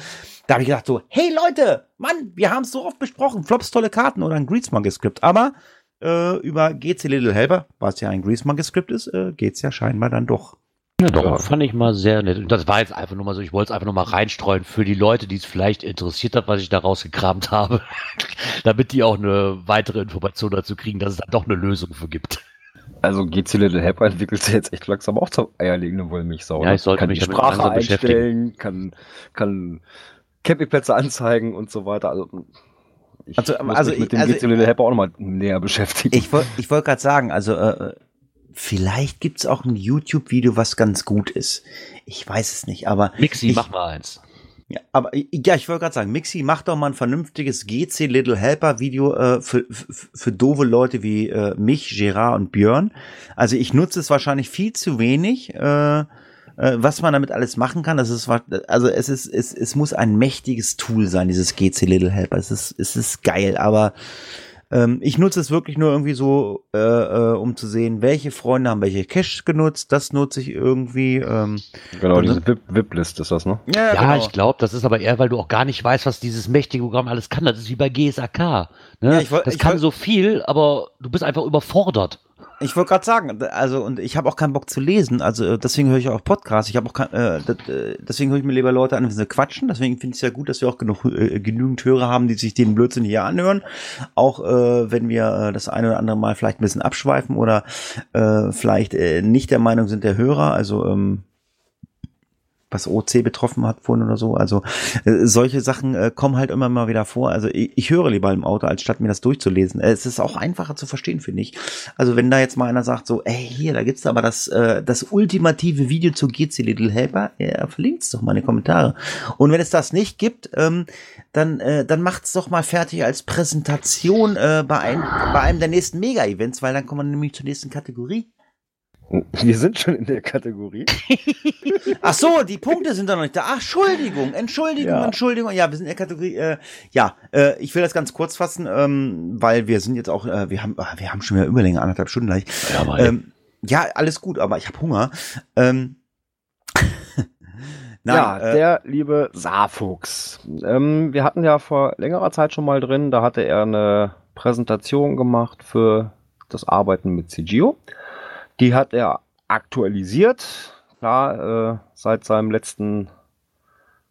S2: Da habe ich gedacht so, hey Leute, Mann, wir haben es so oft besprochen. Flops tolle Karten oder ein Grease-Monkey-Skript. Aber äh, über GC Little Helper, was ja ein Grease-Monkey-Skript ist, äh, geht's ja scheinbar dann doch.
S4: Ja, doch,
S3: Ja.
S4: fand ich mal sehr nett. Und das war jetzt einfach nur mal so, ich wollte es einfach nur mal reinstreuen für die Leute, die es vielleicht interessiert hat, was ich da rausgekramt habe. Damit die auch eine weitere Information dazu kriegen, dass es da doch eine Lösung für gibt.
S3: Also GC Little Helper entwickelt sich jetzt echt langsam auch zur eierlegenden Wollmilchsau.
S4: Ja,
S3: ne?
S4: ich sollte
S3: kann
S4: mich
S3: die
S4: damit
S3: Sprache einstellen, kann, kann Campingplätze anzeigen und so weiter. Also, ich
S2: Also,
S3: muss
S2: also
S3: mich mit
S2: ich-
S3: dem
S2: also-
S3: GC Little Helper auch nochmal näher beschäftigen.
S2: Ich wollte ich wollt gerade sagen, also äh, vielleicht gibt's auch ein YouTube-Video, was ganz gut ist. Ich weiß es nicht, aber
S4: Mixi,
S2: ich,
S4: mach mal eins.
S2: Ja, aber ja, ich wollte gerade sagen, Mixi, mach doch mal ein vernünftiges GC Little Helper Video äh, für, für, für doofe Leute wie äh, mich, Gerard und Björn. Also ich nutze es wahrscheinlich viel zu wenig. Äh, äh, was man damit alles machen kann, das ist also es ist es, es muss ein mächtiges Tool sein, dieses GC Little Helper. Es ist es ist geil, aber ähm, ich nutze es wirklich nur irgendwie so, äh, äh, um zu sehen, welche Freunde haben welche Cache genutzt. Das nutze ich irgendwie. Ähm,
S3: genau, diese VIP- VIP-List ist das, ne?
S2: ja,
S4: Ja, ich glaube, das ist aber eher, weil du auch gar nicht weißt, was dieses mächtige Programm alles kann. Das ist wie bei GSAK. Ne?
S2: Ja, ich
S4: das
S2: ich
S4: kann
S2: woll-
S4: so viel, aber du bist einfach überfordert.
S2: Ich wollte gerade sagen, also und ich habe auch keinen Bock zu lesen, also äh, deswegen höre ich auch Podcasts. Ich habe auch kein, äh, äh, deswegen höre ich mir lieber Leute an, wenn sie quatschen. Deswegen finde ich es ja gut, dass wir auch genug äh, genügend Hörer haben, die sich den Blödsinn hier anhören. Auch äh, wenn wir äh, das eine oder andere Mal vielleicht ein bisschen abschweifen oder äh, vielleicht äh, nicht der Meinung sind der Hörer. Also ähm, was OC betroffen hat vorhin oder so. Also äh, solche Sachen äh, kommen halt immer mal wieder vor. Also ich, ich höre lieber im Auto, als statt mir das durchzulesen. Äh, es ist auch einfacher zu verstehen, finde ich. Also wenn da jetzt mal einer sagt so, ey, hier, da gibt's aber das, äh, das ultimative Video zu GC Little Helper, ja, verlinkt's doch mal in die Kommentare. Und wenn es das nicht gibt, ähm, dann, äh, dann macht's doch mal fertig als Präsentation äh, bei, ein, bei einem der nächsten Mega-Events, weil dann kommen wir nämlich zur nächsten Kategorie.
S3: Wir sind schon in der Kategorie.
S2: Ach so, die Punkte sind doch noch nicht da. Ach, Entschuldigung, Entschuldigung,
S3: Ja.
S2: Entschuldigung. Ja, wir sind in der Kategorie. Äh, ja, äh, ich will das ganz kurz fassen, ähm, weil wir sind jetzt auch, äh, wir haben, ah, wir haben schon wieder Überlänge, anderthalb Stunden gleich.
S4: Ja,
S2: Ähm, ja, alles gut, aber ich habe Hunger. Ähm, Nein,
S3: ja,
S2: äh,
S3: der liebe Saarfuchs. Ähm, wir hatten ja vor längerer Zeit schon mal drin, da hatte er eine Präsentation gemacht für das Arbeiten mit CGO. Die hat er aktualisiert. Klar, äh, seit seinem letzten,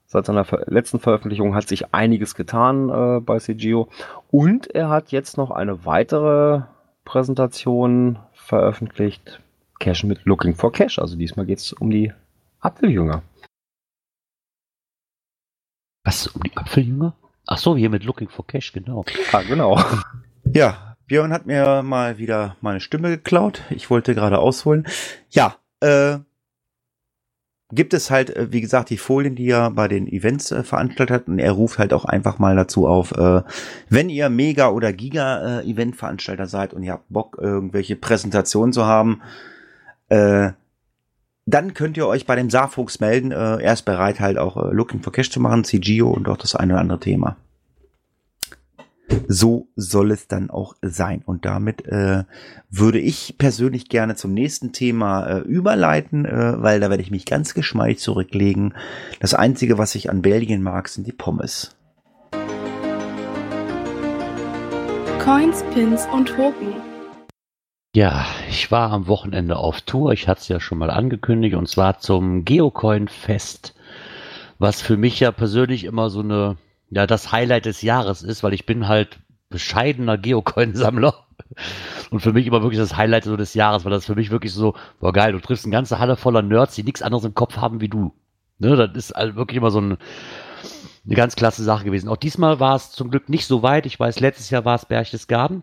S3: seit seiner ver letzten Veröffentlichung hat sich einiges getan äh, bei CGO. Und er hat jetzt noch eine weitere Präsentation veröffentlicht. Cache mit Looking for Cache. Also diesmal geht es um die Apfeljünger.
S4: Was, um die Apfeljünger? Ach so, hier mit Looking for Cash, genau.
S3: Ah, genau.
S2: Ja, Björn hat mir mal wieder meine Stimme geklaut. Ich wollte gerade ausholen. Ja, äh, gibt es halt, äh, wie gesagt, die Folien, die er bei den Events äh, veranstaltet hat. Und er ruft halt auch einfach mal dazu auf, äh, wenn ihr Mega- oder Giga-Event-Veranstalter seid und ihr habt Bock, irgendwelche Präsentationen zu haben, äh, dann könnt ihr euch bei dem Saarfuchs melden. Äh, er ist bereit, halt auch äh, Looking for Cash zu machen, CGO und auch das eine oder andere Thema. So soll es dann auch sein. Und damit äh, würde ich persönlich gerne zum nächsten Thema äh, überleiten, äh, weil da werde ich mich ganz geschmeidig zurücklegen. Das Einzige, was ich an Belgien mag, sind die Pommes.
S5: Coins, Pins und Token.
S4: Ja, ich war am Wochenende auf Tour. Ich hatte es ja schon mal angekündigt und zwar zum Geocoin Fest, was für mich ja persönlich immer so eine, ja, das Highlight des Jahres ist, weil ich bin halt bescheidener Geocoin-Sammler. Und für mich immer wirklich das Highlight so des Jahres, weil das für mich wirklich so, boah geil, du triffst eine ganze Halle voller Nerds, die nichts anderes im Kopf haben wie du. Ne, das ist also wirklich immer so ein, eine ganz klasse Sache gewesen. Auch diesmal war es zum Glück nicht so weit. Ich weiß, letztes Jahr war es Berchtesgaden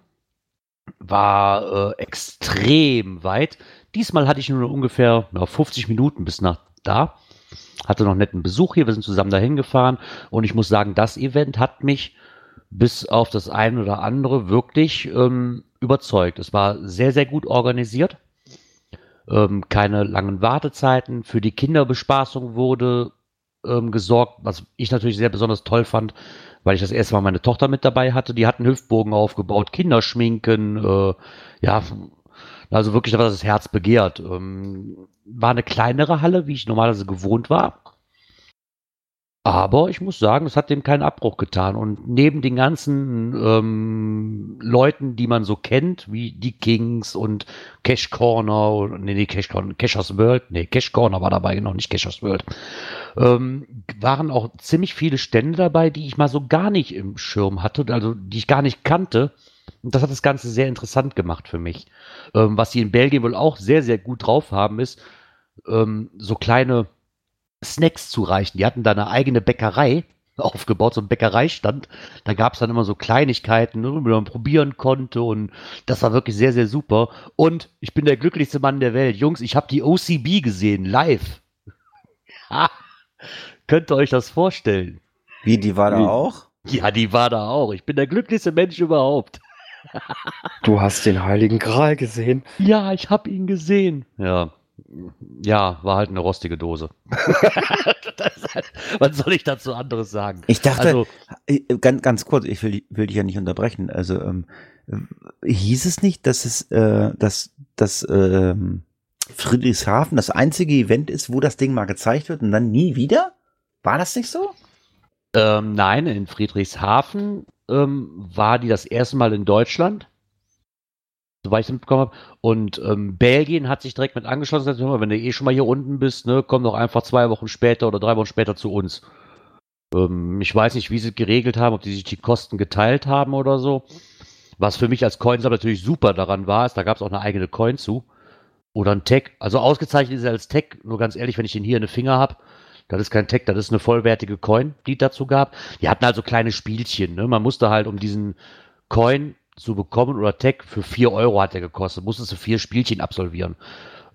S4: war äh, extrem weit. Diesmal hatte ich nur ungefähr na, 50 Minuten bis nach da. Hatte noch netten Besuch hier, wir sind zusammen dahin gefahren und ich muss sagen, das Event hat mich bis auf das eine oder andere wirklich ähm, überzeugt. Es war sehr, sehr gut organisiert. Ähm, keine langen Wartezeiten. Für die Kinderbespaßung wurde ähm, gesorgt, was ich natürlich sehr besonders toll fand, weil ich das erste Mal meine Tochter mit dabei hatte. Die hatten Hüftbogen aufgebaut, Kinderschminken, äh, ja, also wirklich, was das Herz begehrt. Ähm, war eine kleinere Halle, wie ich normalerweise gewohnt war. Aber ich muss sagen, es hat dem keinen Abbruch getan. Und neben den ganzen ähm, Leuten, die man so kennt, wie die Kings und Cash Corner, nee, nee, Cash Corner, Cashers World, nee, Cash Corner war dabei, genau, nicht Cashers World, ähm, waren auch ziemlich viele Stände dabei, die ich mal so gar nicht im Schirm hatte, also die ich gar nicht kannte. Und das hat das Ganze sehr interessant gemacht für mich. Ähm, was sie in Belgien wohl auch sehr, sehr gut drauf haben, ist ähm, so kleine Snacks zu reichen. Die hatten da eine eigene Bäckerei aufgebaut, so ein Bäckereistand. Da gab es dann immer so Kleinigkeiten, ne, die man probieren konnte und das war wirklich sehr, sehr super. Und ich bin der glücklichste Mann der Welt. Jungs, ich habe die OCB gesehen, live. Ha, könnt ihr euch das vorstellen?
S2: Wie, die war da auch?
S4: Ja, die war da auch. Ich bin der glücklichste Mensch überhaupt.
S3: Du hast den Heiligen Gral gesehen.
S4: Ja, ich habe ihn gesehen. Ja, ja, war halt eine rostige Dose. halt, was soll ich dazu anderes sagen?
S2: Ich dachte, also, ganz, ganz kurz, ich will, will dich ja nicht unterbrechen. Also ähm, hieß es nicht, dass es, äh, dass, dass ähm, Friedrichshafen das einzige Event ist, wo das Ding mal gezeigt wird und dann nie wieder? War das nicht so?
S4: Ähm, nein, in Friedrichshafen ähm, war die das erste Mal in Deutschland soweit ich es mitbekommen habe. Und ähm, Belgien hat sich direkt mit angeschlossen. Sagt, wenn du eh schon mal hier unten bist, ne, komm doch einfach zwei Wochen später oder drei Wochen später zu uns. Ähm, ich weiß nicht, wie sie geregelt haben, ob die sich die Kosten geteilt haben oder so. Was für mich als Coinsammler natürlich super daran war, ist, da gab es auch eine eigene Coin zu. Oder ein Tag. Also ausgezeichnet ist er als Tag. Nur ganz ehrlich, wenn ich den hier in den Finger habe, das ist kein Tag, das ist eine vollwertige Coin, die dazu gab. Die hatten also kleine Spielchen. Ne? Man musste halt um diesen Coin zu bekommen oder Tech für 4 Euro hat er gekostet. Musstest du vier Spielchen absolvieren.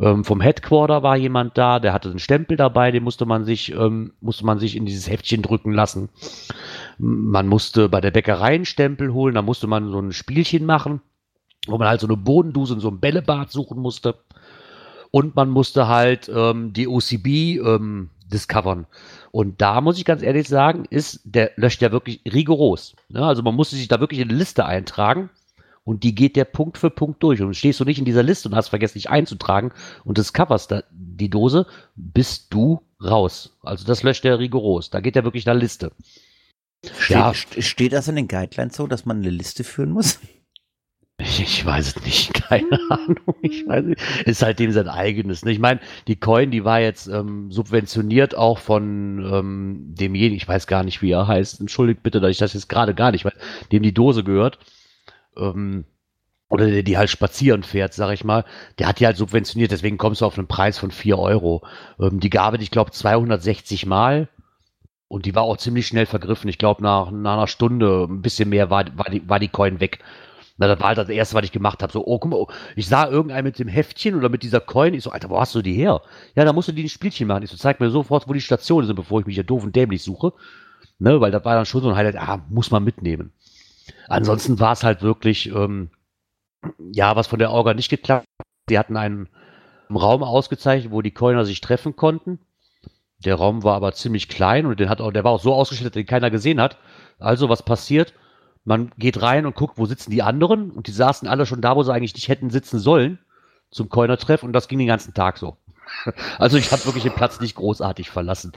S4: Ähm, vom Headquarter war jemand da, der hatte einen Stempel dabei, den musste man sich, ähm, musste man sich in dieses Heftchen drücken lassen. Man musste bei der Bäckerei einen Stempel holen, da musste man so ein Spielchen machen, wo man halt so eine Bodenduse und so ein Bällebad suchen musste. Und man musste halt ähm, die OCB ähm, discovern. Und da muss ich ganz ehrlich sagen, ist, der löscht ja wirklich rigoros. Ne? Also man musste sich da wirklich in eine Liste eintragen und die geht der Punkt für Punkt durch. Und stehst du nicht in dieser Liste und hast vergessen, dich einzutragen und discoverst da die Dose, bist du raus. Also das löscht er rigoros. Da geht er wirklich in eine Liste.
S2: Steht, ja. steht das in den Guidelines so, dass man eine Liste führen muss?
S4: Ich weiß es nicht, keine Ahnung. Ich weiß nicht. Ist halt dem sein eigenes. Ne? Ich meine, die Coin, die war jetzt ähm, subventioniert auch von ähm, demjenigen, ich weiß gar nicht, wie er heißt. Entschuldigt bitte, dass ich das jetzt gerade gar nicht weiß, dem die Dose gehört. Ähm, oder der, die halt spazieren fährt, sag ich mal, der hat die halt subventioniert, deswegen kommst du auf einen Preis von 4 Euro. Ähm, die gab es, ich glaube, 260 Mal. Und die war auch ziemlich schnell vergriffen. Ich glaube, nach, nach einer Stunde, ein bisschen mehr, war, war, die, war die Coin weg. Na, das war halt das erste, was ich gemacht habe. So, oh, guck mal, ich sah irgendeinen mit dem Heftchen oder mit dieser Coin. Ich so, Alter, wo hast du die her? Ja, da musst du die ein Spielchen machen. Ich so, zeig mir sofort, wo die Stationen sind, bevor ich mich hier doof und dämlich suche. Ne, weil das war dann schon so ein Highlight, ah, muss man mitnehmen. Ansonsten war es halt wirklich, ähm, ja, was von der Orga nicht geklappt. Die hatten einen Raum ausgezeichnet, wo die Coiner sich treffen konnten. Der Raum war aber ziemlich klein und den hat auch, der war auch so ausgestattet, den keiner gesehen hat. Also, was passiert? Man geht rein und guckt, wo sitzen die anderen und die saßen alle schon da, wo sie eigentlich nicht hätten sitzen sollen zum Coiner-Treff und das ging den ganzen Tag so. Also ich habe wirklich den Platz nicht großartig verlassen.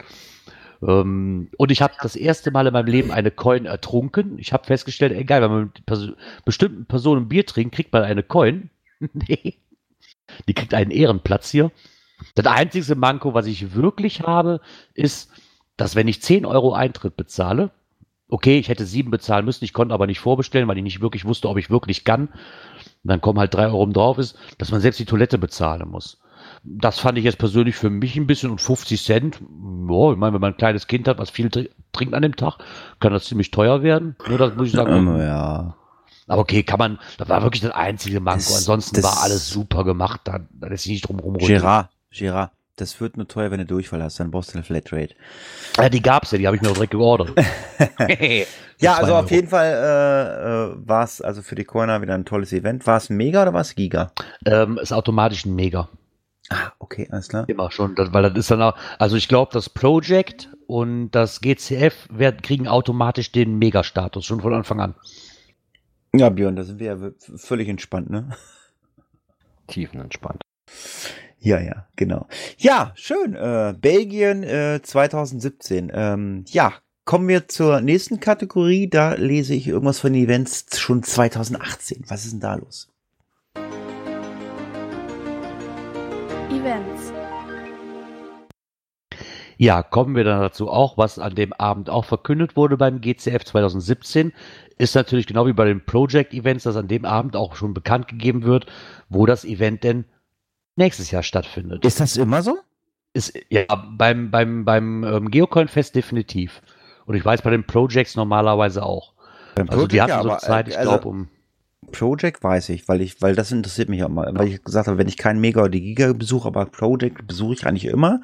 S4: Ähm, und ich habe das erste Mal in meinem Leben eine Coin ertrunken. Ich habe festgestellt, egal, wenn man mit Pers bestimmten Personen Bier trinkt, kriegt man eine Coin. nee. Die kriegt einen Ehrenplatz hier. Das einzige Manko, was ich wirklich habe, ist, dass wenn ich 10 Euro Eintritt bezahle, okay, ich hätte 7 bezahlen müssen, ich konnte aber nicht vorbestellen, weil ich nicht wirklich wusste, ob ich wirklich kann. Und dann kommen halt 3 Euro drauf ist, dass man selbst die Toilette bezahlen muss. Das fand ich jetzt persönlich für mich ein bisschen und 50 Cent, ja, ich meine, wenn man ein kleines Kind hat, was viel tr- trinkt an dem Tag, kann das ziemlich teuer werden. Nur das muss ich sagen.
S2: Ja.
S4: Aber okay, kann man, das war wirklich das einzige Manko.
S2: Das-
S4: Ansonsten
S2: das-
S4: war alles super gemacht. Da, da ist nicht drum rum.
S2: Gerard, Gerard, das wird nur teuer, wenn du Durchfall hast, dann brauchst du eine Flatrate.
S4: Ja, die gab's ja, die habe ich mir direkt geordert.
S2: Ja, also auf jeden Fall äh, äh, war es also für die Corner wieder ein tolles Event. War es Mega oder war es Giga?
S4: ähm, ist automatisch ein Mega.
S2: Ah, okay, alles klar.
S4: Immer schon, weil das ist dann auch, also ich glaube, das Project und das GCF werden, kriegen automatisch den Mega-Status, schon von Anfang an.
S2: Ja, Björn, da sind wir ja völlig entspannt, ne?
S3: Tiefenentspannt.
S2: Ja, ja, genau. Ja, schön. Äh, Belgien äh, 2017. Ähm, ja, kommen wir zur nächsten Kategorie. Da lese ich irgendwas von den Events schon 2018. Was ist denn da los?
S5: Events.
S4: Ja, kommen wir dann dazu auch, was an dem Abend auch verkündet wurde beim GCF 2017, ist natürlich genau wie bei den Project-Events, dass an dem Abend auch schon bekannt gegeben wird, wo das Event denn nächstes Jahr stattfindet.
S2: Ist das immer so?
S4: Ist, ja, beim, beim, beim ähm, Geocoin-Fest definitiv. Und ich weiß bei den Projects normalerweise auch.
S2: Beim
S4: Also die hatten
S2: ja,
S4: so
S2: aber,
S4: Zeit,
S2: äh,
S4: ich
S2: also
S4: glaube, um.
S2: Project weiß ich, weil ich, weil das interessiert mich auch mal, weil ich gesagt habe, wenn ich keinen Mega oder die Giga besuche, aber Project besuche ich eigentlich immer.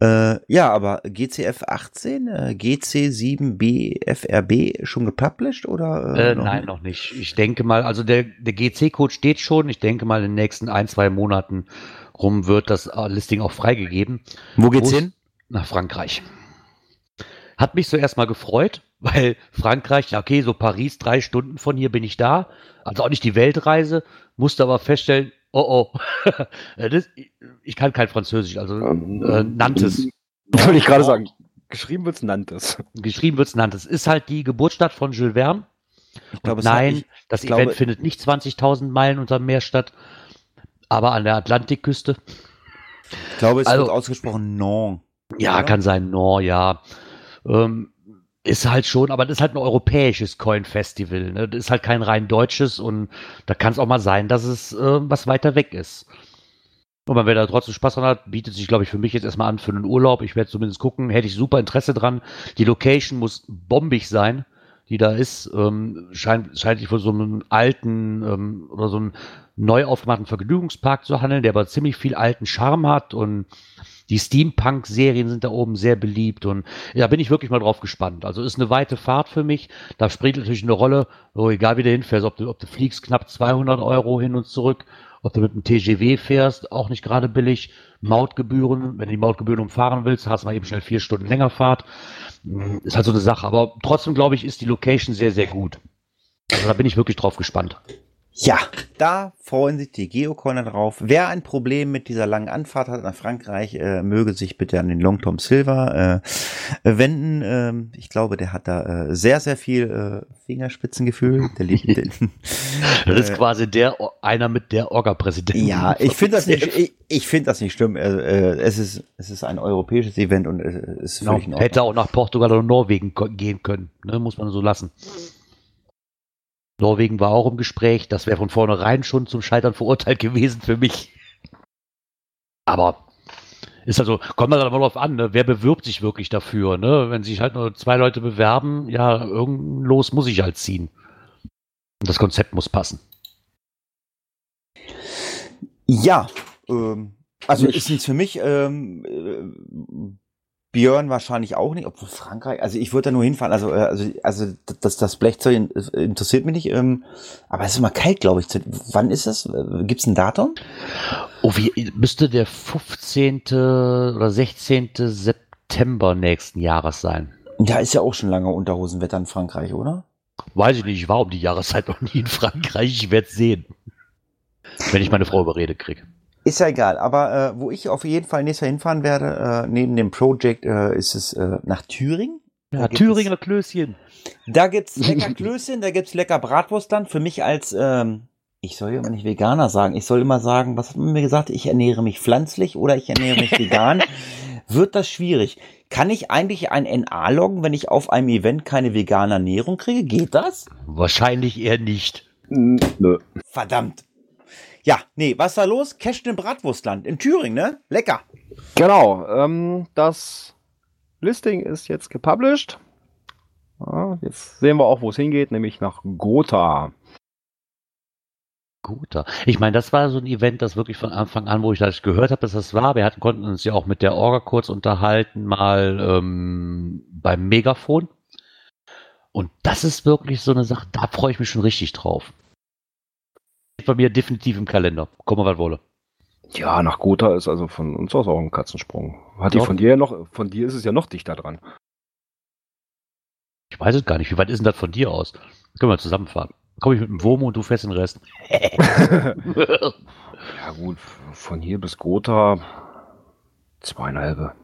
S2: Äh, ja, aber GCF 18, äh, GC7B FRB schon gepublished oder?
S4: Äh,
S2: noch
S4: nein,
S2: nicht?
S4: noch nicht. Ich denke mal, also der, der GC-Code steht schon. Ich denke mal, in den nächsten ein, zwei Monaten rum wird das äh, Listing auch freigegeben.
S2: Wo geht's
S4: es-
S2: hin?
S4: Nach Frankreich. Hat mich zuerst mal gefreut, weil Frankreich, ja okay, so Paris, drei Stunden von hier bin ich da. Also auch nicht die Weltreise, musste aber feststellen, oh oh, das, ich kann kein Französisch, also äh, Nantes.
S3: Wollte ich gerade sagen. Geschrieben wird's Nantes.
S4: Geschrieben wird's Nantes. Ist halt die Geburtsstadt von Jules Verne.
S2: Ich hat-
S4: nein,
S2: ich,
S4: das
S2: glaube-
S4: Event findet nicht 20.000 Meilen unter dem Meer statt, aber an der Atlantikküste.
S2: ich glaube, es
S4: also-
S2: wird ausgesprochen non.
S4: Ja,
S2: Oder?
S4: kann sein, no, ja. Ähm, ist halt schon, aber das ist halt ein europäisches Coin-Festival. Ne? Das ist halt kein rein deutsches und da kann es auch mal sein, dass es äh, was weiter weg ist. Und wenn wer da trotzdem Spaß dran hat, bietet sich, glaube ich, für mich jetzt erstmal an für einen Urlaub. Ich werde zumindest gucken, hätte ich super Interesse dran. Die Location muss bombig sein, die da ist. Ähm, scheint, scheint sich von so einem alten ähm, oder so einem neu aufgemachten Vergnügungspark zu handeln, der aber ziemlich viel alten Charme hat und die Steampunk-Serien sind da oben sehr beliebt und ja, bin ich wirklich mal drauf gespannt. Also ist eine weite Fahrt für mich. Da spielt natürlich eine Rolle, so egal wie du hinfährst, ob du, ob du fliegst, knapp 200 Euro hin und zurück, ob du mit einem TGW fährst, auch nicht gerade billig. Mautgebühren, wenn du die Mautgebühren umfahren willst, hast du mal eben schnell vier Stunden länger Fahrt. Mm, Ist halt so eine Sache. Aber trotzdem glaube ich, ist die Location sehr, sehr gut. Also da bin ich wirklich drauf gespannt.
S2: Ja, da freuen sich die Geocoiner drauf. Wer ein Problem mit dieser langen Anfahrt hat nach Frankreich, äh, möge sich bitte an den Long Tom Silver äh, wenden. Ähm, ich glaube, der hat da äh, sehr, sehr viel äh, Fingerspitzengefühl. Der liebt den.
S4: Das ist
S2: Äh,
S4: quasi der, einer mit der Orga-Präsidentin.
S2: Ja, ich finde das nicht, ich, ich finde das nicht schlimm. Äh, äh, es ist, es ist ein europäisches Event und es ist
S4: Genau.
S2: völlig in Ordnung.
S4: Hätte auch nach Portugal oder Norwegen gehen können. Ne? Muss man so lassen. Norwegen war auch im Gespräch. Das wäre von vornherein schon zum Scheitern verurteilt gewesen für mich. Aber ist also, kommt man dann mal drauf an, ne? wer bewirbt sich wirklich dafür? Ne? Wenn sich halt nur zwei Leute bewerben, ja, irgendein Los muss ich halt ziehen. Und das Konzept muss passen.
S2: Ja, ähm, also ist nichts für mich. Ähm, äh, Björn wahrscheinlich auch nicht, obwohl Frankreich, also ich würde da nur hinfahren, also, äh, also, also das, das Blechzeug äh, interessiert mich nicht, ähm, aber es ist immer kalt, glaube ich. Wann ist das? Äh, Gibt's ein Datum?
S4: Oh, wie müsste der 15. oder 16. September nächsten Jahres sein?
S2: Da ist ja auch schon lange Unterhosenwetter in Frankreich, oder?
S4: Weiß ich nicht, ich war um die Jahreszeit noch nie in Frankreich, ich werde sehen. Wenn ich meine Frau überrede kriege.
S2: Ist ja egal, aber äh, wo ich auf jeden Fall nächstes Jahr hinfahren werde, äh, neben dem Project, äh, ist es äh, nach Thüringen. Da
S4: Ja,
S2: gibt
S4: Thüringer Klößchen.
S2: Da gibt's lecker Klößchen, da gibt's lecker Bratwurstland. Für mich als ähm, Ich soll ja immer nicht Veganer sagen. Ich soll immer sagen, was hat man mir gesagt? Ich ernähre mich pflanzlich oder ich ernähre mich vegan. Wird das schwierig? Kann ich eigentlich ein NA loggen, wenn ich auf einem Event keine vegane Ernährung kriege? Geht das?
S4: Wahrscheinlich eher nicht.
S3: Nö.
S2: Verdammt. Ja, nee, was ist da los? Cashen im Bratwurstland in Thüringen, ne? Lecker.
S3: Genau, ähm, das Listing ist jetzt gepublished. Ja, jetzt sehen wir auch, wo es hingeht, nämlich nach Gotha.
S4: Guter. Ich meine, das war so ein Event, das wirklich von Anfang an, wo ich das gehört habe, dass das war. Wir hatten, konnten uns ja auch mit der Orga kurz unterhalten, mal ähm, beim Megafon. Und das ist wirklich so eine Sache, da freue ich mich schon richtig drauf. Bei mir definitiv im Kalender. Komm mal, was wolle.
S3: Ja, nach Gotha ist also von uns aus auch ein Katzensprung. Hat die von dir ja noch, von dir ist es ja noch dichter dran.
S4: Ich weiß es gar nicht. Wie weit ist denn das von dir aus? Können wir zusammenfahren. Komme ich mit dem Womo und du fährst den Rest.
S3: Ja gut, von hier bis Gotha zweieinhalb.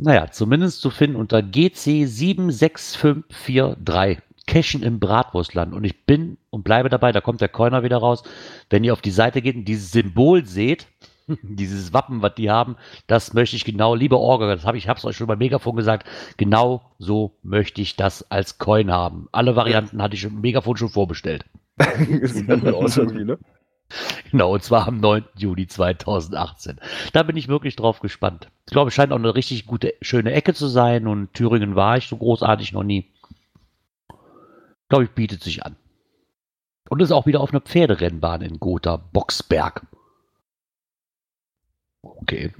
S4: Naja, zumindest zu finden unter GC 76543. Cashen im Bratwurstland. Und ich bin und bleibe dabei, da kommt der Coiner wieder raus. Wenn ihr auf die Seite geht und dieses Symbol seht, dieses Wappen, was die haben, das möchte ich genau, liebe Orga, das habe ich, hab's euch schon beim Megafon gesagt, genau so möchte ich das als Coin haben. Alle Varianten hatte ich im Megafon schon vorbestellt.
S3: Sieht dann aus irgendwie, ne?
S4: Genau, und zwar am 9. Juli 2018. Da bin ich wirklich drauf gespannt. Ich glaube, es scheint auch eine richtig gute, schöne Ecke zu sein und Thüringen war ich so großartig noch nie. Glaube, ich bietet sich an. Und ist auch wieder auf einer Pferderennbahn in Gotha, Boxberg. Okay.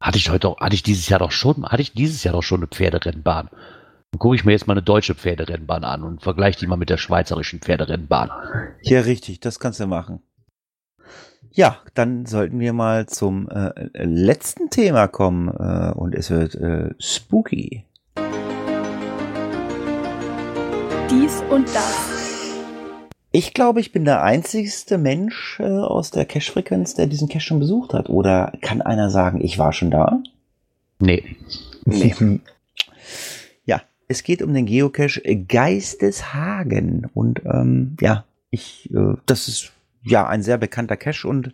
S4: Hatte ich heute hatte ich dieses Jahr doch schon, hatte ich dieses Jahr doch schon eine Pferderennbahn. Dann gucke ich mir jetzt mal eine deutsche Pferderennbahn an und vergleiche die mal mit der schweizerischen Pferderennbahn.
S2: Ja, richtig, das kannst du machen. Ja, dann sollten wir mal zum äh, letzten Thema kommen äh, und es wird äh, spooky.
S5: Dies und das.
S2: Ich glaube, ich bin der einzigste Mensch äh, aus der Cache-Frequenz, der diesen Cache schon besucht hat. Oder kann einer sagen, ich war schon da?
S4: Nee,
S2: Nee. Ja, es geht um den Geocache Geisteshagen. Und ähm, ja, ich, äh, das ist ja ein sehr bekannter Cache und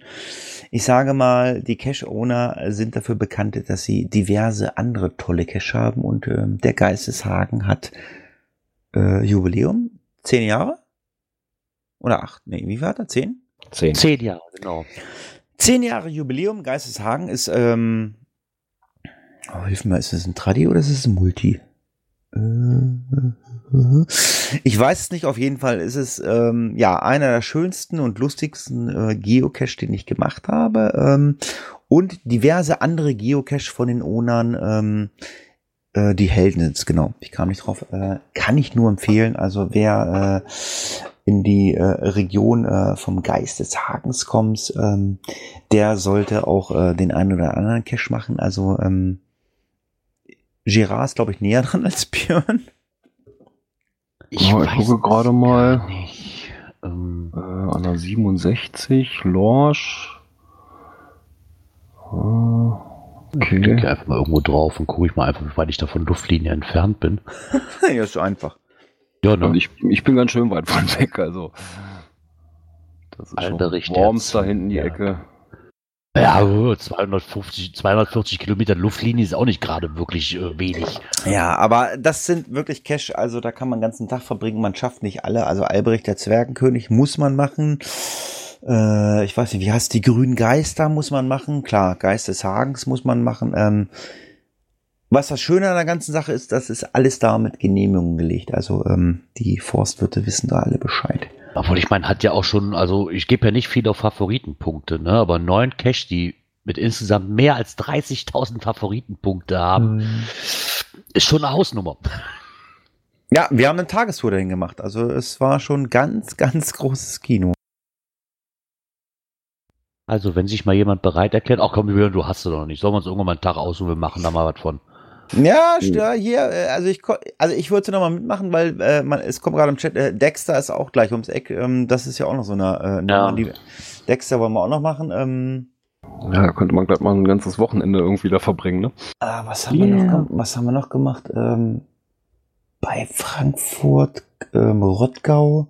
S2: ich sage mal, die Cache-Owner sind dafür bekannt, dass sie diverse andere tolle Cache haben und ähm, der Geisteshagen hat äh, Jubiläum, zehn Jahre? Oder acht? Nee, wie war das? Zehn?
S3: Zehn.
S4: zehn Jahre, genau.
S2: Zehn Jahre Jubiläum, Geisteshagen ist, ähm, oh, hilf mir, ist es ein Tradi oder ist es ein Multi? Äh, Ich weiß es nicht, auf jeden Fall ist es ähm, ja einer der schönsten und lustigsten äh, Geocache, den ich gemacht habe. Ähm, und diverse andere Geocache von den Ownern, ähm, äh, die Helden sind genau. Ich kam nicht drauf. Äh, kann ich nur empfehlen. Also wer äh, in die äh, Region äh, vom Geist des Hagens kommt, ähm, der sollte auch äh, den einen oder anderen Cache machen. Also ähm, Gerard ist, glaube ich, näher dran als Björn.
S3: Ja, ich gucke gerade mal.
S4: Ähm,
S3: Äh, an der 67, Lorsch. Ah,
S4: Ich klicke
S3: Okay.
S4: einfach mal irgendwo drauf und gucke ich mal einfach, wie weit ich da von Luftlinie entfernt bin.
S2: ja, ist so einfach.
S4: Ja,
S3: Und
S4: ne?
S3: ich, ich bin ganz schön weit von weg, also. Das ist
S4: Alter,
S3: schon
S4: richtig.
S3: Worms da hinten die
S4: Ja.
S3: Ecke.
S4: Ja, äh, 250, 240 Kilometer Luftlinie ist auch nicht gerade wirklich äh, wenig.
S2: Ja, aber das sind wirklich Cache, also da kann man den ganzen Tag verbringen, man schafft nicht alle. Also Albrecht der Zwergenkönig muss man machen. Äh, ich weiß nicht, wie heißt die grünen Geister muss man machen. Klar, Geist des Hagens muss man machen. Ähm, was das Schöne an der ganzen Sache ist, das ist alles da mit Genehmigungen gelegt. Also ähm, die Forstwirte wissen da alle Bescheid.
S4: Obwohl, ich meine, hat ja auch schon, also ich gebe ja nicht viel auf Favoritenpunkte, ne? aber neun Cash, die mit insgesamt mehr als 30.000 Favoritenpunkte haben, ist schon eine Hausnummer.
S2: Ja, wir haben eine Tagestour dahin gemacht. Also es war schon ganz, ganz großes Kino.
S4: Also, wenn sich mal jemand bereit erklärt, ach komm, du hast es doch noch nicht. Sollen wir uns irgendwann mal einen Tag aussuchen, wir machen da mal was von.
S2: Ja, st- hier, äh, also ich, also ich würde noch mal mitmachen, weil äh, man, es kommt gerade im Chat, äh, Dexter ist auch gleich ums Eck. Ähm, das ist ja auch noch so eine äh, Nummer, die Dexter wollen wir auch noch machen. Ähm,
S3: Ja, da könnte man gleich mal ein ganzes Wochenende irgendwie da verbringen, ne?
S2: ah, was haben wir noch, was haben wir noch gemacht? Ähm, bei Frankfurt, ähm, Rottgau,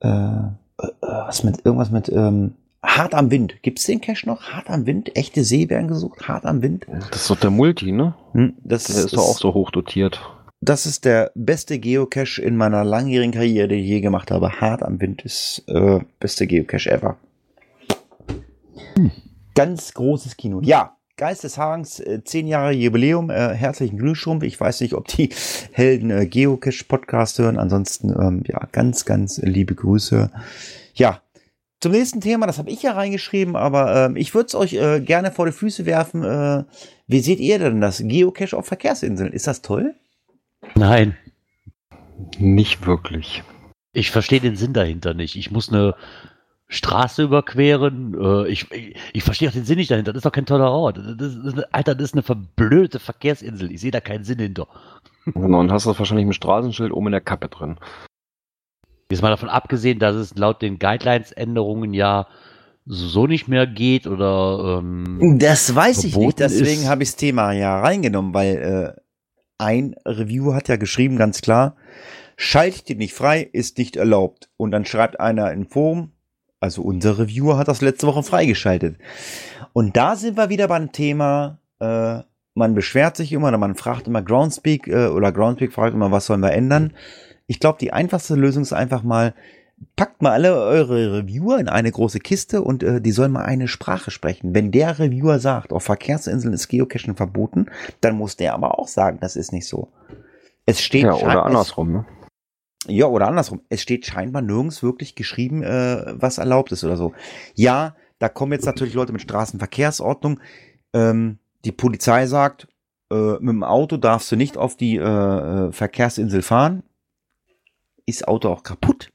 S2: äh, äh, was mit, irgendwas mit, ähm, Hart am Wind. Gibt's den Cache noch? Hart am Wind? Echte See werden gesucht? Hart am Wind?
S3: Das ist doch der Multi, ne?
S2: Hm, das
S3: Der ist doch auch so hoch dotiert.
S2: Das ist der beste Geocache in meiner langjährigen Karriere, die ich je gemacht habe. Hart am Wind ist äh, beste Geocache ever. Ganz großes Kino. Ja, Geist des Hagens, äh, zehn Jahre Jubiläum. Äh, herzlichen Glühstrumpf. Ich weiß nicht, ob die Helden äh, Geocache Podcast hören. Ansonsten, ähm, ja, ganz, ganz liebe Grüße. Ja, zum nächsten Thema, das habe ich ja reingeschrieben, aber ähm, ich würde es euch äh, gerne vor die Füße werfen. Äh, wie seht ihr denn das? Geocache auf Verkehrsinseln? Ist das toll?
S4: Nein,
S3: Nicht wirklich.
S4: ich verstehe den Sinn dahinter nicht. Ich muss eine Straße überqueren. Äh, ich, ich, ich verstehe auch den Sinn nicht dahinter. Das ist doch kein toller Ort. Das ist, Alter, das ist eine verblödete Verkehrsinsel. Ich sehe da keinen Sinn hinter.
S3: Genau, und hast das wahrscheinlich mit Straßenschild oben in der Kappe drin.
S4: Jetzt mal davon abgesehen, dass es laut den Guidelines-Änderungen ja so nicht mehr geht oder ähm,
S2: Das weiß ich nicht, deswegen habe ich das Thema ja reingenommen, weil äh, ein Reviewer hat ja geschrieben, ganz klar, schaltet ihr nicht frei, ist nicht erlaubt. Und dann schreibt einer im Forum, also unser Reviewer hat das letzte Woche freigeschaltet. Und da sind wir wieder beim Thema, äh, man beschwert sich immer oder man fragt immer Groundspeak äh, oder Groundspeak fragt immer, was sollen wir ändern. Ich glaube, die einfachste Lösung ist einfach mal, packt mal alle eure Reviewer in eine große Kiste und äh, die sollen mal eine Sprache sprechen. Wenn der Reviewer sagt, auf Verkehrsinseln ist Geocaching verboten, dann muss der aber auch sagen, das ist nicht so. Es steht
S3: Ja, oder andersrum, ne?
S2: ja, oder andersrum. Es steht scheinbar nirgends wirklich geschrieben, äh, was erlaubt ist oder so. Ja, da kommen jetzt natürlich Leute mit Straßenverkehrsordnung. Ähm, die Polizei sagt, äh, mit dem Auto darfst du nicht auf die äh, äh, Verkehrsinsel fahren. Ist Auto auch kaputt?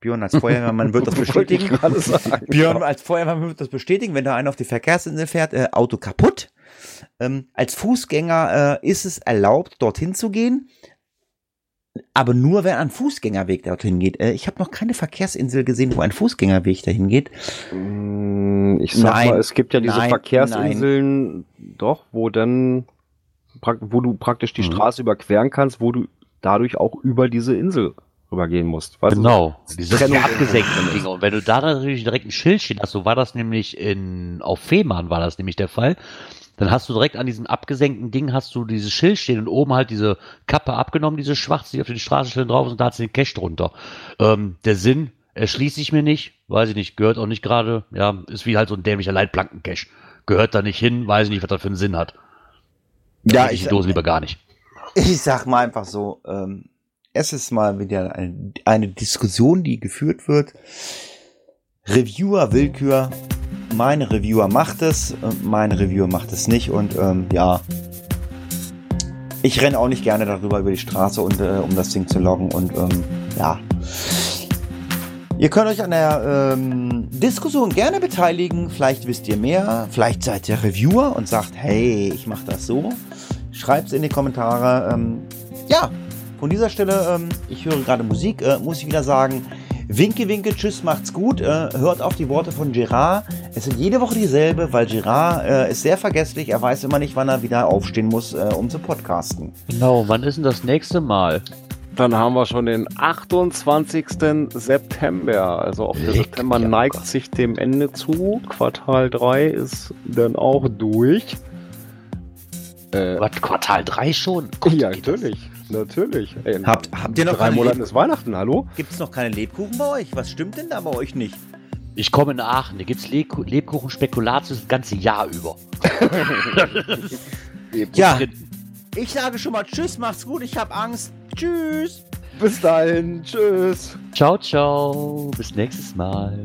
S2: Björn als Feuerwehrmann wird das bestätigen.
S3: sagen.
S2: Björn als Feuerwehrmann wird das bestätigen, wenn da einer auf die Verkehrsinsel fährt, äh, Auto kaputt. Ähm, als Fußgänger äh, ist es erlaubt, dorthin zu gehen, aber nur, wenn ein Fußgängerweg dorthin geht. Äh, ich habe noch keine Verkehrsinsel gesehen, wo ein Fußgängerweg dahin geht.
S3: Mm, Ich sag
S2: Nein,
S3: mal, es gibt ja diese
S2: nein,
S3: Verkehrsinseln, doch, wo dann, wo du praktisch die
S4: Mhm.
S3: Straße überqueren kannst, wo du dadurch auch über diese Insel rübergehen musst. Weißt du?
S4: Genau, diese
S3: Trennung
S4: die abgesenkten
S3: drin ist.
S4: Dinge. Und wenn du da natürlich direkt ein Schild stehen hast, so war das nämlich in, auf Fehmarn war das nämlich der Fall, dann hast du direkt an diesem abgesenkten Ding hast du dieses Schild stehen und oben halt diese Kappe abgenommen, diese schwarze, die auf den Straßenschildern drauf ist und da hat sie den Cash drunter. Ähm, der Sinn erschließt sich mir nicht, weiß ich nicht, gehört auch nicht gerade, ja, ist wie halt so ein dämlicher Leitplanken-Cash. Gehört da nicht hin, weiß ich nicht, was das für einen Sinn hat.
S2: Ja,
S4: Hätte ich die Dose lieber gar nicht.
S2: Ich sag mal einfach so, ähm, es ist mal wieder eine, eine Diskussion, die geführt wird. Reviewer Willkür. Mein Reviewer macht es, äh, mein Reviewer macht es nicht und ähm, ja. Ich renne auch nicht gerne darüber über die Straße und äh, um das Ding zu loggen und ähm, ja. Ihr könnt euch an der ähm, Diskussion gerne beteiligen. Vielleicht wisst ihr mehr. Vielleicht seid ihr Reviewer und sagt, hey, ich mache das so. Schreibt's in die Kommentare. Ähm, ja, von dieser Stelle, ähm, ich höre gerade Musik, äh, muss ich wieder sagen, Winke, winke, tschüss, macht's gut. Äh, hört auf die Worte von Gerard. Es sind jede Woche dieselbe, weil Gerard äh, ist sehr vergesslich. Er weiß immer nicht, wann er wieder aufstehen muss, äh, um zu podcasten.
S4: Genau, wann ist denn das nächste Mal?
S3: Dann haben wir schon den 28. September. Also auch der September neigt sich dem Ende zu. Quartal 3 ist dann auch durch. Äh,
S4: Was, Quartal 3 schon? Gott,
S3: ja,
S4: geht das?
S3: Natürlich. Ey,
S2: Habt, habt ihr noch
S3: drei
S2: keine
S3: Monaten
S2: Leb
S3: ist Weihnachten, hallo?
S2: Gibt's noch keine Lebkuchen bei euch? Was stimmt denn da bei euch nicht?
S4: Ich komme in Aachen, da gibt's Le Lebkuchen Spekulatius das ganze Jahr über.
S2: Ja, ich sage schon mal Tschüss, macht's gut, ich hab Angst. Tschüss.
S3: Bis dahin. Tschüss.
S4: Ciao, ciao. Bis nächstes Mal.